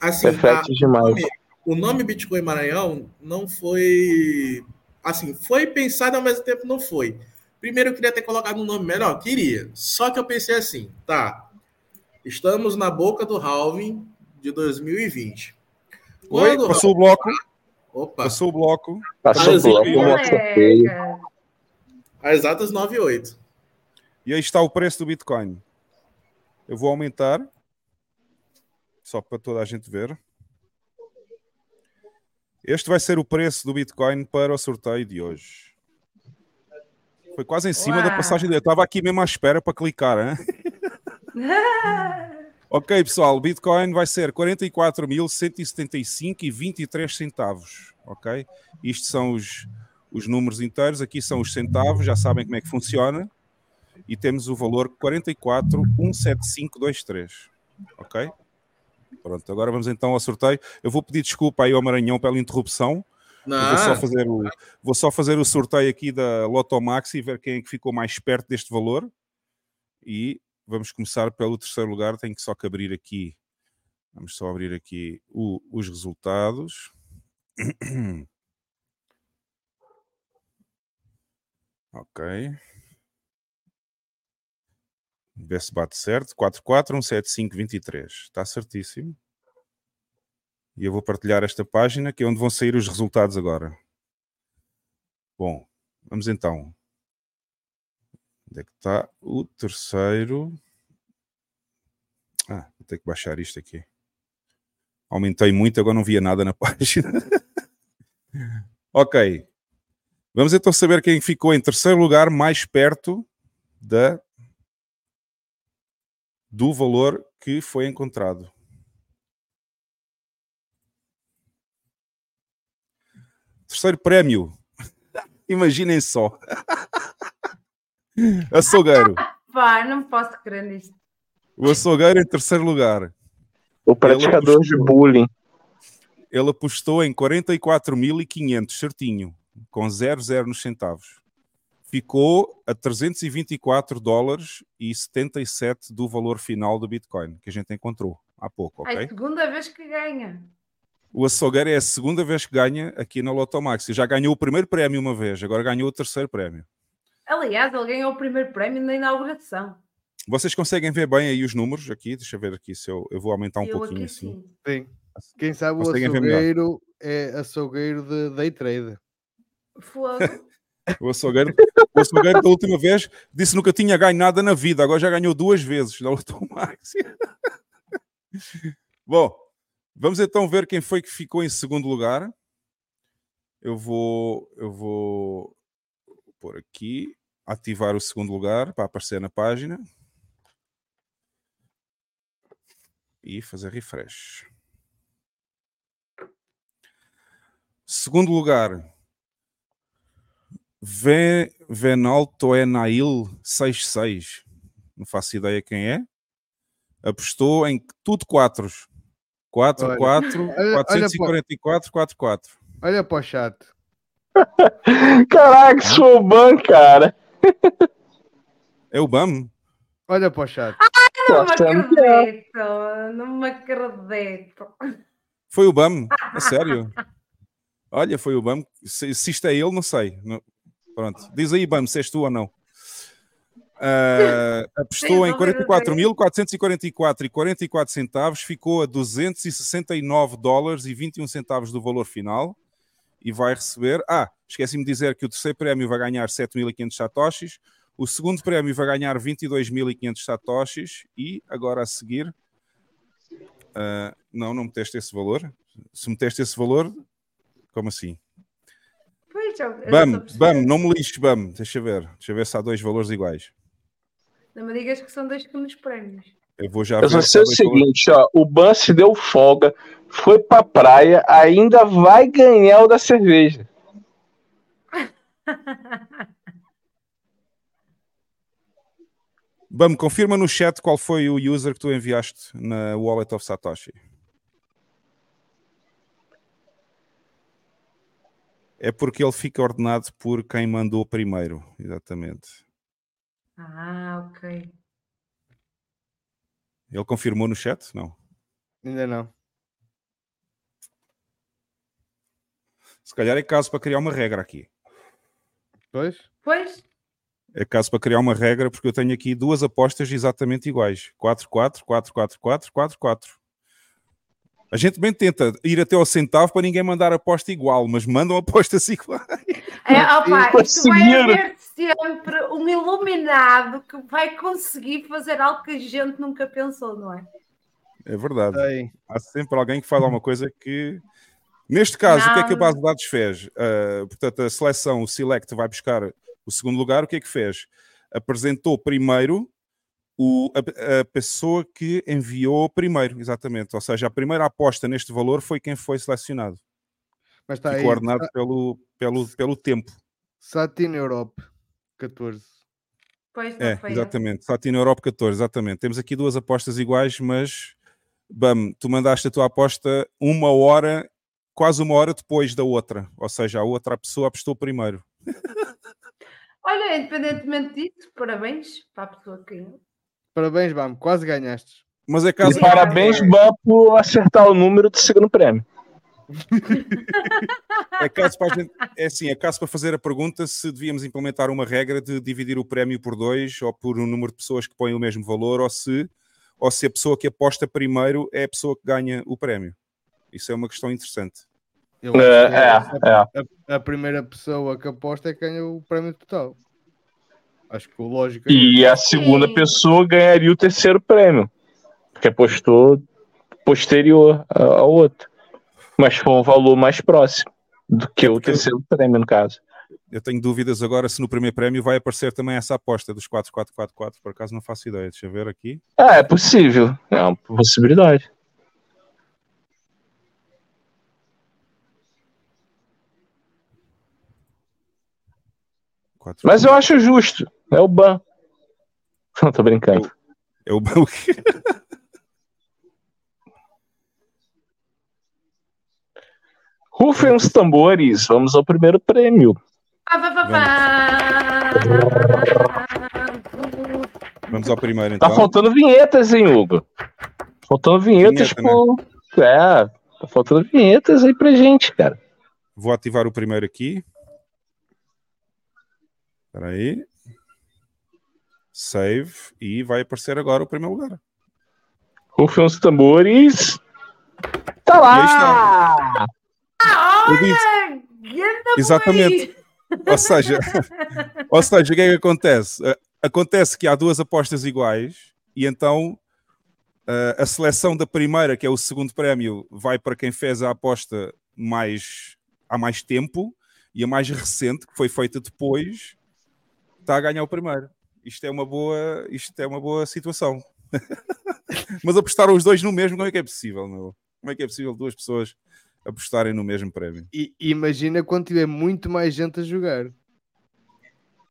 Assim, reflete a, demais. O nome, o nome Bitcoin Maranhão não foi. Assim, foi pensado ao mesmo tempo não foi. Primeiro eu queria ter colocado um nome melhor, queria. Só que eu pensei assim, tá. Estamos na boca do halving de 2020. Oi, passou o bloco. Opa. Passou o bloco. Passou o bloco. O bloco às exatas 9 e 8. E aí está o preço do Bitcoin. Eu vou aumentar, só para toda a gente ver. Este vai ser o preço do Bitcoin para o sorteio de hoje. Foi quase em cima Uau. da passagem dele. Eu estava aqui mesmo à espera para clicar. Hein? ok, pessoal. O Bitcoin vai ser 44.175 e 23 centavos. Ok? Isto são os os números inteiros, aqui são os centavos, já sabem como é que funciona, e temos o valor 4417523. Ok? Pronto, agora vamos então ao sorteio. Eu vou pedir desculpa aí ao Maranhão pela interrupção. Vou só, fazer o, vou só fazer o sorteio aqui da Lotomax e ver quem é que ficou mais perto deste valor. E vamos começar pelo terceiro lugar. Tenho que só que abrir aqui. Vamos só abrir aqui o, os resultados. Ok. Ver se bate certo. 44175523. Está certíssimo. E eu vou partilhar esta página que é onde vão sair os resultados agora. Bom, vamos então. Onde é que está o terceiro? Ah, vou ter que baixar isto aqui. Aumentei muito, agora não via nada na página. ok. Vamos então saber quem ficou em terceiro lugar, mais perto da, do valor que foi encontrado. terceiro prémio. Imaginem só. Açougueiro. Pá, não posso crer nisto. O açougueiro em terceiro lugar. O praticador de bullying. Ele apostou em 44.500, certinho, com 00 nos centavos. Ficou a 324 dólares e 77 do valor final do Bitcoin, que a gente encontrou há pouco, É a segunda vez que ganha. O açougueiro é a segunda vez que ganha aqui na Lotomax. Já ganhou o primeiro prémio uma vez, agora ganhou o terceiro prémio. Aliás, ele ganhou o primeiro prémio na inauguração. Vocês conseguem ver bem aí os números aqui? Deixa eu ver aqui se eu, eu vou aumentar um Eu pouquinho assim. sim. Sim. Quem sabe o Conseguem melhor. açougueiro é açougueiro de day trade. Fogo. O açougueiro, o açougueiro da última vez disse nunca tinha ganho nada na vida, agora já ganhou duas vezes na Lotomax. Bom, vamos então ver quem foi que ficou em segundo lugar. Eu vou, eu vou pôr aqui, ativar o segundo lugar para aparecer na página. E fazer refresh. Segundo lugar, Ve- Venalto Enail 66. Não faço ideia quem é. Apostou em tudo quatros. 4, Olha, 4, olha- olha 444, 4, 4. Olha para o chat. Caraca, sou o ban, cara. É o BAM? Olha para o chat. Não me Nossa, acredito. Não me acredito. Foi o BAM? A sério? Olha, foi o BAM. Se, se isto é ele, não sei. Não- Pronto. Diz aí, BAM, se és tu ou não. Ah, apostou em Sim, vou ver 44.444 e 44 centavos, ficou a 269 dólares e 21 centavos do valor final e vai receber. Ah, esqueci-me de dizer que o terceiro prémio vai ganhar 7.500 satoshis, o segundo prémio vai ganhar 22.500 satoshis e agora a seguir. ah, não, não meteste esse valor. Se meteste esse valor, como assim? Eu Bam, não bam, me lixes, bam. Deixa eu ver. Deixa eu ver se há dois valores iguais. Não me digas que são dois pequenos prémios. Eu vou já Eu só sei o valores. seguinte, ó. O Ban se deu folga, foi pra praia, ainda vai ganhar o da cerveja. Bam, confirma no chat qual foi o user que tu enviaste na Wallet of Satoshi. É porque ele fica ordenado por quem mandou primeiro. Exatamente. Ah, ok. Ele confirmou no chat? Não. Ainda não. Se calhar é caso para criar uma regra aqui. Pois? Pois, É caso para criar uma regra, porque eu tenho aqui duas apostas exatamente iguais: 4-4, 4-4-4, 4-4. A gente bem tenta ir até ao centavo para ninguém mandar aposta igual, mas mandam apostas iguais. é, opa, isto vai haver sempre um iluminado que vai conseguir fazer algo que a gente nunca pensou, não é? É verdade. Sei. Há sempre alguém que faz alguma coisa que. Neste caso, o que é que a Não. base de dados fez? Ah, portanto, a seleção, o Select, vai buscar o segundo lugar. O que é que fez? Apresentou primeiro o- a, a pessoa que enviou primeiro, exatamente. Ou seja, a primeira aposta neste valor foi quem foi selecionado. Mas está aí. Ficou ordenado pelo, pelo, pelo tempo. Satin Europe 14. Pois não É, foi exatamente. Satin Europe 14, exatamente. Temos aqui duas apostas iguais, mas bam, tu mandaste a tua aposta uma hora, quase uma hora depois da outra. Ou seja, a outra pessoa apostou primeiro. Olha, independentemente disso, parabéns para a pessoa que ganhou. Parabéns, Bam. Quase ganhaste. Mas é E caso. parabéns, Ban, por acertar o número do segundo prêmio. É caso para a gente, é assim, é caso para fazer a pergunta se devíamos implementar uma regra de dividir o prémio por dois ou por um número de pessoas que põem o mesmo valor ou se, ou se a pessoa que aposta primeiro é a pessoa que ganha o prémio. Isso é uma questão interessante. Eu É, acho que é, é. A, a primeira pessoa que aposta é que ganha o prémio total. Acho que o lógico é E a segunda Sim. pessoa ganharia o terceiro prêmio, porque apostou posterior a- ao outro. Mas foi um valor mais próximo do que o terceiro prêmio, no caso. Eu tenho dúvidas agora se no primeiro prémio vai aparecer também essa aposta dos 4444, por acaso não faço ideia. Deixa eu ver aqui. Ah, é possível. É uma possibilidade. Mas eu acho justo. É o ban. Não, tô brincando. É o ban. Rufem os tambores, vamos ao primeiro prêmio. Pá. Vamos ao primeiro, Tá então. faltando vinhetas, hein, Hugo? Faltando vinhetas, Vinheta, né? É, tá faltando vinhetas aí pra gente, cara. Vou ativar o primeiro aqui. Espera aí. Save. E vai aparecer agora o primeiro lugar. Rufem os tambores. Tá lá! Disse- Exatamente. Ou seja, ou seja, o que é que acontece? Eh, Acontece que há duas apostas iguais e então eh, a seleção da primeira, que é o segundo prémio, vai para quem fez a aposta mais há mais tempo e a mais recente, que foi feita depois, está a ganhar o primeiro. Isto é uma boa, isto é uma boa situação. Mas apostaram os dois no mesmo, como é que é possível? Meu? Como é que é possível duas pessoas apostarem no mesmo prémio? E imagina quando tiver muito mais gente a jogar.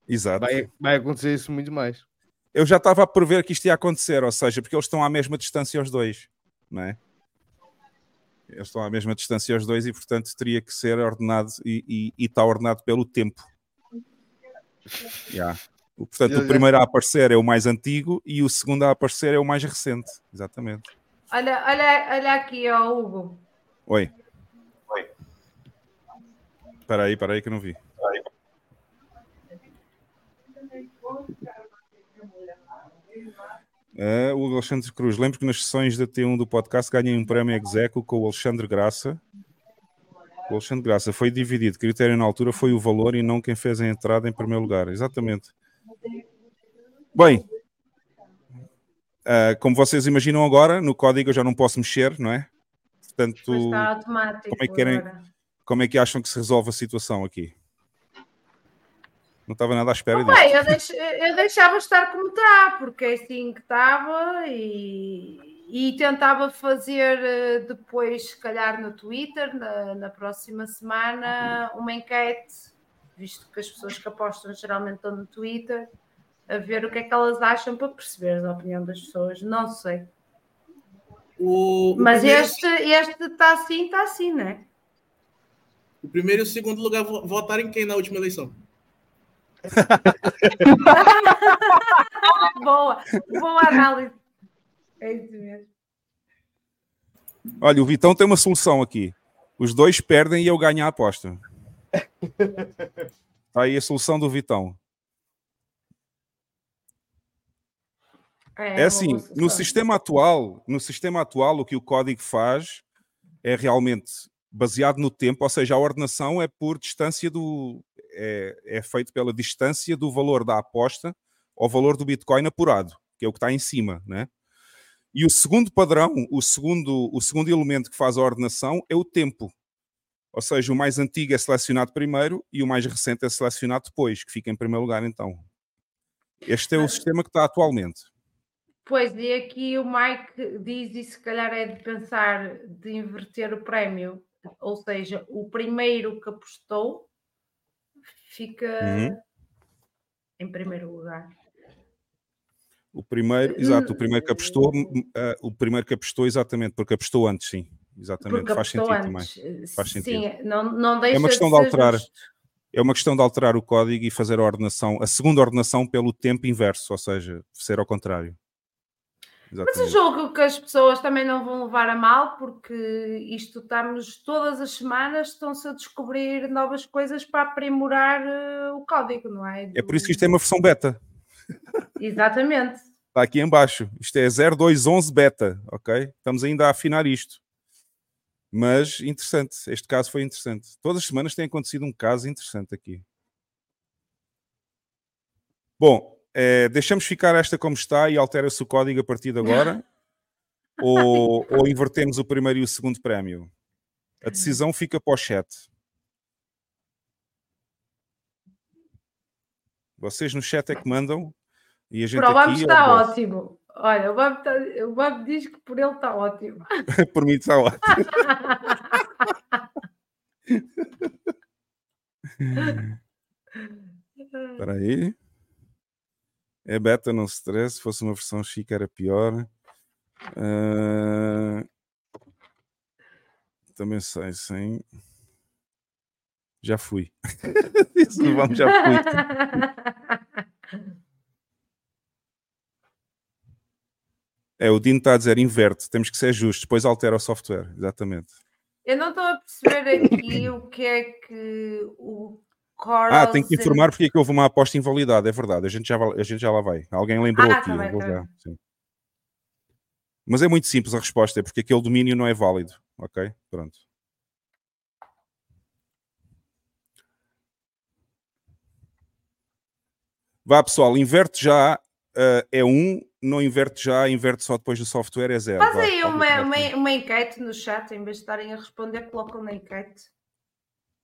Exato. Vai, vai acontecer isso muito mais. Eu já estava a prever que isto ia acontecer, ou seja, porque eles estão à mesma distância os dois, não é? Eles estão à mesma distância os dois e, portanto, teria que ser ordenado e, está ordenado pelo tempo. Yeah. Portanto, Eu o primeiro a aparecer é o mais antigo e o segundo a aparecer é o mais recente. Exatamente. Olha, olha, olha aqui, ó, Hugo. Oi. Oi. Espera aí, espera aí que eu não vi. É, o Alexandre Cruz. Lembro que nas sessões da T1 do podcast ganhei um prémio execo com o Alexandre Graça. O Alexandre Graça foi dividido. O critério na altura foi o valor e não quem fez a entrada em primeiro lugar. Exatamente. Bem, ah, como vocês imaginam agora, no código eu já não posso mexer, não é? Portanto, Mas está automático. como é que querem, como é que acham que se resolve a situação aqui? Não estava nada à espera Oh, disso. bem, eu, deix- eu deixava estar como está, porque é assim que estava e, e tentava fazer eh, depois, se calhar no Twitter, na, na próxima semana, uma enquete, visto que as pessoas que apostam geralmente estão no Twitter, a ver o que é que elas acham para perceber a opinião das pessoas. Não sei. O, o Mas primeiro- este este está assim, está assim, né? O primeiro e o segundo lugar vo- votaram em quem na última eleição? boa, boa análise. É isso mesmo. Olha, o Vitão tem uma solução aqui. Os dois perdem e eu ganho a aposta. Está aí a solução do Vitão. É uma assim, no sistema atual, no sistema atual, o que o código faz é realmente baseado no tempo, ou seja, a ordenação é por distância do é, é feito pela distância do valor da aposta ao valor do Bitcoin apurado, que é o que está em cima, né? E o segundo padrão, o segundo, o segundo elemento que faz a ordenação é o tempo. Ou seja, o mais antigo é selecionado primeiro e o mais recente é selecionado depois, que fica em primeiro lugar então. Este é o sistema que está atualmente. Pois, e aqui o Mike diz, e se calhar é de pensar de inverter o prémio, ou seja, o primeiro que apostou fica Uhum. em primeiro lugar. O primeiro, exato, o primeiro que apostou, ah, o primeiro que apostou, exatamente, porque apostou antes, sim. Exatamente, Porque faz sentido antes. também. Faz sentido. Sim, não, não deixa é uma questão de de alterar. É uma questão de alterar o código e fazer a ordenação, a segunda ordenação pelo tempo inverso, ou seja, ser ao contrário. Mas eu Exatamente. julgo que as pessoas também não vão levar a mal, porque isto estamos todas as semanas, estão-se a descobrir novas coisas para aprimorar eh, o código, não é? É por isso que isto é uma versão beta. Exatamente. Está aqui em baixo. Isto é 0211 beta, ok? Estamos ainda a afinar isto. Mas interessante, este caso foi interessante. Todas as semanas tem acontecido um caso interessante aqui. Bom, eh, deixamos ficar esta como está e altera-se o código a partir de agora? ou, ou invertemos o primeiro e o segundo prémio? A decisão fica para o chat. Vocês no chat é que mandam e a gente Bob aqui está ótimo. Olha, o Bob, tá- o Bob diz que por ele está ótimo. Por mim está ótimo. Espera aí. É beta, não stress. Se fosse uma versão chique era pior. Ah, também sei, sim. Já fui. Isso, vamos, já fui. É, o Dino está a dizer inverte, temos que ser justos, depois altera o software, exatamente. Eu não estou a perceber aqui o que é que o Coral. Ah, tem que informar porque é que houve uma aposta invalidada, é verdade, a gente já, a gente já lá vai. Alguém lembrou Ah, aqui, tá bem, tá já. Mas é muito simples a resposta, é porque aquele domínio não é válido, ok? Pronto. Vá pessoal, inverte já eh, é um, não inverte já, inverte só depois do software é zero. Faz aí uma, uma, uma enquete no chat, em vez de estarem a responder, colocam na enquete.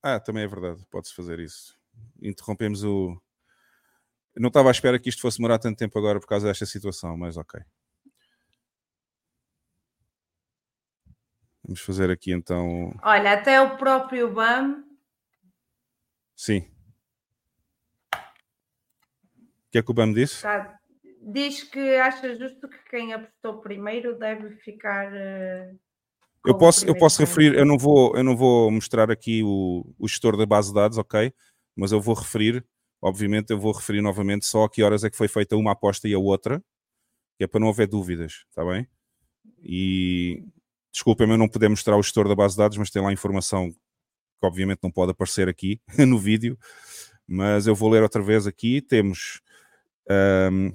Ah, também é verdade, pode-se fazer isso. Interrompemos o. Não estava à espera que isto fosse demorar tanto tempo agora por causa desta situação, mas ok. Vamos fazer aqui então. Olha, até o próprio BAM Sim. O que é que o BAM disse? tá- diz que acha justo que quem apostou primeiro deve ficar. eh, Eu posso, eu posso referir, eu não vou, eu não vou mostrar aqui o, o gestor da base de dados, ok? Mas eu vou referir, obviamente, eu vou referir novamente só a que horas é que foi feita uma aposta e a outra, que é para não haver dúvidas, está bem? E desculpem-me eu não poder mostrar o gestor da base de dados, mas tem lá informação que obviamente não pode aparecer aqui no vídeo, mas eu vou ler outra vez aqui. Temos ahm,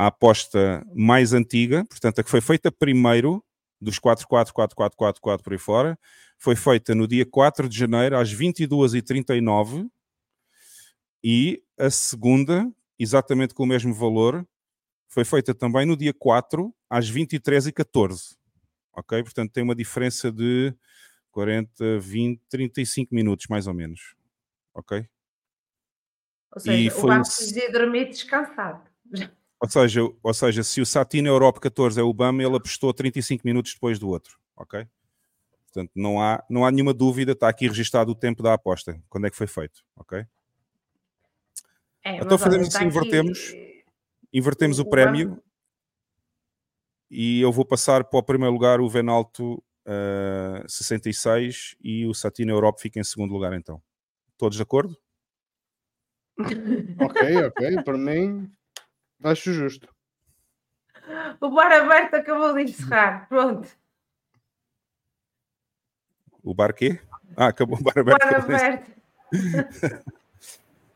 a aposta mais antiga, portanto, a que foi feita primeiro dos 4, 4, 4, 4, 4, 4 por aí fora, foi feita no dia 4 de janeiro às 22h39 e a segunda, exatamente com o mesmo valor, foi feita também no dia 4 às 23h14. Ok? Portanto, tem uma diferença de 40, 20, 35 minutos, mais ou menos. Ok? Ou seja, E o foi o- precisa dormir descansado. Ou seja, ou seja, se o Satino Europe 14 é o BAM, ele apostou 35 minutos depois do outro, ok? Portanto, não há, não há nenhuma dúvida, está aqui registado o tempo da aposta, quando é que foi feito, ok? É, então fazemos assim, aqui, invertemos, invertemos o, o prémio BAM. e eu vou passar para o primeiro lugar o Venalto eh, 66 e o Satino Europe fica em segundo lugar então. Todos de acordo? Ok, ok, para mim acho justo. O bar aberto acabou de encerrar. Pronto. O bar quê? Ah, acabou o bar O aberto. bar aberto.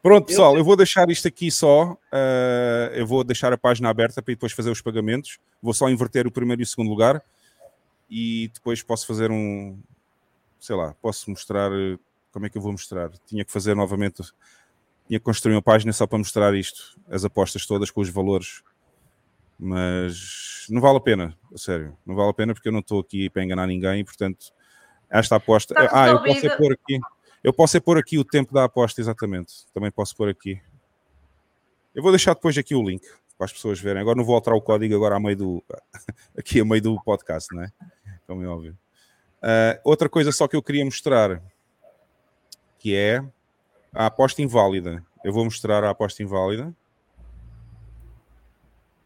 Pronto, pessoal, eu vou deixar isto aqui só. eh, eu vou deixar a página aberta para depois fazer os pagamentos. Vou só inverter o primeiro e o segundo lugar e depois posso fazer um. Sei lá, posso mostrar. eh, Como é que eu vou mostrar? Tinha que fazer novamente. Que construir uma página só para mostrar isto, as apostas todas com os valores. Mas não vale a pena, a sério. Não vale a pena porque eu não estou aqui para enganar ninguém e, portanto, esta aposta. Está ah, eu posso é pôr aqui. Eu posso é pôr aqui o tempo da aposta, exatamente. Também posso pôr aqui. Eu vou deixar depois aqui o link para as pessoas verem. Agora não vou alterar o código agora a meio do aqui a meio do podcast, não é? Como é óbvio. Ah, outra coisa só que eu queria mostrar que é a aposta inválida. Eu vou mostrar a aposta inválida.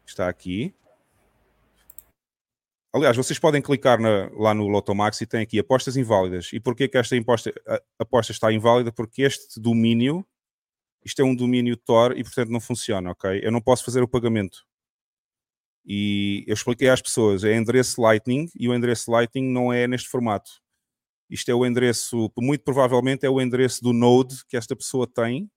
Está aqui. Aliás, vocês podem clicar na- lá no Lotomax e tem aqui apostas inválidas. E porquê que esta imposta- a- aposta está inválida? Porque este domínio, isto é um domínio Tor e portanto não funciona, ok? Eu não posso fazer o pagamento. E eu expliquei às pessoas, é endereço Lightning e o endereço Lightning não é neste formato. Isto é o endereço, muito provavelmente é o endereço do Node que esta pessoa tem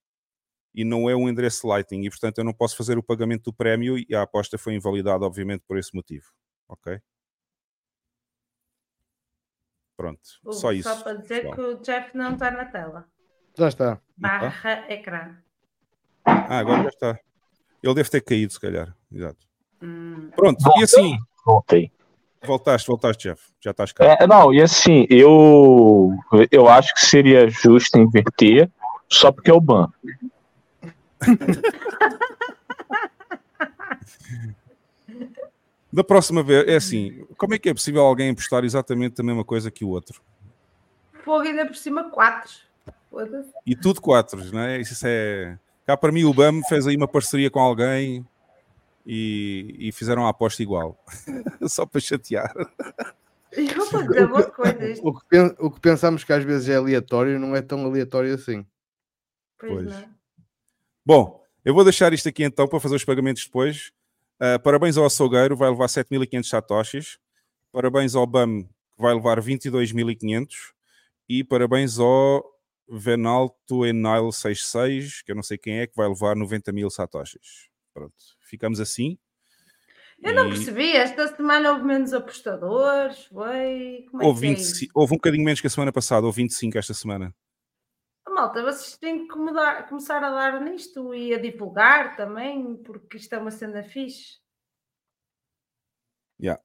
e não é um endereço Lightning. E portanto eu não posso fazer o pagamento do prémio e a aposta foi invalidada, obviamente, por esse motivo. Ok? Pronto, O- só isso. Só para dizer pessoal. que o Jeff não está na tela. Já está. Barra ecrã. Ah, agora já está. Ele deve ter caído, se calhar. Exato. Hum. Pronto, e Voltei. assim. Voltei. Voltaste, voltaste, Jeff. Já estás cá. É, não, e assim, eu, eu acho que seria justo inverter só porque é o ban. Da próxima vez, é assim: como é que é possível alguém apostar exatamente a mesma coisa que o outro? Fogo ainda por cima, quatro. E tudo quatro, não é? Isso é. Cá para mim o BAM fez aí uma parceria com alguém e, e fizeram a aposta igual. Só para chatear. Isto... O que, o que pensamos que às vezes é aleatório não é tão aleatório assim. Pois Pois. não. Bom, eu vou deixar isto aqui então para fazer os pagamentos depois. Ah, parabéns ao açougueiro, vai levar 7.500 satoshis. Parabéns ao BAM, que vai levar 22.500. E parabéns ao Venalto Enile 66, que eu não sei quem é, que vai levar 90 mil satoshis. Pronto, ficamos assim. Eu não percebi. Esta semana houve menos apostadores. Foi. Como é Houve, que é 25 isso? houve um bocadinho menos que a semana passada, houve 25 esta semana. Malta, vocês têm que mudar- começar a dar nisto e a divulgar também, porque isto é uma cena fixe. Yeah.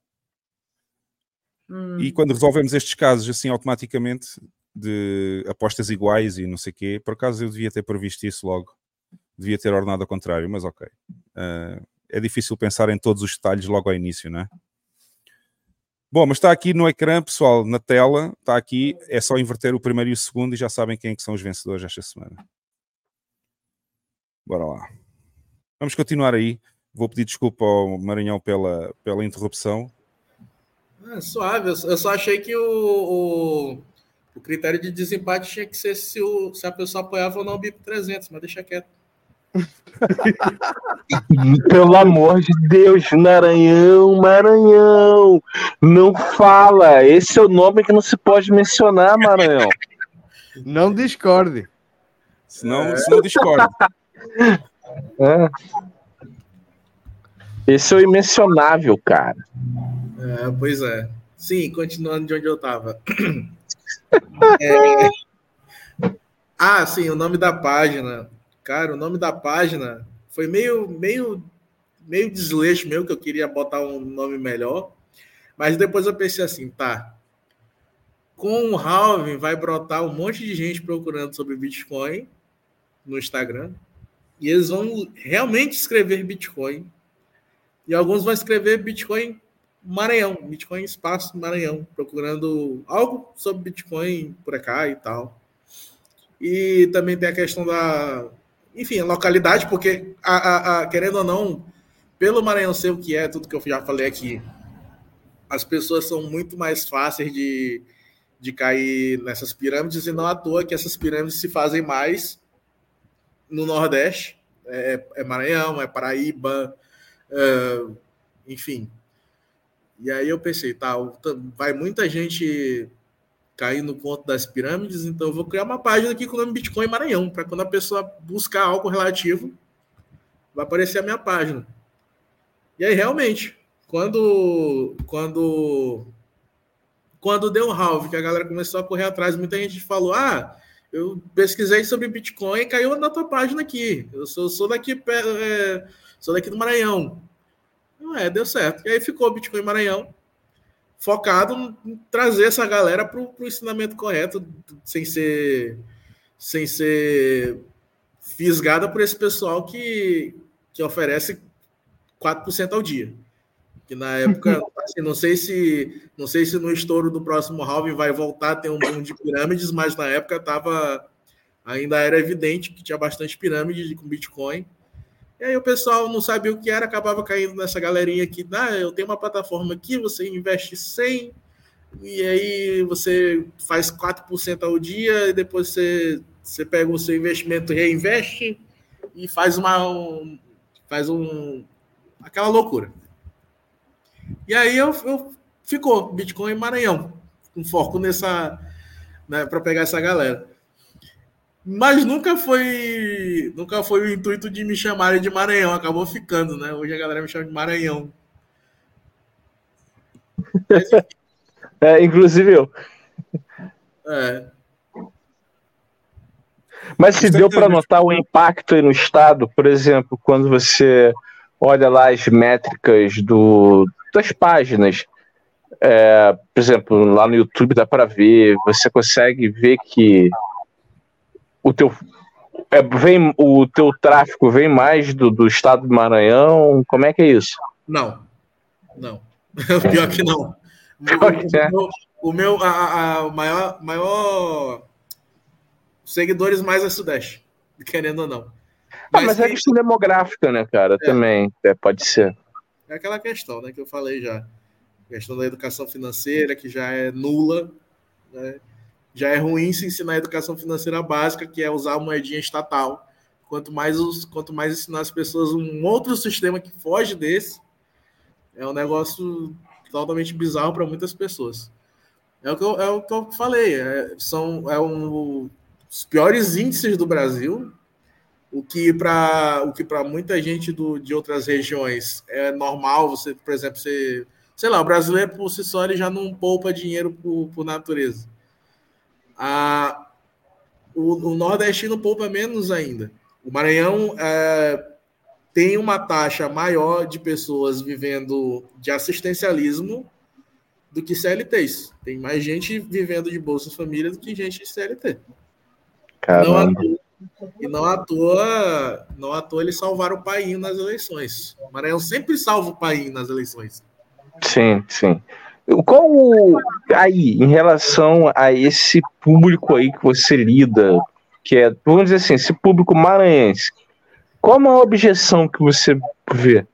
Hum. E quando resolvemos estes casos assim automaticamente de apostas iguais e não sei o quê, por acaso eu devia ter previsto isso logo. Devia ter ordenado ao contrário, mas ok. Ah, é difícil pensar em todos os detalhes logo ao início, não é? Bom, mas está aqui no ecrã, pessoal, na tela, está aqui, é só inverter o primeiro e o segundo e já sabem quem é que são os vencedores esta semana. Bora lá. Vamos continuar aí. Vou pedir desculpa ao Maranhão pela, pela interrupção. Ah, suave, eu só achei que o, o, o critério de desempate tinha que ser se, o, se a pessoa apoiava ou não o BIP 300, mas deixa quieto. Pelo amor de Deus, Maranhão, Maranhão, não fala. Esse é o nome que não se pode mencionar, Maranhão. Não discorde. Senão, senão discordo. É. Esse é o imencionável, cara. É, pois é. Sim, continuando de onde eu estava. É, Ah, sim, o nome da página. Cara, o nome da página foi meio, meio, meio desleixo meu, que eu queria botar um nome melhor. Mas depois eu pensei assim, tá. Com o halving vai brotar um monte de gente procurando sobre Bitcoin no Instagram. E eles vão realmente escrever Bitcoin. E alguns vão escrever Bitcoin Maranhão, Bitcoin Espaço Maranhão, procurando algo sobre Bitcoin por cá e tal. E também tem a questão da, enfim, localidade, porque, a, a- a- querendo ou não, pelo Maranhão ser o que é, tudo que eu já falei aqui, as pessoas são muito mais fáceis de, de cair nessas pirâmides, e não à toa que essas pirâmides se fazem mais no Nordeste. É, é Maranhão, é Paraíba, é, enfim. E aí eu pensei, tá, vai muita gente cair no conto das pirâmides, então eu vou criar uma página aqui com o nome Bitcoin Maranhão, para quando a pessoa buscar algo relativo, vai aparecer a minha página. E aí, realmente, quando quando quando deu um halve, que a galera começou a correr atrás, muita gente falou: "Ah, eu pesquisei sobre Bitcoin e caiu na tua página aqui. Eu sou, sou daqui é, sou daqui do Maranhão". Não é, deu certo. E aí ficou Bitcoin Maranhão focado em trazer essa galera para o ensinamento correto, sem ser sem ser fisgada por esse pessoal que, que oferece 4% ao dia. Que na época, assim, não sei se não sei se no estouro do próximo halving vai voltar a ter um boom de pirâmides, mas na época tava ainda era evidente que tinha bastante pirâmide com Bitcoin. E aí o pessoal não sabia o que era, acabava caindo nessa galerinha aqui. Ah, eu tenho uma plataforma aqui, você investe 100 e aí você faz 4% ao dia e depois você, você pega o seu investimento, reinveste e faz uma um, faz um aquela loucura. E aí eu, eu ficou Bitcoin Maranhão, com foco nessa né, para pegar essa galera. Mas nunca foi nunca foi o intuito de me chamarem de Maranhão, acabou ficando, né? Hoje a galera me chama de Maranhão. É, inclusive eu. É. Mas se deu para notar o impacto no estado, por exemplo, quando você olha lá as métricas do, das páginas, é, por exemplo, lá no YouTube dá para ver, você consegue ver que o teu é, vem o teu tráfego vem mais do, do estado do Maranhão, como é que é isso? Não, não. Pior que não. é. O meu, o meu a, a- maior, maior seguidores mais é Sudeste, querendo ou não. Ah, mas é questão demográfica, né, cara? Também. É, pode ser. É aquela questão, né, que eu falei já. A questão da educação financeira, que já é nula, né? Já é ruim se ensinar a educação financeira básica, que é usar a moedinha estatal. Quanto mais, os, quanto mais ensinar as pessoas um outro sistema que foge desse, é um negócio totalmente bizarro para muitas pessoas. É o que eu, é o que eu falei. É, são é um, os piores índices do Brasil, o que para o que para muita gente do, de outras regiões é normal. Você, por exemplo, você, sei lá, o brasileiro por si só ele já não poupa dinheiro por, por natureza. A, o, o nordestino poupa menos ainda. O Maranhão é, tem uma taxa maior de pessoas vivendo de assistencialismo do que CLTs. Tem mais gente vivendo de Bolsa Família do que gente de CLT. Caramba. Não e não à toa, não à toa eles salvaram o país nas eleições. O Maranhão sempre salva o país nas eleições. Sim, sim. Qual aí, em relação a esse público aí que você lida, que é, vamos dizer assim, esse público maranhense, qual a maior objeção que você vê?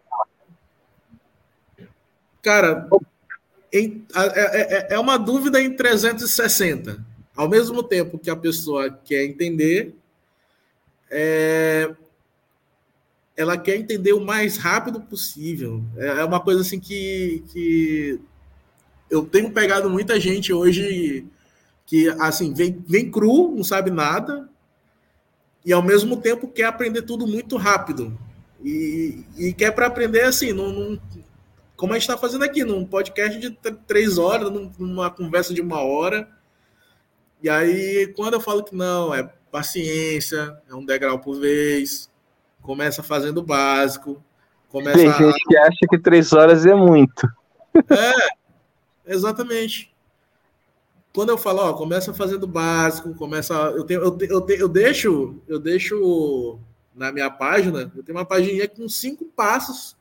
Cara, em, é, é, é uma dúvida em 360. Ao mesmo tempo que a pessoa quer entender, é, ela quer entender o mais rápido possível. É, é uma coisa assim que, que eu tenho pegado muita gente hoje que assim vem, vem cru, não sabe nada, e ao mesmo tempo quer aprender tudo muito rápido. E, e quer para aprender assim, num, num, como a gente está fazendo aqui, num podcast de três horas, numa conversa de uma hora. E aí, quando eu falo que não, é paciência, é um degrau por vez, começa fazendo o básico. Começa Tem gente a... que acha que três horas é muito. É, exatamente. Quando eu falo, ó, começa fazendo básico, começa. Eu, tenho, eu, eu, eu deixo, eu deixo na minha página, eu tenho uma página com cinco passos,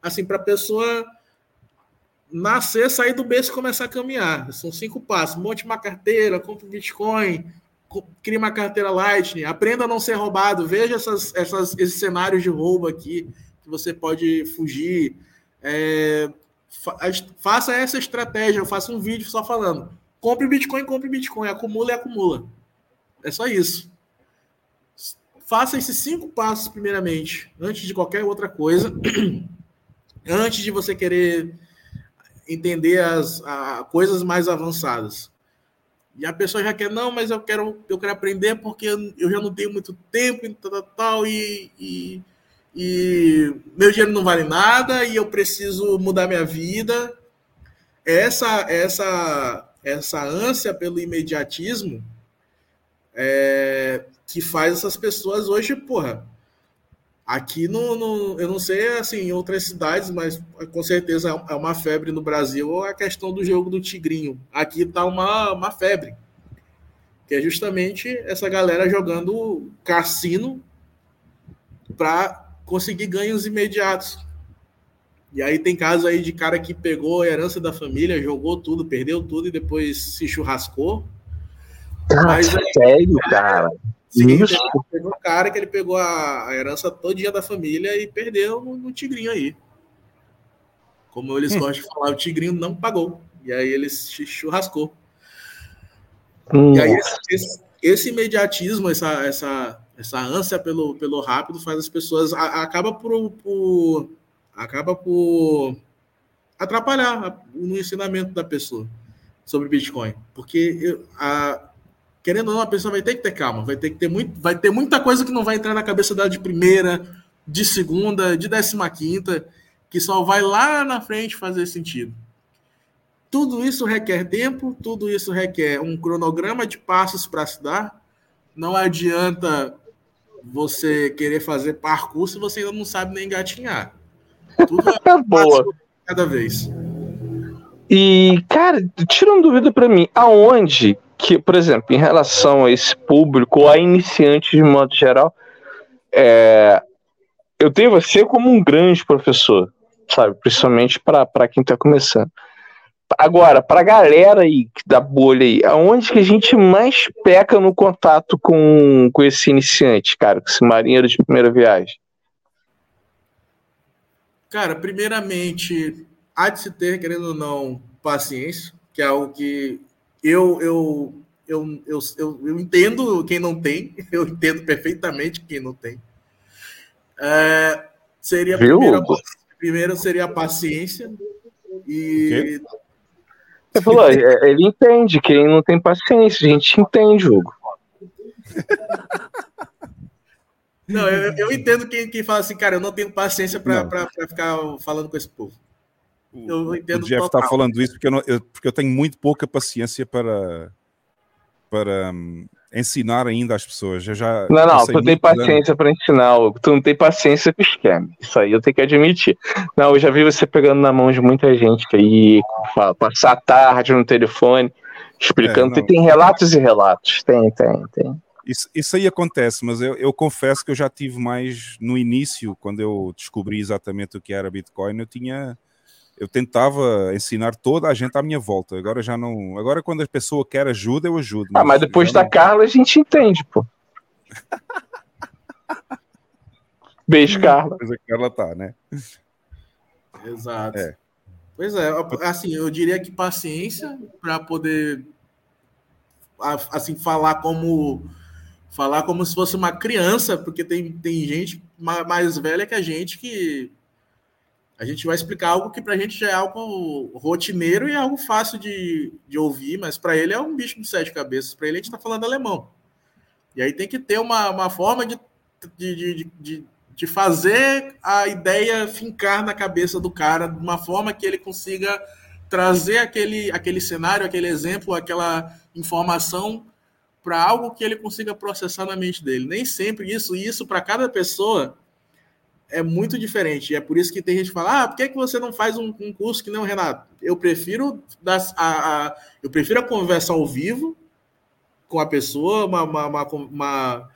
assim, para a pessoa nascer, sair do berço e começar a caminhar. São cinco passos. Monte uma carteira, compre Bitcoin, crie uma carteira Lightning, aprenda a não ser roubado, veja essas, essas, esses cenários de roubo aqui que você pode fugir. É, fa faça essa estratégia, eu faço um vídeo só falando. Compre Bitcoin, compre Bitcoin, acumula e acumula. É só isso. Faça esses cinco passos, primeiramente, antes de qualquer outra coisa. antes de você querer entender as a, coisas mais avançadas. E a pessoa já quer, não, mas eu quero, eu quero aprender porque eu já não tenho muito tempo e tal, tal e, e, e meu dinheiro não vale nada e eu preciso mudar minha vida. Essa, essa, essa ânsia pelo imediatismo é, que faz essas pessoas hoje, porra, Aqui no, no, eu não sei assim em outras cidades, mas com certeza é uma febre no Brasil a questão do jogo do Tigrinho. Aqui tá uma, uma febre, que é justamente essa galera jogando cassino para conseguir ganhos imediatos. E aí tem casos aí de cara que pegou a herança da família, jogou tudo, perdeu tudo e depois se churrascou. Mas, é sério, cara? Sim, teve um cara que ele pegou a, a herança todinha da família e perdeu no, no tigrinho aí. Como eles hum. gostam de falar, o tigrinho não pagou. E aí ele se churrascou. Hum. E aí esse, esse, esse, imediatismo, essa, essa, essa ânsia pelo, pelo rápido faz as pessoas a, acaba por, por acaba por atrapalhar no ensinamento da pessoa sobre Bitcoin, porque a, querendo ou não, a pessoa vai ter que ter calma, vai ter que ter muito, vai ter muita coisa que não vai entrar na cabeça dela de primeira, de segunda, de décima quinta, que só vai lá na frente fazer sentido. Tudo isso requer tempo, tudo isso requer um cronograma de passos para se dar. Não adianta você querer fazer parkour se você ainda não sabe nem engatinhar. Tudo é Boa. cada vez. E, cara, tira uma dúvida para mim. Aonde que, por exemplo, em relação a esse público, ou a iniciantes de modo geral, é, eu tenho você como um grande professor, sabe? Principalmente para quem está começando. Agora, pra galera aí da bolha aí, aonde que a gente mais peca no contato com, com esse iniciante, cara, com esse marinheiro de primeira viagem? Cara, primeiramente, há de se ter, querendo ou não, paciência, que é algo que eu, eu, eu, eu, eu, eu entendo quem não tem, eu entendo perfeitamente quem não tem. É, seria a primeira, primeiro seria a paciência e Você falou, é, ele entende, quem não tem paciência, a gente entende, Hugo. não, eu, eu entendo quem, quem fala assim, cara, eu não tenho paciência para ficar falando com esse povo. Eu O entendo Jeff está falando isso porque eu, não- eu- porque eu tenho muito pouca paciência para, para hum, ensinar ainda às pessoas. Eu já Não, não, tu tem paciência pra ensinar, Hugo. Tu não tem paciência pro esquema. Isso aí eu tenho que admitir. Não, eu já vi você pegando na mão de muita gente aí, passar a tarde no telefone, explicando. É, não. tem relatos e relatos. Tem, tem, tem. Isso, isso aí acontece, mas eu, eu confesso que eu já tive mais no início, quando eu descobri exatamente o que era Bitcoin, eu tinha. Eu tentava ensinar toda a gente à minha volta. Agora já não. Agora, quando a pessoa quer ajuda, eu ajudo. Ah, mas depois da não- Carla a gente entende, pô. Beijo, Carla. Coisa que ela tá, né? Exato. É. Pois é, assim, eu diria que paciência para poder a- assim falar como falar como se fosse uma criança, porque tem, tem gente ma- mais velha que a gente que a gente vai explicar algo que pra gente já é algo rotineiro e algo fácil de, de ouvir, mas para ele é um bicho de sete cabeças. Para ele a gente tá falando alemão. E aí tem que ter uma, uma forma de, de, de, de, de fazer a ideia fincar na cabeça do cara de uma forma que ele consiga trazer aquele, aquele cenário, aquele exemplo, aquela informação para algo que ele consiga processar na mente dele. Nem sempre isso, isso para cada pessoa é muito diferente. É por isso que tem gente que fala: ah, por que, que você não faz um, um curso que não, Renato? Eu prefiro, das, a, a- eu prefiro a conversa ao vivo com a pessoa, uma, uma, uma, uma-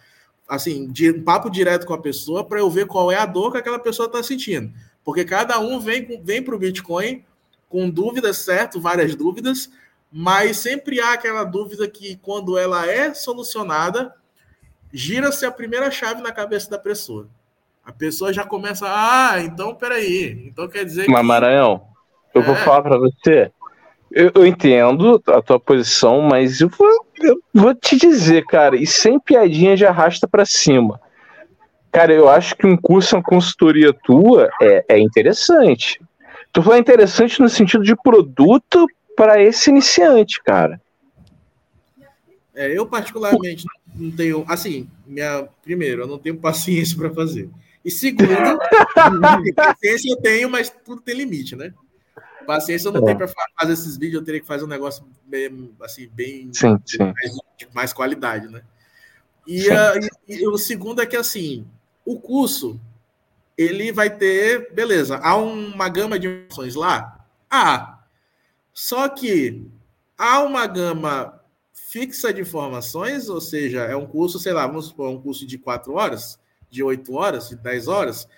assim, de, um papo direto com a pessoa para eu ver qual é a dor que aquela pessoa está sentindo. Porque cada um vem, vem para o Bitcoin com dúvidas, certo? Várias dúvidas, mas sempre há aquela dúvida que, quando ela é solucionada, gira-se a primeira chave na cabeça da pessoa. A pessoa já começa, ah, então peraí, então quer dizer Mas, que... Maranhão, eu vou É. falar pra você. Eu, eu entendo a tua posição, mas eu vou, eu vou te dizer, cara, e sem piadinha de arrasta pra cima. Cara, eu acho que um curso, uma consultoria tua é, é interessante. Tu falou interessante no sentido de produto para esse iniciante, cara. É, eu particularmente não tenho, assim, minha primeiro, eu não tenho paciência para fazer. E segundo, paciência eu tenho, mas tudo tem limite, né? Paciência eu não É. tenho para fazer esses vídeos, eu teria que fazer um negócio bem, assim, bem Sim, sim. mais, de mais qualidade, né? E, Sim. ah, e- e o segundo é que assim, o curso ele vai ter, beleza, há uma gama de informações lá? Há. Só que há uma gama fixa de informações, ou seja, é um curso, sei lá, vamos supor, um curso de quatro horas, de oito horas, de 10 horas.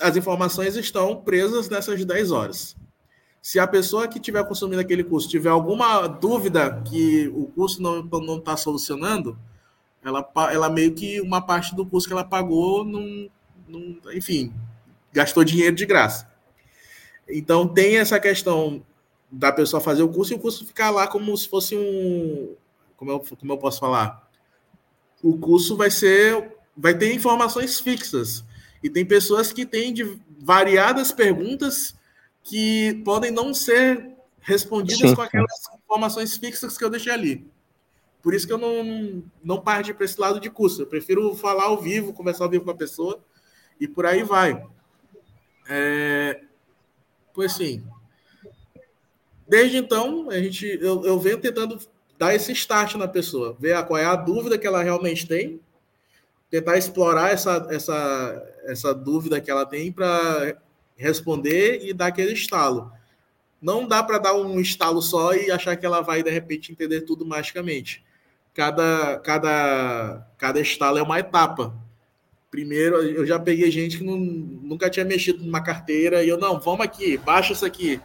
As informações estão presas nessas 10 horas. Se a pessoa que estiver consumindo aquele curso tiver alguma dúvida que o curso não está solucionando, ela, ela meio que uma parte do curso que ela pagou, não, não- enfim, gastou dinheiro de graça. Então tem essa questão da pessoa fazer o curso e o curso ficar lá como se fosse um. Como eu, como eu posso falar? O curso vai ser. Vai ter informações fixas. E tem pessoas que têm de variadas perguntas que podem não ser respondidas Sim, com aquelas informações fixas que eu deixei ali. Por isso que eu não, não parto para esse lado de curso. Eu prefiro falar ao vivo, conversar ao vivo com a pessoa e por aí vai. É, pois sim. Desde então, a gente, eu, eu venho tentando dar esse start na pessoa, ver qual é a dúvida que ela realmente tem, tentar explorar essa, essa, essa dúvida que ela tem para responder e dar aquele estalo. Não dá para dar um estalo só e achar que ela vai, de repente, entender tudo magicamente. Cada, cada, cada estalo é uma etapa. Primeiro, eu já peguei gente que não, nunca tinha mexido numa carteira e eu, não, vamos aqui, baixa isso aqui.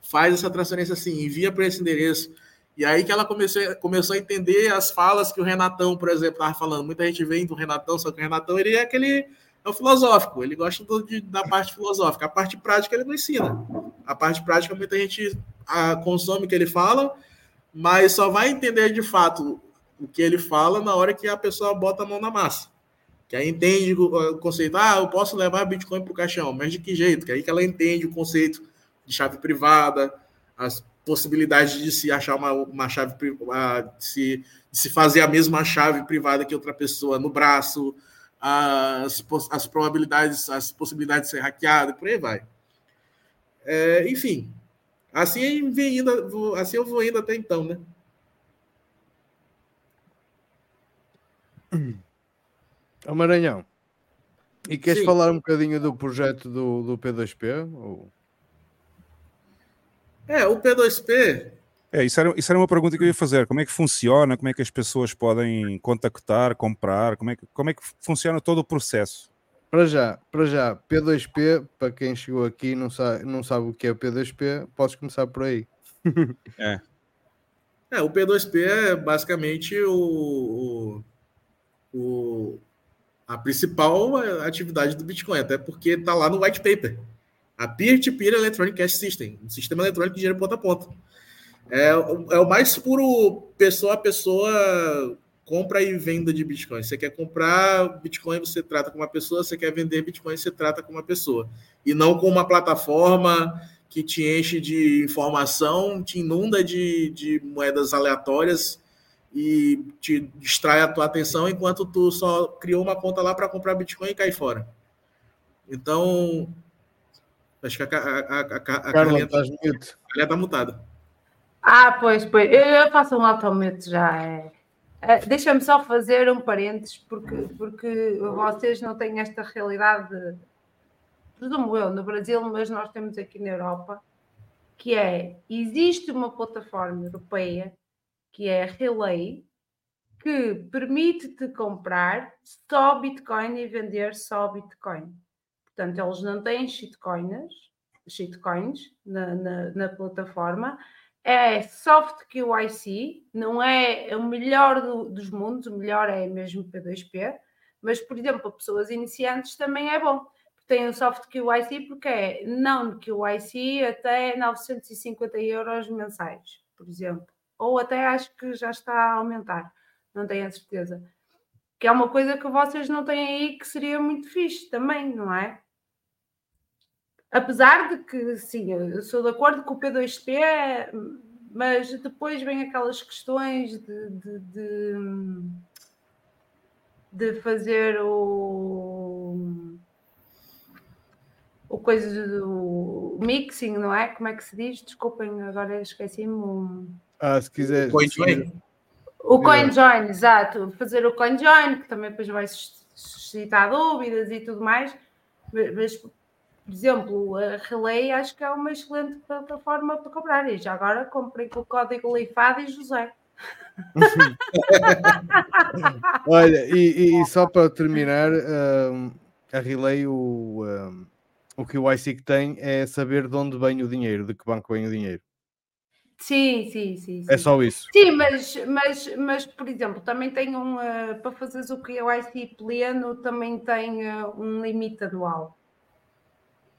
faz essa transferência assim, envia para esse endereço. E aí que ela começou, começou a entender as falas que o Renatão, por exemplo, estava falando. Muita gente vem do Renatão, só que o Renatão ele é aquele é o filosófico, ele gosta do, de, da parte filosófica. A parte prática ele não ensina. A parte prática muita gente a, consome o que ele fala, mas só vai entender de fato o que ele fala na hora que a pessoa bota a mão na massa. Que aí entende o conceito, ah, eu posso levar Bitcoin para o caixão, mas de que jeito? Que aí que ela entende o conceito de chave privada, as possibilidades de se achar uma, uma chave, de se, de se fazer a mesma chave privada que outra pessoa no braço, as, as probabilidades, as possibilidades de ser hackeado, por aí vai. É, enfim, assim, vem assim eu vou indo até então, né? Ô Maranhão, e queres Sim. falar um bocadinho do projeto do, do P2P? Ou... É, o P2P, É, isso era, isso era uma pergunta que eu ia fazer. Como é que funciona? Como é que as pessoas podem contactar, comprar? Como é que, como é que funciona todo o processo? Para já, para já, P2P, para quem chegou aqui e não sabe, não sabe o que é o P2P, podes começar por aí. É. É, o P2P é basicamente o, o, o- a principal atividade do Bitcoin, até porque está lá no white paper. A Peer-to-Peer Electronic Cash System, um sistema eletrônico de dinheiro ponta a ponta. É, o- é o mais puro pessoa a pessoa compra e venda de Bitcoin. Você quer comprar Bitcoin, você trata com uma pessoa, você quer vender Bitcoin, você trata com uma pessoa. E não com uma plataforma que te enche de informação, te inunda de, de moedas aleatórias e te distrai a tua atenção enquanto tu só criou uma conta lá para comprar Bitcoin e cair fora. Então, acho que a, a, a, a, a Carla, Carlinha estás mute. a Carlinha tá mutada. Ah, pois, pois. Eu, eu faço um automate já. É. É, Deixa-me só fazer um parênteses, porque, porque vocês não têm esta realidade, presumo eu, no Brasil, mas nós temos aqui na Europa, que é, existe uma plataforma europeia, que é a Relay, que permite-te comprar só Bitcoin e vender só Bitcoin. Portanto, eles não têm shitcoins, shitcoins na, na, na plataforma, é soft QIC, não é o melhor do- dos mundos, o melhor é mesmo P2P, mas, por exemplo, para pessoas iniciantes também é bom. Tem o soft QIC porque é não QIC até 950 euros mensais, por exemplo. Ou até acho que já está a aumentar, não tenho a certeza. Que é uma coisa que vocês não têm aí que seria muito fixe também, não é? Apesar de que, sim, eu sou de acordo com o P2P, mas depois vem aquelas questões de, de, de, de fazer o, o coisa do mixing, não é? Como é que se diz? Desculpem, agora esqueci-me. Ah, se quiser. CoinJoin? O. CoinJoin, exato. Fazer o CoinJoin, que também depois vai sus- suscitar dúvidas e tudo mais. Mas, por exemplo, a Relay acho que é uma excelente plataforma para comprar. E já agora comprei com o código Leifado e José. Olha, e, e- só para terminar, a Relay, o, o que o IC tem é saber de onde vem o dinheiro, de que banco vem o dinheiro. Sim, sim, sim. É sim. só isso. Sim, mas, mas, mas por exemplo, também tem um. eh, para fazeres o KYC pleno, também tem eh, um limite anual.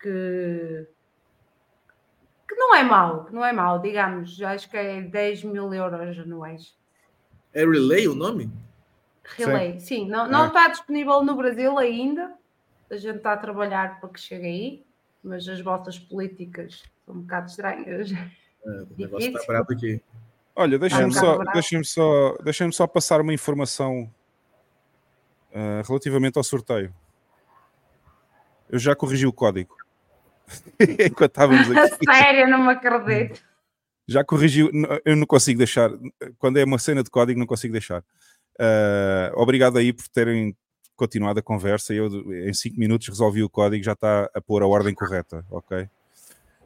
Que, que não é mau, que não é mau, digamos. Acho que é 10 mil euros anuais. É Relay o nome? Relay, sim. não, não Ah. está disponível no Brasil ainda. A gente está a trabalhar para que chegue aí, mas as vossas políticas são um bocado estranhas. É, o negócio tá Difícil. brabo aqui. Olha, deixa-me um só, deixa só, deixa só passar uma informação ah, relativamente ao sorteio. Eu já corrigi o código. Enquanto estávamos aqui. Sério, não me acredito. Já corrigiu, eu não consigo deixar. Quando é uma cena de código, não consigo deixar. Ah, obrigado aí por terem continuado a conversa. Eu, em 5 minutos, resolvi o código, já está a pôr a ordem correta, ok?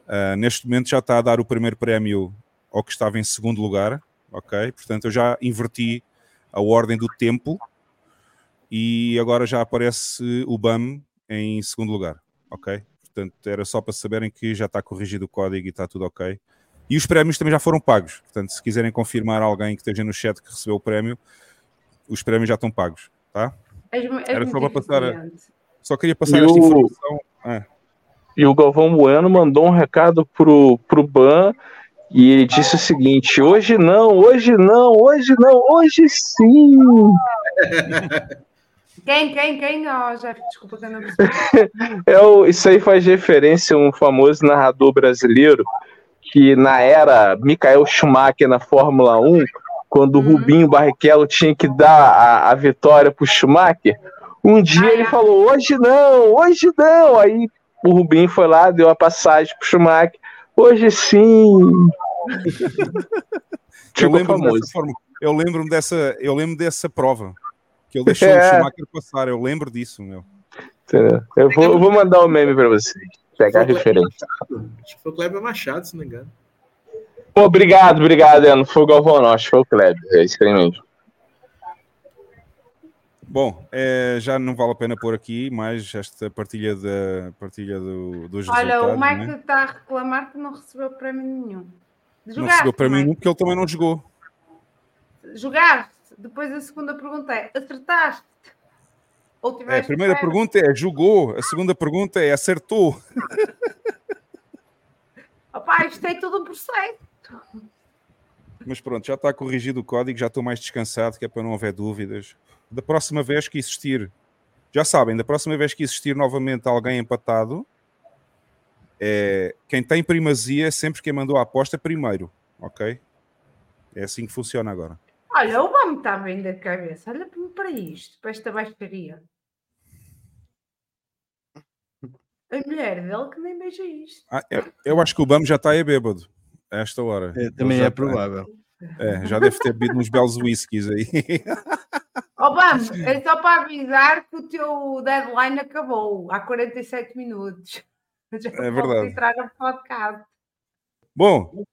Ah, neste momento já está a dar o primeiro prémio ao que estava em segundo lugar, ok? Portanto, eu já inverti a ordem do tempo e agora já aparece o BAM em segundo lugar, ok? Portanto, era só para saberem que já está corrigido o código e está tudo ok. E os prémios também já foram pagos. Portanto, se quiserem confirmar alguém que esteja no chat que recebeu o prémio, os prémios já estão pagos, tá? Mu- és Era só para passar. a-. Só queria passar E esta o- informação. Ah, E o Galvão Bueno mandou um recado pro, pro Ban e ele disse o seguinte: hoje não, hoje não, hoje não, hoje sim. Quem, quem, quem? Oh, já, desculpa que eu não. É o, isso aí faz referência a um famoso narrador brasileiro que na era Michael Schumacher na Fórmula 1, quando o Rubinho Barrichello tinha que dar a, a vitória pro Schumacher, um dia ele falou: hoje não, hoje não. Aí o Rubinho foi lá, deu a passagem pro Schumacher. Hoje sim. eu lembro famoso. dessa forma. Eu lembro dessa, eu lembro dessa prova que ele deixou É. o Schumacher passar. Eu lembro disso, meu. Eu vou, eu vou mandar o um meme pra vocês. Pegar a referência. Acho que foi o Kleber Machado, se não me engano. Pô, obrigado, obrigado. Não foi o Galvão, não. Acho que foi o Kleber. É isso aí mesmo. Bom, é, já não vale a pena pôr aqui mais esta partilha, da, partilha do, dos Olha, resultados. o né? Mike está a reclamar que não recebeu prémio nenhum. Não Jogaste, recebeu para mim Mike? nenhum porque ele também não jogou. Jogaste. Depois a segunda pergunta é: acertaste? Ou É, tiveste a primeira pergunta é jogou, a segunda pergunta é acertou. Opá, isto é tudo um processo. Mas pronto, já está corrigido o código, já estou mais descansado, que é para não haver dúvidas. Da próxima vez que existir, já sabem, da próxima vez que existir novamente alguém empatado, é, quem tem primazia é sempre quem mandou a aposta primeiro, ok? É assim que funciona agora. Olha, o homem está bem da cabeça. Olha para- isto, para esta baixaria. A mulher dele que nem beija isto. Ah, eu, eu acho que o Bam já está aí bêbado a esta hora. É, também já é provável. É, já deve ter bebido uns belos whiskies aí. Ó, vamos, é só para avisar que o teu deadline acabou há 47 minutos. Já É verdade. entrar no podcast. Bom,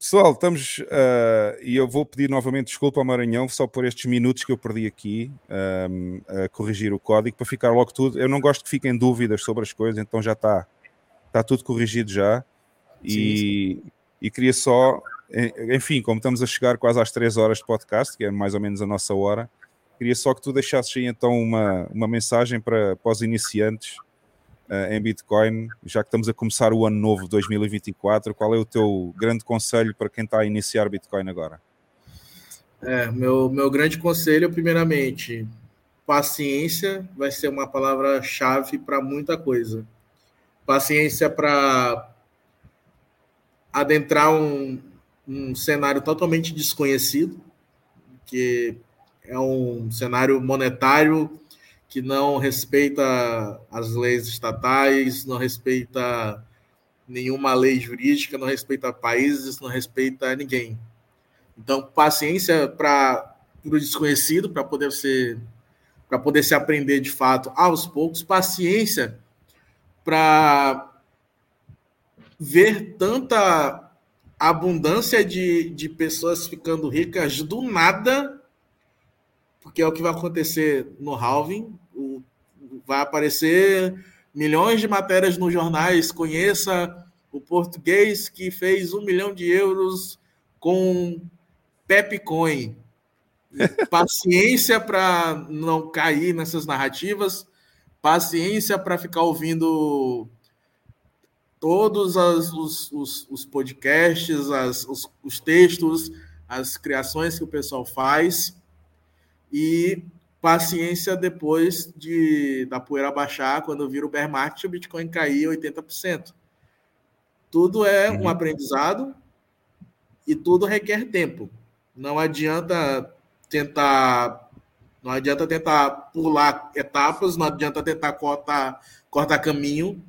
pessoal, estamos. ah, e eu vou pedir novamente desculpa ao Maranhão só por estes minutos que eu perdi aqui ahm, a corrigir o código para ficar logo tudo. Eu não gosto que fiquem dúvidas sobre as coisas, então já está está tudo corrigido já. E, e queria só, en- enfim, como estamos a chegar quase às 3 horas de podcast, que é mais ou menos a nossa hora, queria só que tu deixasses aí então uma, uma mensagem para, para os iniciantes eh, em Bitcoin, já que estamos a começar o ano novo 2024, qual é o teu grande conselho para quem está a iniciar Bitcoin agora? É, meu, meu grande conselho, primeiramente, paciência vai ser uma palavra-chave para muita coisa. Paciência para adentrar um, um cenário totalmente desconhecido, que é um cenário monetário que não respeita as leis estatais, não respeita nenhuma lei jurídica, não respeita países, não respeita ninguém. Então, paciência para o desconhecido, para poder ser para poder se aprender de fato aos poucos, paciência para ver tanta abundância de, de pessoas ficando ricas do nada, porque é o que vai acontecer no halving, o, vai aparecer milhões de matérias nos jornais, conheça o português que fez um milhão de euros com Pepcoin. Paciência para não cair nessas narrativas, paciência para ficar ouvindo todos as, os, os, os, podcasts, as, os, os textos, as criações que o pessoal faz e paciência depois de da poeira baixar, quando vira o bear market, o Bitcoin cair 80%. Tudo é um aprendizado e tudo requer tempo. Não adianta tentar não adianta tentar pular etapas, não adianta tentar cortar, cortar caminho,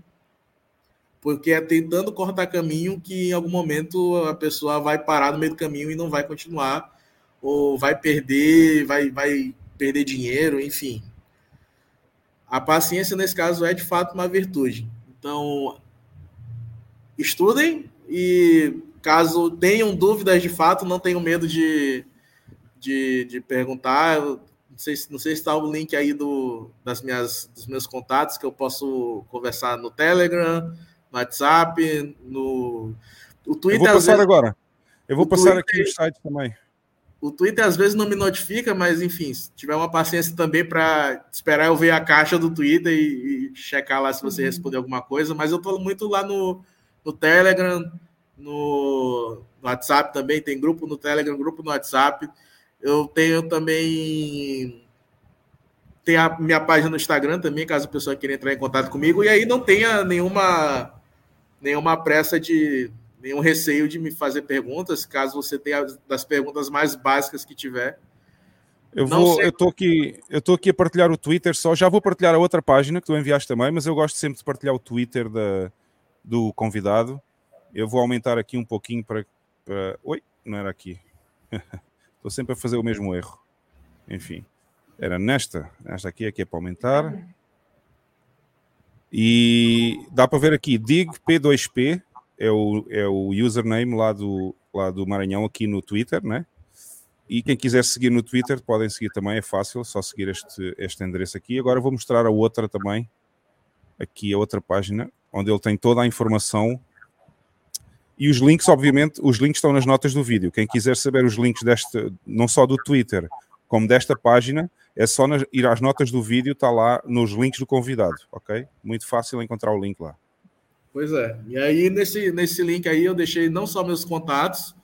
porque é tentando cortar caminho que em algum momento a pessoa vai parar no meio do caminho e não vai continuar, ou vai perder, vai, vai perder dinheiro, enfim. A paciência, nesse caso, é de fato uma virtude. Então, estudem e caso tenham dúvidas de fato, não tenham medo de, de, de perguntar. Não sei, se- não sei se está o link aí do, das minhas, dos meus contatos que eu posso conversar no Telegram, no WhatsApp, no o Eu Twitter. vou às passar vezes- agora. Eu vou passar Twitter- aqui os sites também. O Twitter às vezes não me notifica, mas enfim, se tiver uma paciência também para esperar eu ver a caixa do Twitter e, e checar lá se você respondeu alguma coisa. Mas eu estou muito lá no, no Telegram, no, no WhatsApp também. Tem grupo no Telegram, grupo no WhatsApp. Eu tenho também. Tem a minha página no Instagram também, caso a pessoa queira entrar em contato comigo. E aí não tenha nenhuma, nenhuma pressa de nenhum receio de me fazer perguntas, caso você tenha das perguntas mais básicas que tiver. Eu vou, eu estou aqui, eu estou aqui a partilhar o Twitter só. Já vou partilhar a outra página que tu enviaste também, mas eu gosto sempre de partilhar o Twitter da, do convidado. Eu vou aumentar aqui um pouquinho para, para... Oi, não era aqui. Estou sempre a fazer o mesmo erro. Enfim, era nesta. Esta aqui é que é para aumentar. E dá para ver aqui, dig P2P é o, é o username lá do, lá do Maranhão aqui no Twitter, né? E quem quiser seguir no Twitter, podem seguir também, é fácil, só seguir este, este endereço aqui. Agora vou mostrar a outra também, aqui a outra página, onde ele tem toda a informação. E os links, obviamente, os links estão nas notas do vídeo. Quem quiser saber os links deste, não só do Twitter, como desta página, é só ir às notas do vídeo, está lá nos links do convidado, ok? Muito fácil encontrar o link lá. Pois é. E aí, nesse, nesse link aí, eu deixei não só meus contatos,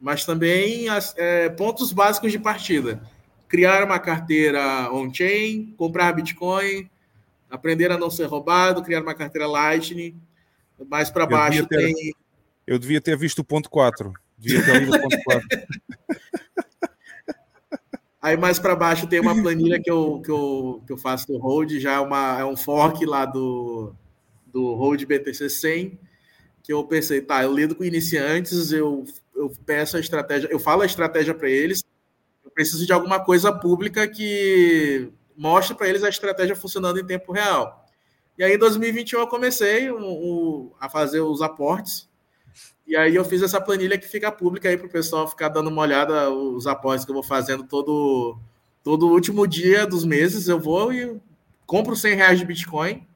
mas também as, é, pontos básicos de partida. Criar uma carteira on-chain, comprar Bitcoin, aprender a não ser roubado, criar uma carteira Lightning. Mais para baixo ter- tem. Eu devia ter visto o ponto 4. Devia ter lido o ponto 4. Aí mais para baixo tem uma planilha que eu, que eu, que eu faço do Hold, já é, uma, é um fork lá do, do Hold BTC 100, que eu pensei, tá, eu lido com iniciantes, eu, eu peço a estratégia, eu falo a estratégia para eles, eu preciso de alguma coisa pública que mostre para eles a estratégia funcionando em tempo real. E aí em 2021 eu comecei o- o- a fazer os aportes, e aí eu fiz essa planilha que fica pública aí para o pessoal ficar dando uma olhada os aportes que eu vou fazendo todo todo último dia dos meses. Eu vou e compro 100 reais de Bitcoin.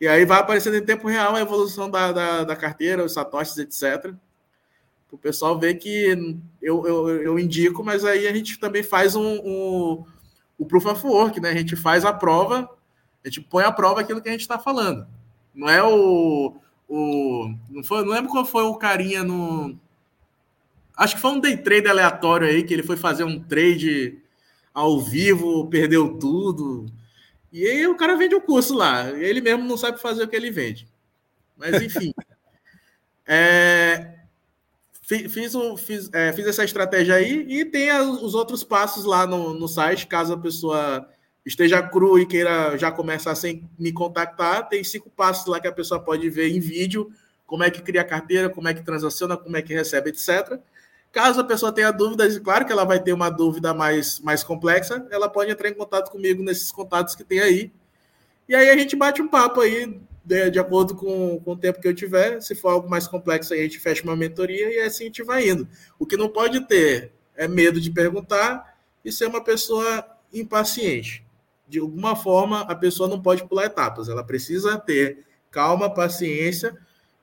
E aí vai aparecendo em tempo real a evolução da, da, da carteira, os satoshis, etc. O pessoal ver que eu, eu, eu indico, mas aí a gente também faz um, um- o proof of work, né? A gente faz a prova, a gente põe a prova aquilo que a gente está falando. Não é o, o não, foi, não lembro qual foi o carinha no. Acho que foi um day trade aleatório aí, que ele foi fazer um trade ao vivo, perdeu tudo. E aí o cara vende o curso lá. Ele mesmo não sabe fazer o que ele vende. Mas enfim. É, fi- fiz, o- fiz, é, fiz essa estratégia aí e tem os outros passos lá no, no site, caso a pessoa esteja cru e queira já começar sem me contactar, tem cinco passos lá que a pessoa pode ver em vídeo, como é que cria a carteira, como é que transaciona, como é que recebe, etc. Caso a pessoa tenha dúvidas, e claro que ela vai ter uma dúvida mais, mais complexa, ela pode entrar em contato comigo nesses contatos que tem aí. E aí a gente bate um papo aí, de, de acordo com, com o tempo que eu tiver. Se for algo mais complexo, aí a gente fecha uma mentoria e assim a gente vai indo. O que não pode ter é medo de perguntar e ser uma pessoa impaciente. De alguma forma, a pessoa não pode pular etapas. Ela precisa ter calma, paciência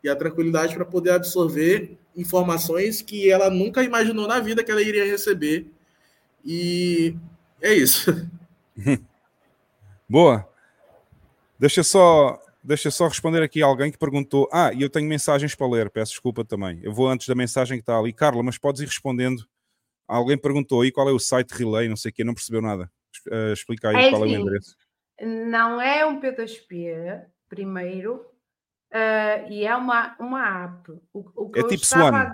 e a tranquilidade para poder absorver informações que ela nunca imaginou na vida que ela iria receber. E é isso. Boa. Deixa só, deixa só responder aqui alguém que perguntou. Ah, e eu tenho mensagens para ler, peço desculpa também. Eu vou antes da mensagem que está ali. Carla, mas podes ir respondendo. Alguém perguntou aí qual é o site Relay, não sei o quê, não percebeu nada. Eh, explica aí É qual é o assim, endereço. Não é um P2P, primeiro, ah, e é uma, uma app. O, o que É tipo estava Swan.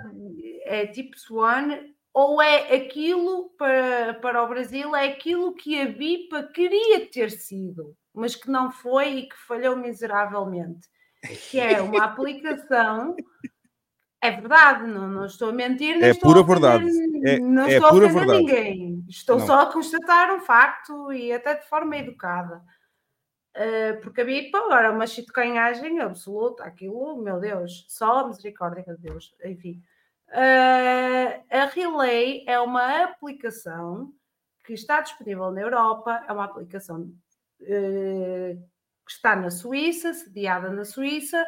É tipo Swan, ou é aquilo para, para o Brasil, é aquilo que a BIPA queria ter sido, mas que não foi e que falhou miseravelmente. Que é uma aplicação. É verdade, não, não estou a mentir, nem É estou pura a verdade. É- não é estou a ofender ninguém. Estou Não. só a constatar um facto e até de forma educada. Uh, porque a BIPA agora é uma chitocanhagem absoluta, aquilo, meu Deus, só a misericórdia de Deus, enfim. Uh, a Relay é uma aplicação que está disponível na Europa, é uma aplicação eh, que está na Suíça, sediada na Suíça,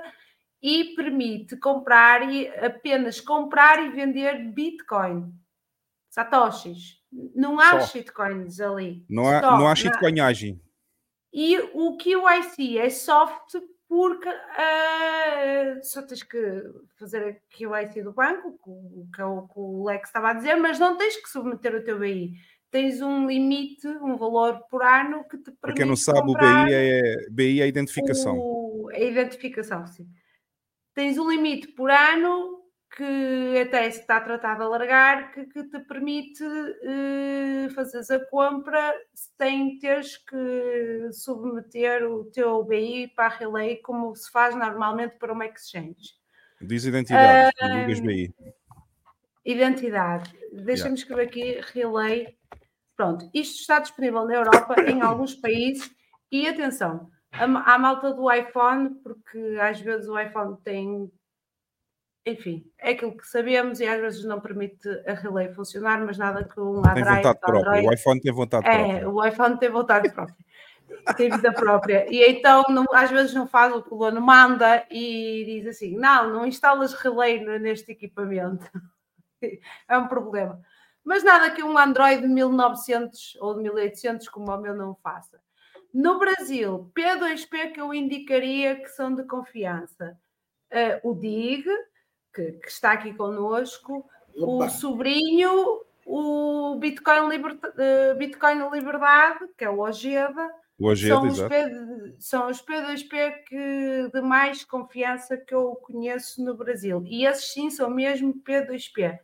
e permite comprar e apenas comprar e vender Bitcoin, Satoshis. Não há Só. shitcoins ali. Não há, Só, não há shitcoinhagem. E o QIC é soft porque ah, só tens que fazer a QIC do banco, o que é o que o Lex estava a dizer, mas não tens que submeter o teu BI. Tens um limite, um valor por ano que te permite Para quem não sabe, o BI é, BI é a identificação. o- a identificação, sim. Tens um limite por ano que até se está tratado a alargar, que, que te permite eh, fazeres a compra sem teres que submeter o teu BI para a Relay como se faz normalmente para uma exchange. Diz identidade, não digas BI. Identidade. Deixa-me escrever aqui Relay. Pronto, isto está disponível na Europa, em alguns países. E atenção, a, à malta do iPhone, porque às vezes o iPhone tem. Enfim, é aquilo que sabemos e às vezes não permite a Relay funcionar, mas nada que um Tem Android. vontade própria. Android O iPhone tem vontade é, própria. o iPhone tem vontade própria. Tem vida própria. E então, não- às vezes, não faz o que o dono manda e diz assim: não, não instalas relay neste equipamento. É um problema. Mas nada que um Android de 1900 ou de 1800, como o meu, não faça. No Brasil, P2P que eu indicaria que são de confiança. Eh, o DIG, que, que está aqui connosco, Opa. o sobrinho, o Bitcoin, Liberta- eh, Bitcoin Liberdade, que é o Ojeda, O Ojeda, são, os. P, são os P2P que, de mais confiança que eu conheço no Brasil. E esses sim são mesmo P2P.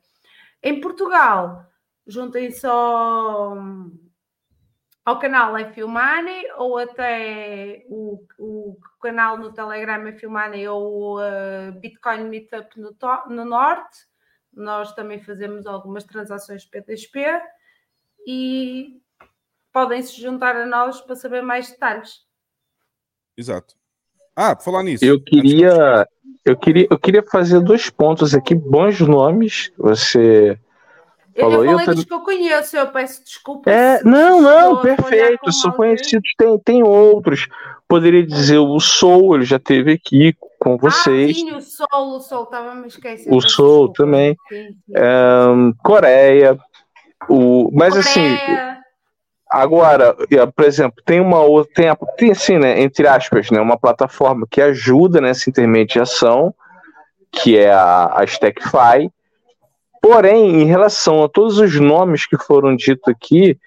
Em Portugal, juntem-se ao, ao canal F Money ou até o, o canal no Telegram F Money ou o eh, Bitcoin Meetup no, to- no Norte. Nós também fazemos algumas transações P2P e podem se juntar a nós para saber mais detalhes. Exato. Ah, por falar nisso. Eu queria, eu queria, eu queria fazer dois pontos aqui, bons nomes. Você falou eu eu falei dos que eu conheço, eu peço desculpa. É, não, não, perfeito. São alguém. conhecidos, tem, tem outros. Poderia dizer o Soul, ele já esteve aqui com vocês. Ah, sim, o Sol, o Sol, estava a me esquecendo. o Soul também. Sim, sim. Coreia. O, mas assim, Coreia. Agora, eh, por exemplo, tem uma outra, tem, a- tem assim, né, entre aspas, né, uma plataforma que ajuda nessa intermediação, que é a, a StackFi. Porém, em relação a todos os nomes que foram ditos aqui,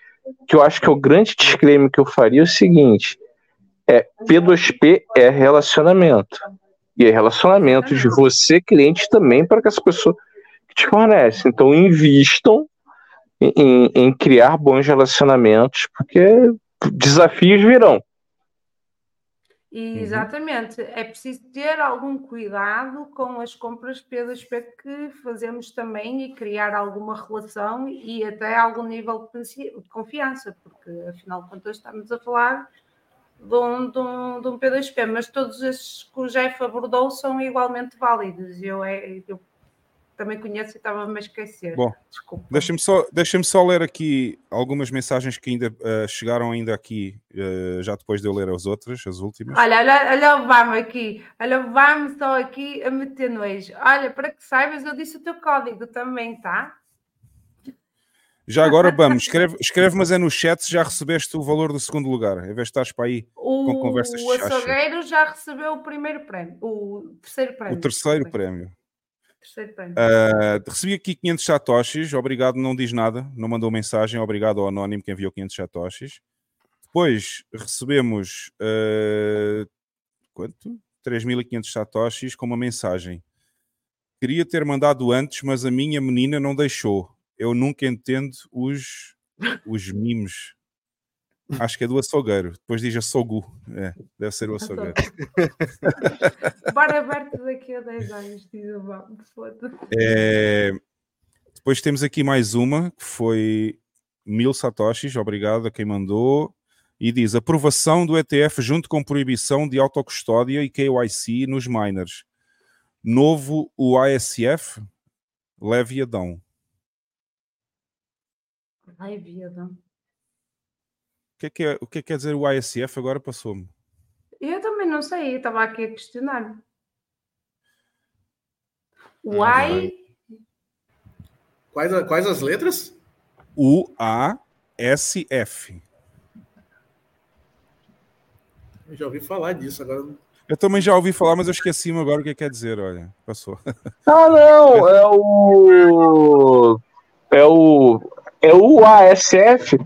que eu acho que é o grande disclaimer que eu faria é o seguinte: é P2P é relacionamento. E é relacionamento de você, cliente, também, para que as pessoas que te fornecem. Então, invistam em, em criar bons relacionamentos, porque desafios virão. Uhum. Exatamente, é preciso ter algum cuidado com as compras P2P que fazemos também e criar alguma relação e até algum nível de confiança, porque afinal de contas estamos a falar de um, de um, de um P2P, mas todos esses que o Jeff abordou são igualmente válidos. Eu, é, eu também conheço e estava-me a esquecer. Bom. Deixa-me só, deixa só ler aqui algumas mensagens que ainda eh, chegaram ainda aqui, eh, já depois de eu ler as outras, as últimas. Olha, olha, olha o Vamos aqui, olha o Vamos só aqui a meter nojo. Olha, para que saibas, eu disse o teu código também, tá? Já agora vamos, escreve, escreve, mas é no chat se já recebeste o valor do segundo lugar, em vez de estares para aí com conversas de O açougueiro já recebeu o primeiro prémio, o terceiro prémio. O terceiro prémio. Terceiro. Uh, recebi aqui 500 satoshis, obrigado, não diz nada, não mandou mensagem, obrigado ao anónimo que enviou 500 satoshis. Depois recebemos uh, quanto? 3.500 satoshis com uma mensagem. Queria ter mandado antes, mas a minha menina não deixou. Eu nunca entendo os, os mimos. Acho que é do açougueiro. Depois diz açougu. É, deve ser o açougueiro. Bar aberto daqui a 10 anos, diz o. É, Depois temos aqui mais uma, que foi mil satoshis, obrigado a quem mandou. E diz, aprovação do ETF junto com proibição de autocustódia e KYC nos miners. Novo o ASF, leve Adão. Ai, viadão. Que é que, é, o que é que quer dizer o ISF? Agora passou-me. Eu também não sei, eu estava aqui a questionar. O Ah, I, Quais, a- quais as letras? U-A-S-F. Eu já ouvi falar disso. Agora Eu também já ouvi falar, mas eu esqueci-me agora o que é que quer dizer. Olha, passou. Ah, não, é o. É o. É o ASF.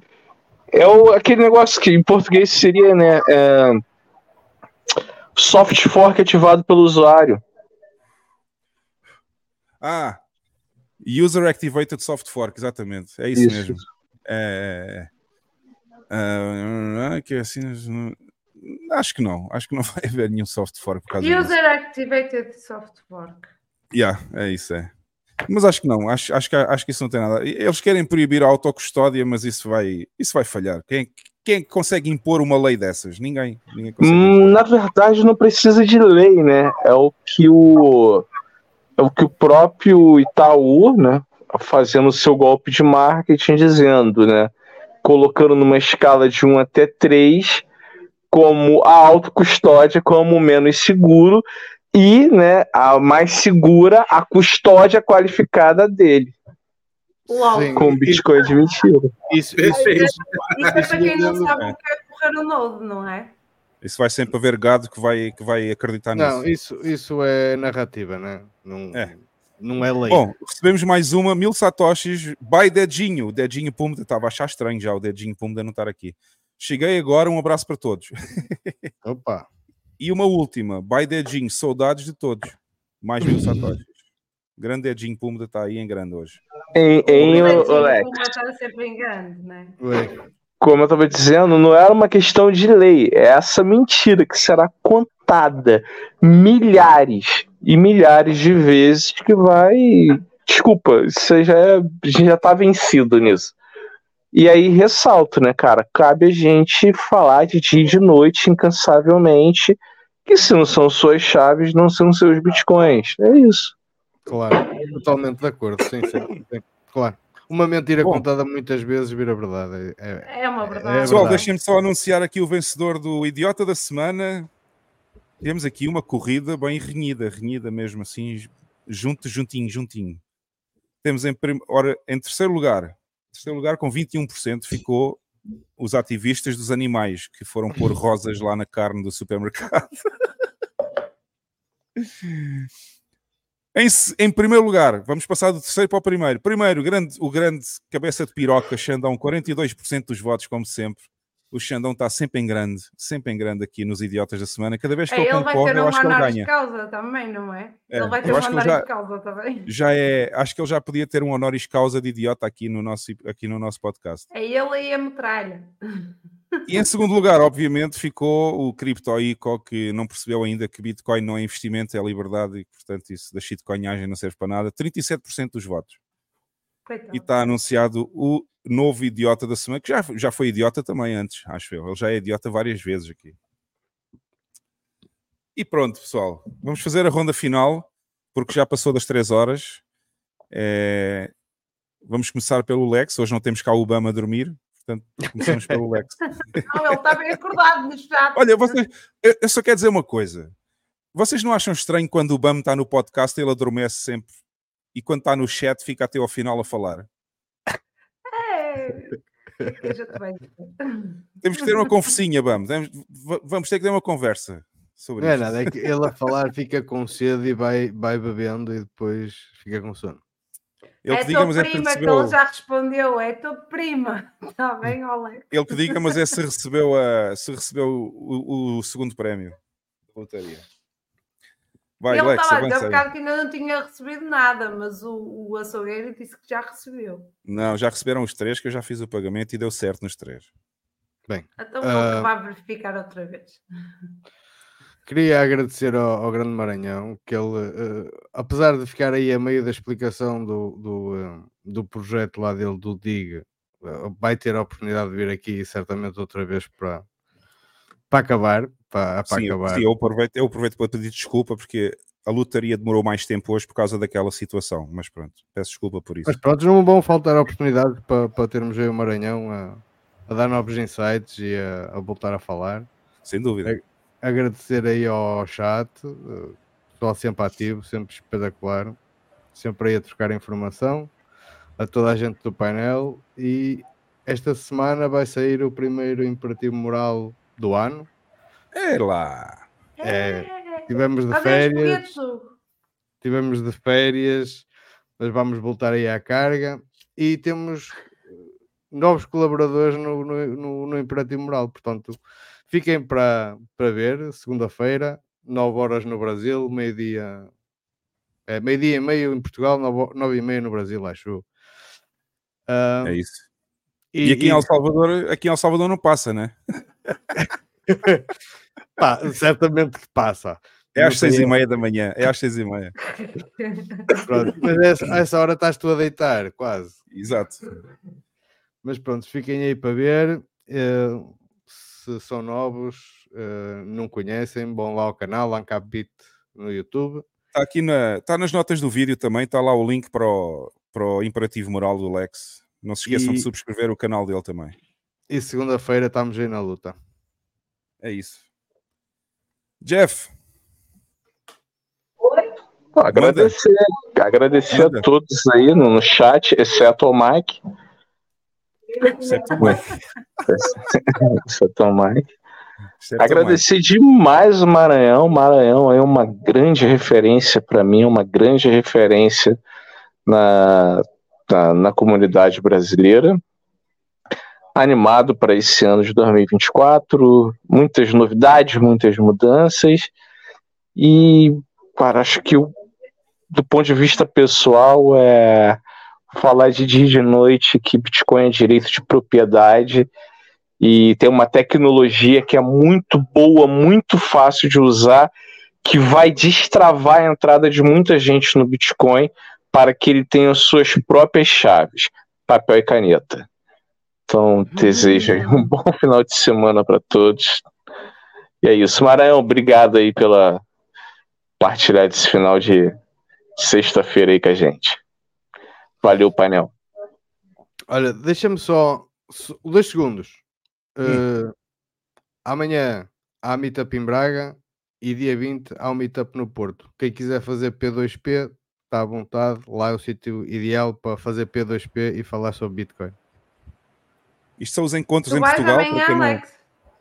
É o, aquele negócio que em português seria, né? é, soft fork ativado pelo usuário. Ah, User Activated Soft Fork, exatamente. É isso, Isso. mesmo. É, ah, que assim, acho que não. Acho que não vai haver nenhum soft fork por causa disso. User Activated Soft Fork. Yeah, é isso, é. Mas acho que não, acho, acho, que, acho que isso não tem nada. Eles querem proibir a autocustódia, mas isso vai, isso vai falhar. Quem, quem consegue impor uma lei dessas? Ninguém. Ninguém consegue. Hum, na verdade, não precisa de lei, né? É o que o. É o que o próprio Itaú, né? Fazendo o seu golpe de marketing, dizendo, né? Colocando numa escala de 1 até 3, como a autocustódia como menos seguro e, né, a mais segura, a custódia qualificada dele. Sim. Com Bitcoin de mentira. Isso, isso, isso, Isso é para quem não sabe o que é correr o Node, não é? Isso vai sempre haver gado que vai, que vai acreditar nisso. não, isso, isso é narrativa, né? Não É. Não é lei. Bom, recebemos mais uma, mil satoshis, by Dedinho. O Dedinho Pumda, estava a achar estranho já o Dedinho Pumda não estar aqui. Cheguei agora, um abraço para todos. Opa. E uma última, by Dedinho, saudades de todos. Mais mil satoshis. Grande Dedinho Pumda está aí em grande hoje. Em, em O o- Alex. Sempre em grande, né? Como eu estava dizendo, não era uma questão de lei, é essa mentira que será contada milhares e milhares de vezes que vai. Desculpa, isso já é, já tá vencido nisso. E aí ressalto, né, cara? Cabe a gente falar de dia e de noite incansavelmente que se não são suas chaves, não são seus bitcoins. É isso. Claro, totalmente de acordo. Sim, sim. Claro. Uma mentira Bom. contada muitas vezes vira verdade. É, É uma verdade. É Pessoal, verdade. deixem-me só anunciar aqui o vencedor do Idiota da Semana. Temos aqui uma corrida bem renhida, renhida mesmo assim, junto, juntinho, juntinho. Temos em, prim- ora, em terceiro lugar, terceiro lugar com 21% ficou os ativistas dos animais que foram pôr rosas lá na carne do supermercado. Em, em primeiro lugar, vamos passar do terceiro para o primeiro. Primeiro, grande- o grande cabeça de piroca, Xandão, 42% dos votos, como sempre. O Xandão está sempre em grande, sempre em grande aqui nos Idiotas da Semana. Cada vez que É, ele ele vai concorre, ter eu um acho que ele honoris ganha. causa também, não é? É, Ele vai ter um ele honoris já- causa também. Já é, acho que ele já podia ter um honoris causa de idiota aqui no nosso, aqui no nosso podcast. É ele e a metralha. E em segundo lugar, obviamente, ficou o Crypto Ico, que não percebeu ainda que Bitcoin não é investimento, é liberdade e, portanto, isso da shitcoinhagem não serve para nada. 37% dos votos. Coitado. E está anunciado o novo idiota da semana, que já, já foi idiota também antes, acho eu. Ele já é idiota várias vezes aqui. E pronto, pessoal. Vamos fazer a ronda final, porque já passou das 3 horas. É, Vamos começar pelo Lex. Hoje não temos cá o Obama a dormir, portanto, começamos pelo Lex. Não, ele está bem acordado no chat. Olha, vocês, eu, só quero dizer uma coisa. Vocês não acham estranho quando o Bam está no podcast ele adormece sempre e quando está no chat fica até ao final a falar? É. Temos que ter uma conversinha, Bam. Temos- va- vamos ter que ter uma conversa sobre Não é nada, é que ele a falar fica com sede e vai, vai bebendo e depois fica com sono. Ele é que diga, tua mas é prima que recebeu, ele já respondeu. É tua prima. Está bem, Alex? ele que diga, mas é se recebeu, a, se recebeu o, o segundo prémio lotaria. Vai, ele estava a dizer bocado que ainda não tinha recebido nada, mas o, o açougueiro disse que já recebeu. Não, já receberam os três, que eu já fiz o pagamento e deu certo nos três. Bem, Então ele vai verificar outra vez. queria agradecer ao, ao Grande Maranhão que ele, eh, apesar de ficar aí a meio da explicação do, do, eh, do projeto lá dele, do DIG, vai ter a oportunidade de vir aqui certamente outra vez para, para acabar. Para, para Sim, acabar. sim, eu, aproveito, eu aproveito para pedir desculpa porque a lotaria demorou mais tempo hoje por causa daquela situação, mas pronto, peço desculpa por isso. Mas pronto, não vão faltar oportunidades para, para termos aí o Maranhão a, a dar novos insights e a, a voltar a falar. Sem dúvida. A- agradecer aí ao chat, eh, pessoal sempre ativo, sempre espetacular, sempre aí a trocar informação, a toda a gente do painel e esta semana vai sair o primeiro imperativo moral do ano. É lá. É, tivemos de Adeus, férias, tivemos de férias, mas vamos voltar aí à carga e temos eh, novos colaboradores no, no, no, no Imperativo Moral, portanto, fiquem para, para ver, segunda-feira, 9 horas no Brasil, meio-dia, é, meio-dia e meio em Portugal, 9, e meia no Brasil, acho eu. Ah, É isso. E, aqui em El Salvador, aqui em El Salvador não passa, né? pá, certamente que passa. É às seis sei- e meia da manhã. É às seis e meia. Pronto, mas essa, a essa hora estás tu a deitar, quase. Exato. Mas pronto, fiquem aí para ver. eh, se são novos, eh, não conhecem, vão lá ao canal, Ancap Beat no YouTube. Está aqui na, está nas notas do vídeo também, está lá o link para o, para o imperativo moral do Lex. Não se esqueçam de E- subscrever o canal dele também. E segunda-feira estamos aí na luta. É isso. Jeff, Pô, agradecer, agradecer a todos aí no, no chat, exceto ao Mike. Exceto o Mike. exceto o Mike. Agradecer demais o Maranhão. Maranhão é uma grande referência para mim, uma grande referência na, na, na comunidade brasileira. Animado para esse ano de 2024, muitas novidades, muitas mudanças. E, cara, acho que o- do ponto de vista pessoal, é falar de dia e de noite que Bitcoin é direito de propriedade e tem uma tecnologia que é muito boa, muito fácil de usar, que vai destravar a entrada de muita gente no Bitcoin para que ele tenha suas próprias chaves, papel e caneta. Então, desejo aí um bom final de semana para todos. E é isso. Maranhão, obrigado aí pela partilhar desse final de sexta-feira aí com a gente. Valeu, painel. Olha, deixa-me só dois segundos. Eh, amanhã há meetup em Braga e dia 20 há um meetup no Porto. Quem quiser fazer P2P, está à vontade. Lá é o sítio ideal para fazer P2P e falar sobre Bitcoin. Isto são os encontros Tu em Portugal, amanhã, para quem, não-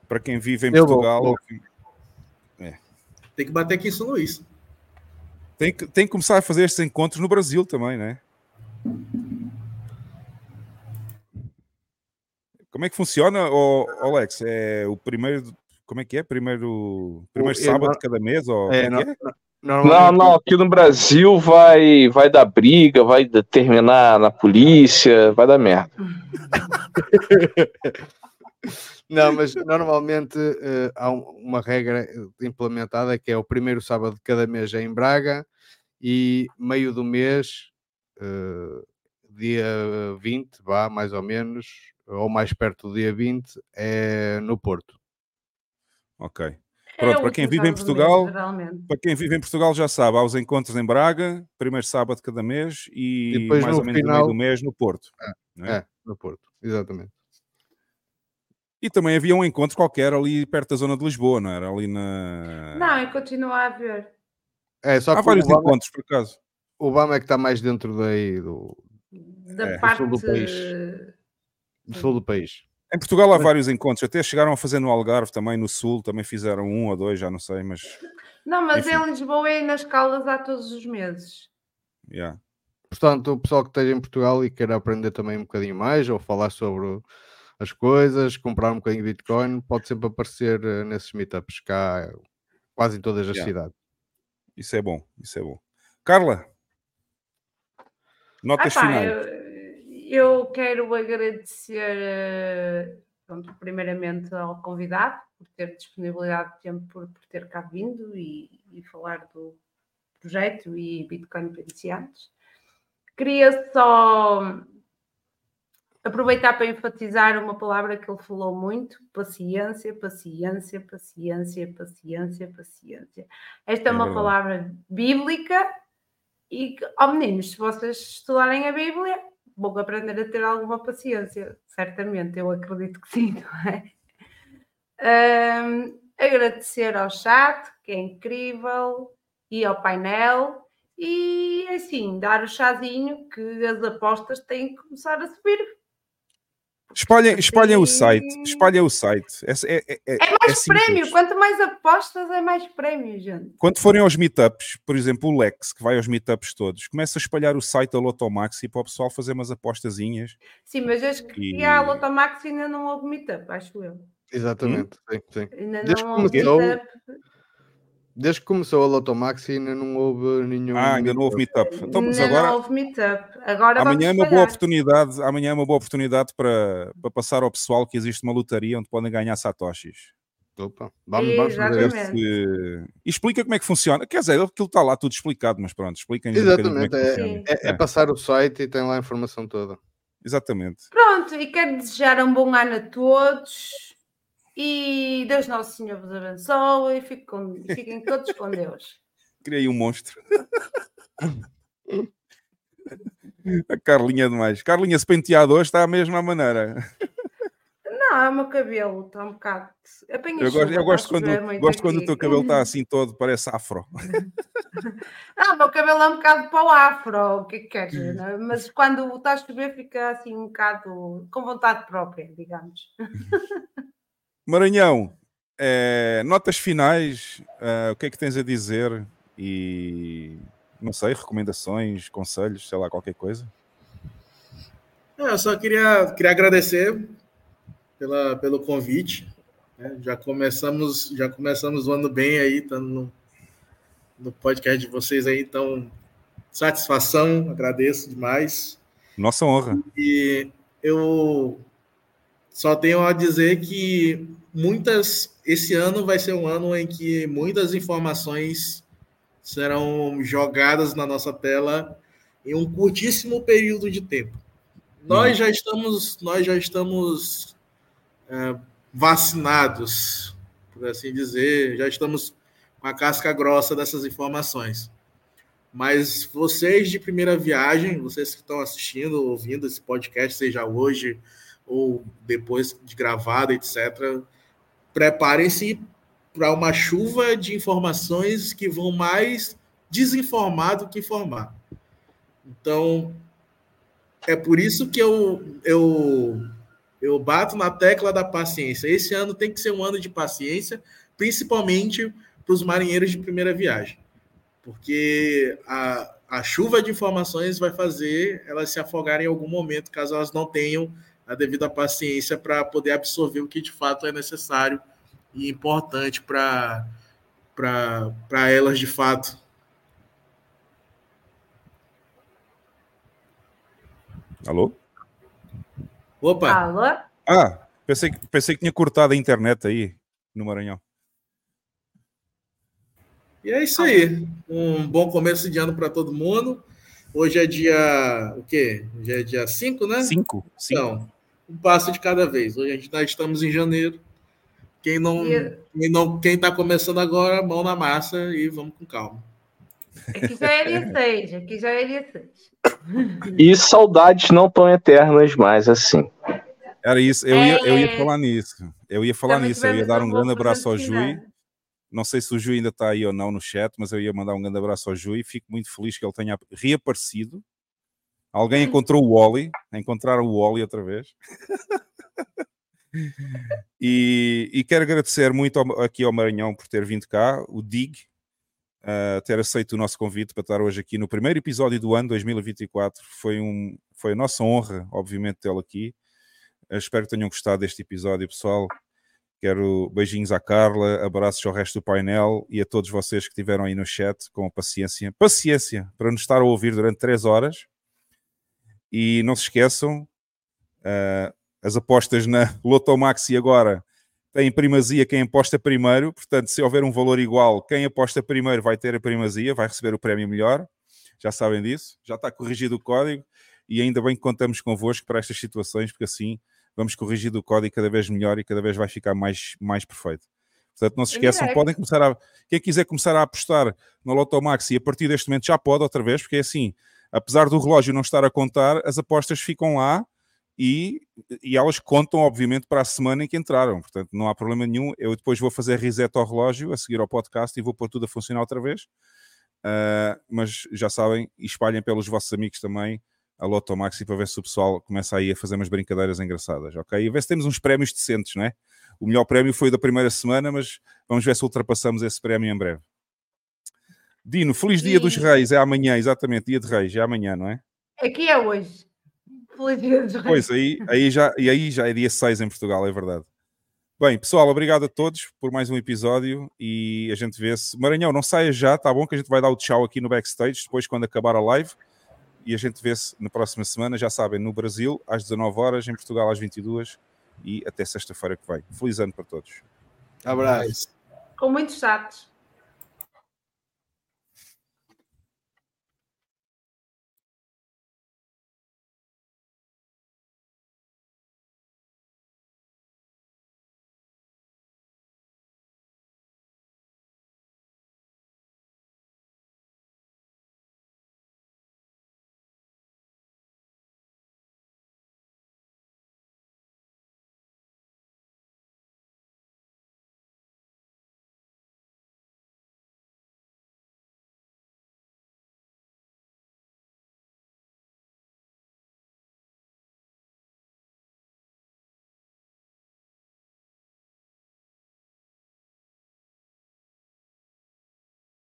para quem vive em Eu vou, Portugal. vou. Tem que bater aqui em São Luís. Tem que, tem que começar a fazer estes encontros no Brasil também, né? Como é que funciona, ô, Alex? É o primeiro. Como é que é? Primeiro, primeiro O- é, sábado de cada mês? Ou é, é é? Não, não, aqui no Brasil vai, vai dar briga, vai terminar na polícia, vai dar merda. Não, mas normalmente eh, há um- uma regra implementada que é o primeiro sábado de cada mês é em Braga e meio do mês, eh, dia 20, vá mais ou menos, ou mais perto do dia 20, é no Porto. Ok. É Pronto, o para quem vive em do Portugal, geralmente. para quem vive em Portugal já sabe, há os encontros em Braga, primeiro sábado de cada mês e E depois mais no ou menos no final- meio do mês no Porto. não é? É, no Porto, exatamente. E também havia um encontro qualquer ali perto da zona de Lisboa, não era? Ali na. Não, e continua a haver. É, só Há que vários o Obama, encontros, por acaso. o Obama é que está mais dentro daí do, Da É. parte. sul do país. do sul do país. Em Portugal há vários encontros, até chegaram a fazer no Algarve também, no Sul, também fizeram um ou dois, já não sei, mas. Não, mas Enfim. em Lisboa e nas Caldas há todos os meses. Yeah. Portanto, o pessoal que esteja em Portugal e queira aprender também um bocadinho mais ou falar sobre as coisas, comprar um bocadinho de Bitcoin, pode sempre aparecer eh, nesses meetups cá, quase em todas as Yeah. cidades. Isso é bom, isso é bom. Carla, notas Ah, pá, finais. eu, eu quero agradecer, eh, pronto, primeiramente ao convidado por ter disponibilidade de tempo, por, por ter cá vindo e, e falar do projeto e Bitcoin para iniciantes. Queria só aproveitar para enfatizar uma palavra que ele falou muito: paciência, paciência, paciência, paciência, paciência. Esta é, É uma palavra bíblica e, que, ó meninos, se vocês estudarem a Bíblia, vou aprender a ter alguma paciência, certamente, eu acredito que sim, não é? Ahm, agradecer ao chat, que é incrível, e ao painel, e assim, dar o chazinho que as apostas têm que começar a subir. Espalhem, espalhem o site, espalhem o site. É, é, é, É é mais simples. prémio, quanto mais apostas, é mais prémio, gente. Quando forem aos meetups, por exemplo, o Lex, que vai aos meetups todos, começa a espalhar o site da Lotomaxi para o pessoal fazer umas apostazinhas. Sim, mas acho que E- a Lotomax ainda não houve meetup, acho eu. Exatamente, sim, sim. Ainda Desde que, não houve começou, meetup. Desde que começou a Lotomax ainda não houve nenhum. Ah, ainda não houve meetup. Então, mas Ainda agora, não houve meetup. Agora amanhã é uma boa oportunidade, amanhã é uma boa oportunidade para, para passar ao pessoal que existe uma lotaria onde podem ganhar satoshis. Opa, vamos, vamos fazer Ver Exatamente. se- E explica como é que funciona. Quer dizer, aquilo está lá tudo explicado, mas pronto, expliquem-nos um bocadinho como é Exatamente, que é, funciona. é- é passar o site e tem lá a informação toda. Exatamente. Pronto, e quero desejar um bom ano a todos. E Deus Nosso Senhor vos abençoe. E fiquem, com- fiquem todos com Deus. Criei um monstro. A Carlinha demais. Carlinha, se penteado hoje está a mesma maneira. Não, é o meu cabelo, está um bocado. Apanha Eu gosto, eu gosto quando, muito gosto quando o teu cabelo está assim todo, parece afro. Não, o meu cabelo é um bocado para o afro, o que é que queres? né? Mas quando está a chover fica assim um bocado com vontade própria, digamos. Maranhão, eh, notas finais, eh, o que é que tens a dizer? E não sei, recomendações, conselhos, sei lá, qualquer coisa. É, Eu só queria, queria agradecer pela, pelo convite. né? Já começamos já começamos o ano bem aí, estando no, no podcast de vocês aí, então satisfação, agradeço demais. Nossa honra. E eu só tenho a dizer que muitas esse ano vai ser um ano em que muitas informações serão jogadas na nossa tela em um curtíssimo período de tempo. Nós já estamos nós já estamos é, vacinados, por assim dizer, já estamos com a casca grossa dessas informações. Mas vocês de primeira viagem, vocês que estão assistindo, ouvindo esse podcast, seja hoje ou depois de gravado, etc., preparem-se para uma chuva de informações que vão mais desinformar do que informar. Então, é por isso que eu, eu, eu bato na tecla da paciência. Esse ano tem que ser um ano de paciência, principalmente para os marinheiros de primeira viagem porque a, a chuva de informações vai fazer elas se afogarem em algum momento, caso elas não tenham a devida paciência para poder absorver o que de fato é necessário e importante para elas de fato. Alô? Opa! Alô? Ah, pensei, que- pensei que tinha cortado a internet aí no Maranhão. E é isso aí. Um bom começo de ano para todo mundo. Hoje é dia. O quê? Hoje é dia 5, né? 5. Então, um passo de cada vez. Hoje a gente, nós estamos em janeiro. Quem não, E- quem não, quem está começando agora, mão na massa e vamos com calma. Aqui já é dia 6, aqui já é dia 6. E saudades não tão eternas mais assim. Era isso, eu ia, eu ia É. falar nisso. Eu ia falar Também nisso, eu ia dar um grande abraço ao Jui. produtividade. Não sei se o Jui ainda está aí ou não no chat, mas eu ia mandar um grande abraço ao Jui. Fico muito feliz que ele tenha reaparecido. Alguém encontrou o Wally, encontraram o Wally outra vez. e, e quero agradecer muito ao- aqui ao Maranhão por ter vindo cá, o Dig, uh, ter aceito o nosso convite para estar hoje aqui no primeiro episódio do ano 2024. Foi, um, foi a nossa honra, obviamente, tê-lo aqui. Eu espero que tenham gostado deste episódio, pessoal. Quero beijinhos à Carla, abraços ao resto do painel e a todos vocês que estiveram aí no chat com paciência. Paciência para nos estar a ouvir durante três horas. E não se esqueçam, uh, as apostas na Lotomaxi agora têm primazia quem aposta primeiro. Portanto, se houver um valor igual, quem aposta primeiro vai ter a primazia, vai receber o prémio melhor. Já sabem disso. Já está corrigido o código e ainda bem que contamos convosco para estas situações, porque assim vamos corrigir o código cada vez melhor e cada vez vai ficar mais, mais perfeito. Portanto, não se Em esqueçam, podem começar a. Quem quiser começar a apostar no Lotomax e a partir deste momento já pode outra vez, porque é assim, apesar do relógio não estar a contar, as apostas ficam lá e, e elas contam, obviamente, para a semana em que entraram. Portanto, não há problema nenhum. Eu depois vou fazer reset ao relógio, a seguir ao podcast e vou pôr tudo a funcionar outra vez. Uh, mas já sabem, espalhem pelos vossos amigos também a Loto Maxi para ver se o pessoal começa aí a fazer umas brincadeiras engraçadas, ok? E ver se temos uns prémios decentes, não é? O melhor prémio foi da primeira semana, mas vamos ver se ultrapassamos esse prémio em breve. Dino, feliz dia dos reis, é amanhã, exatamente, dia de reis, é amanhã, não é? Aqui é hoje. Feliz dia dos reis. Pois, aí, aí já, e aí já é dia 6 em Portugal, é verdade. Bem, pessoal, obrigado a todos por mais um episódio e a gente vê-se. Maranhão, não saia já, tá bom? Que a gente vai dar o tchau aqui no backstage depois quando acabar a live e a gente vê-se na próxima semana, já sabem, no Brasil às 19 horas, em Portugal às 22 e até sexta-feira que vem. Feliz ano para todos. Abraço. Com muitos chatos.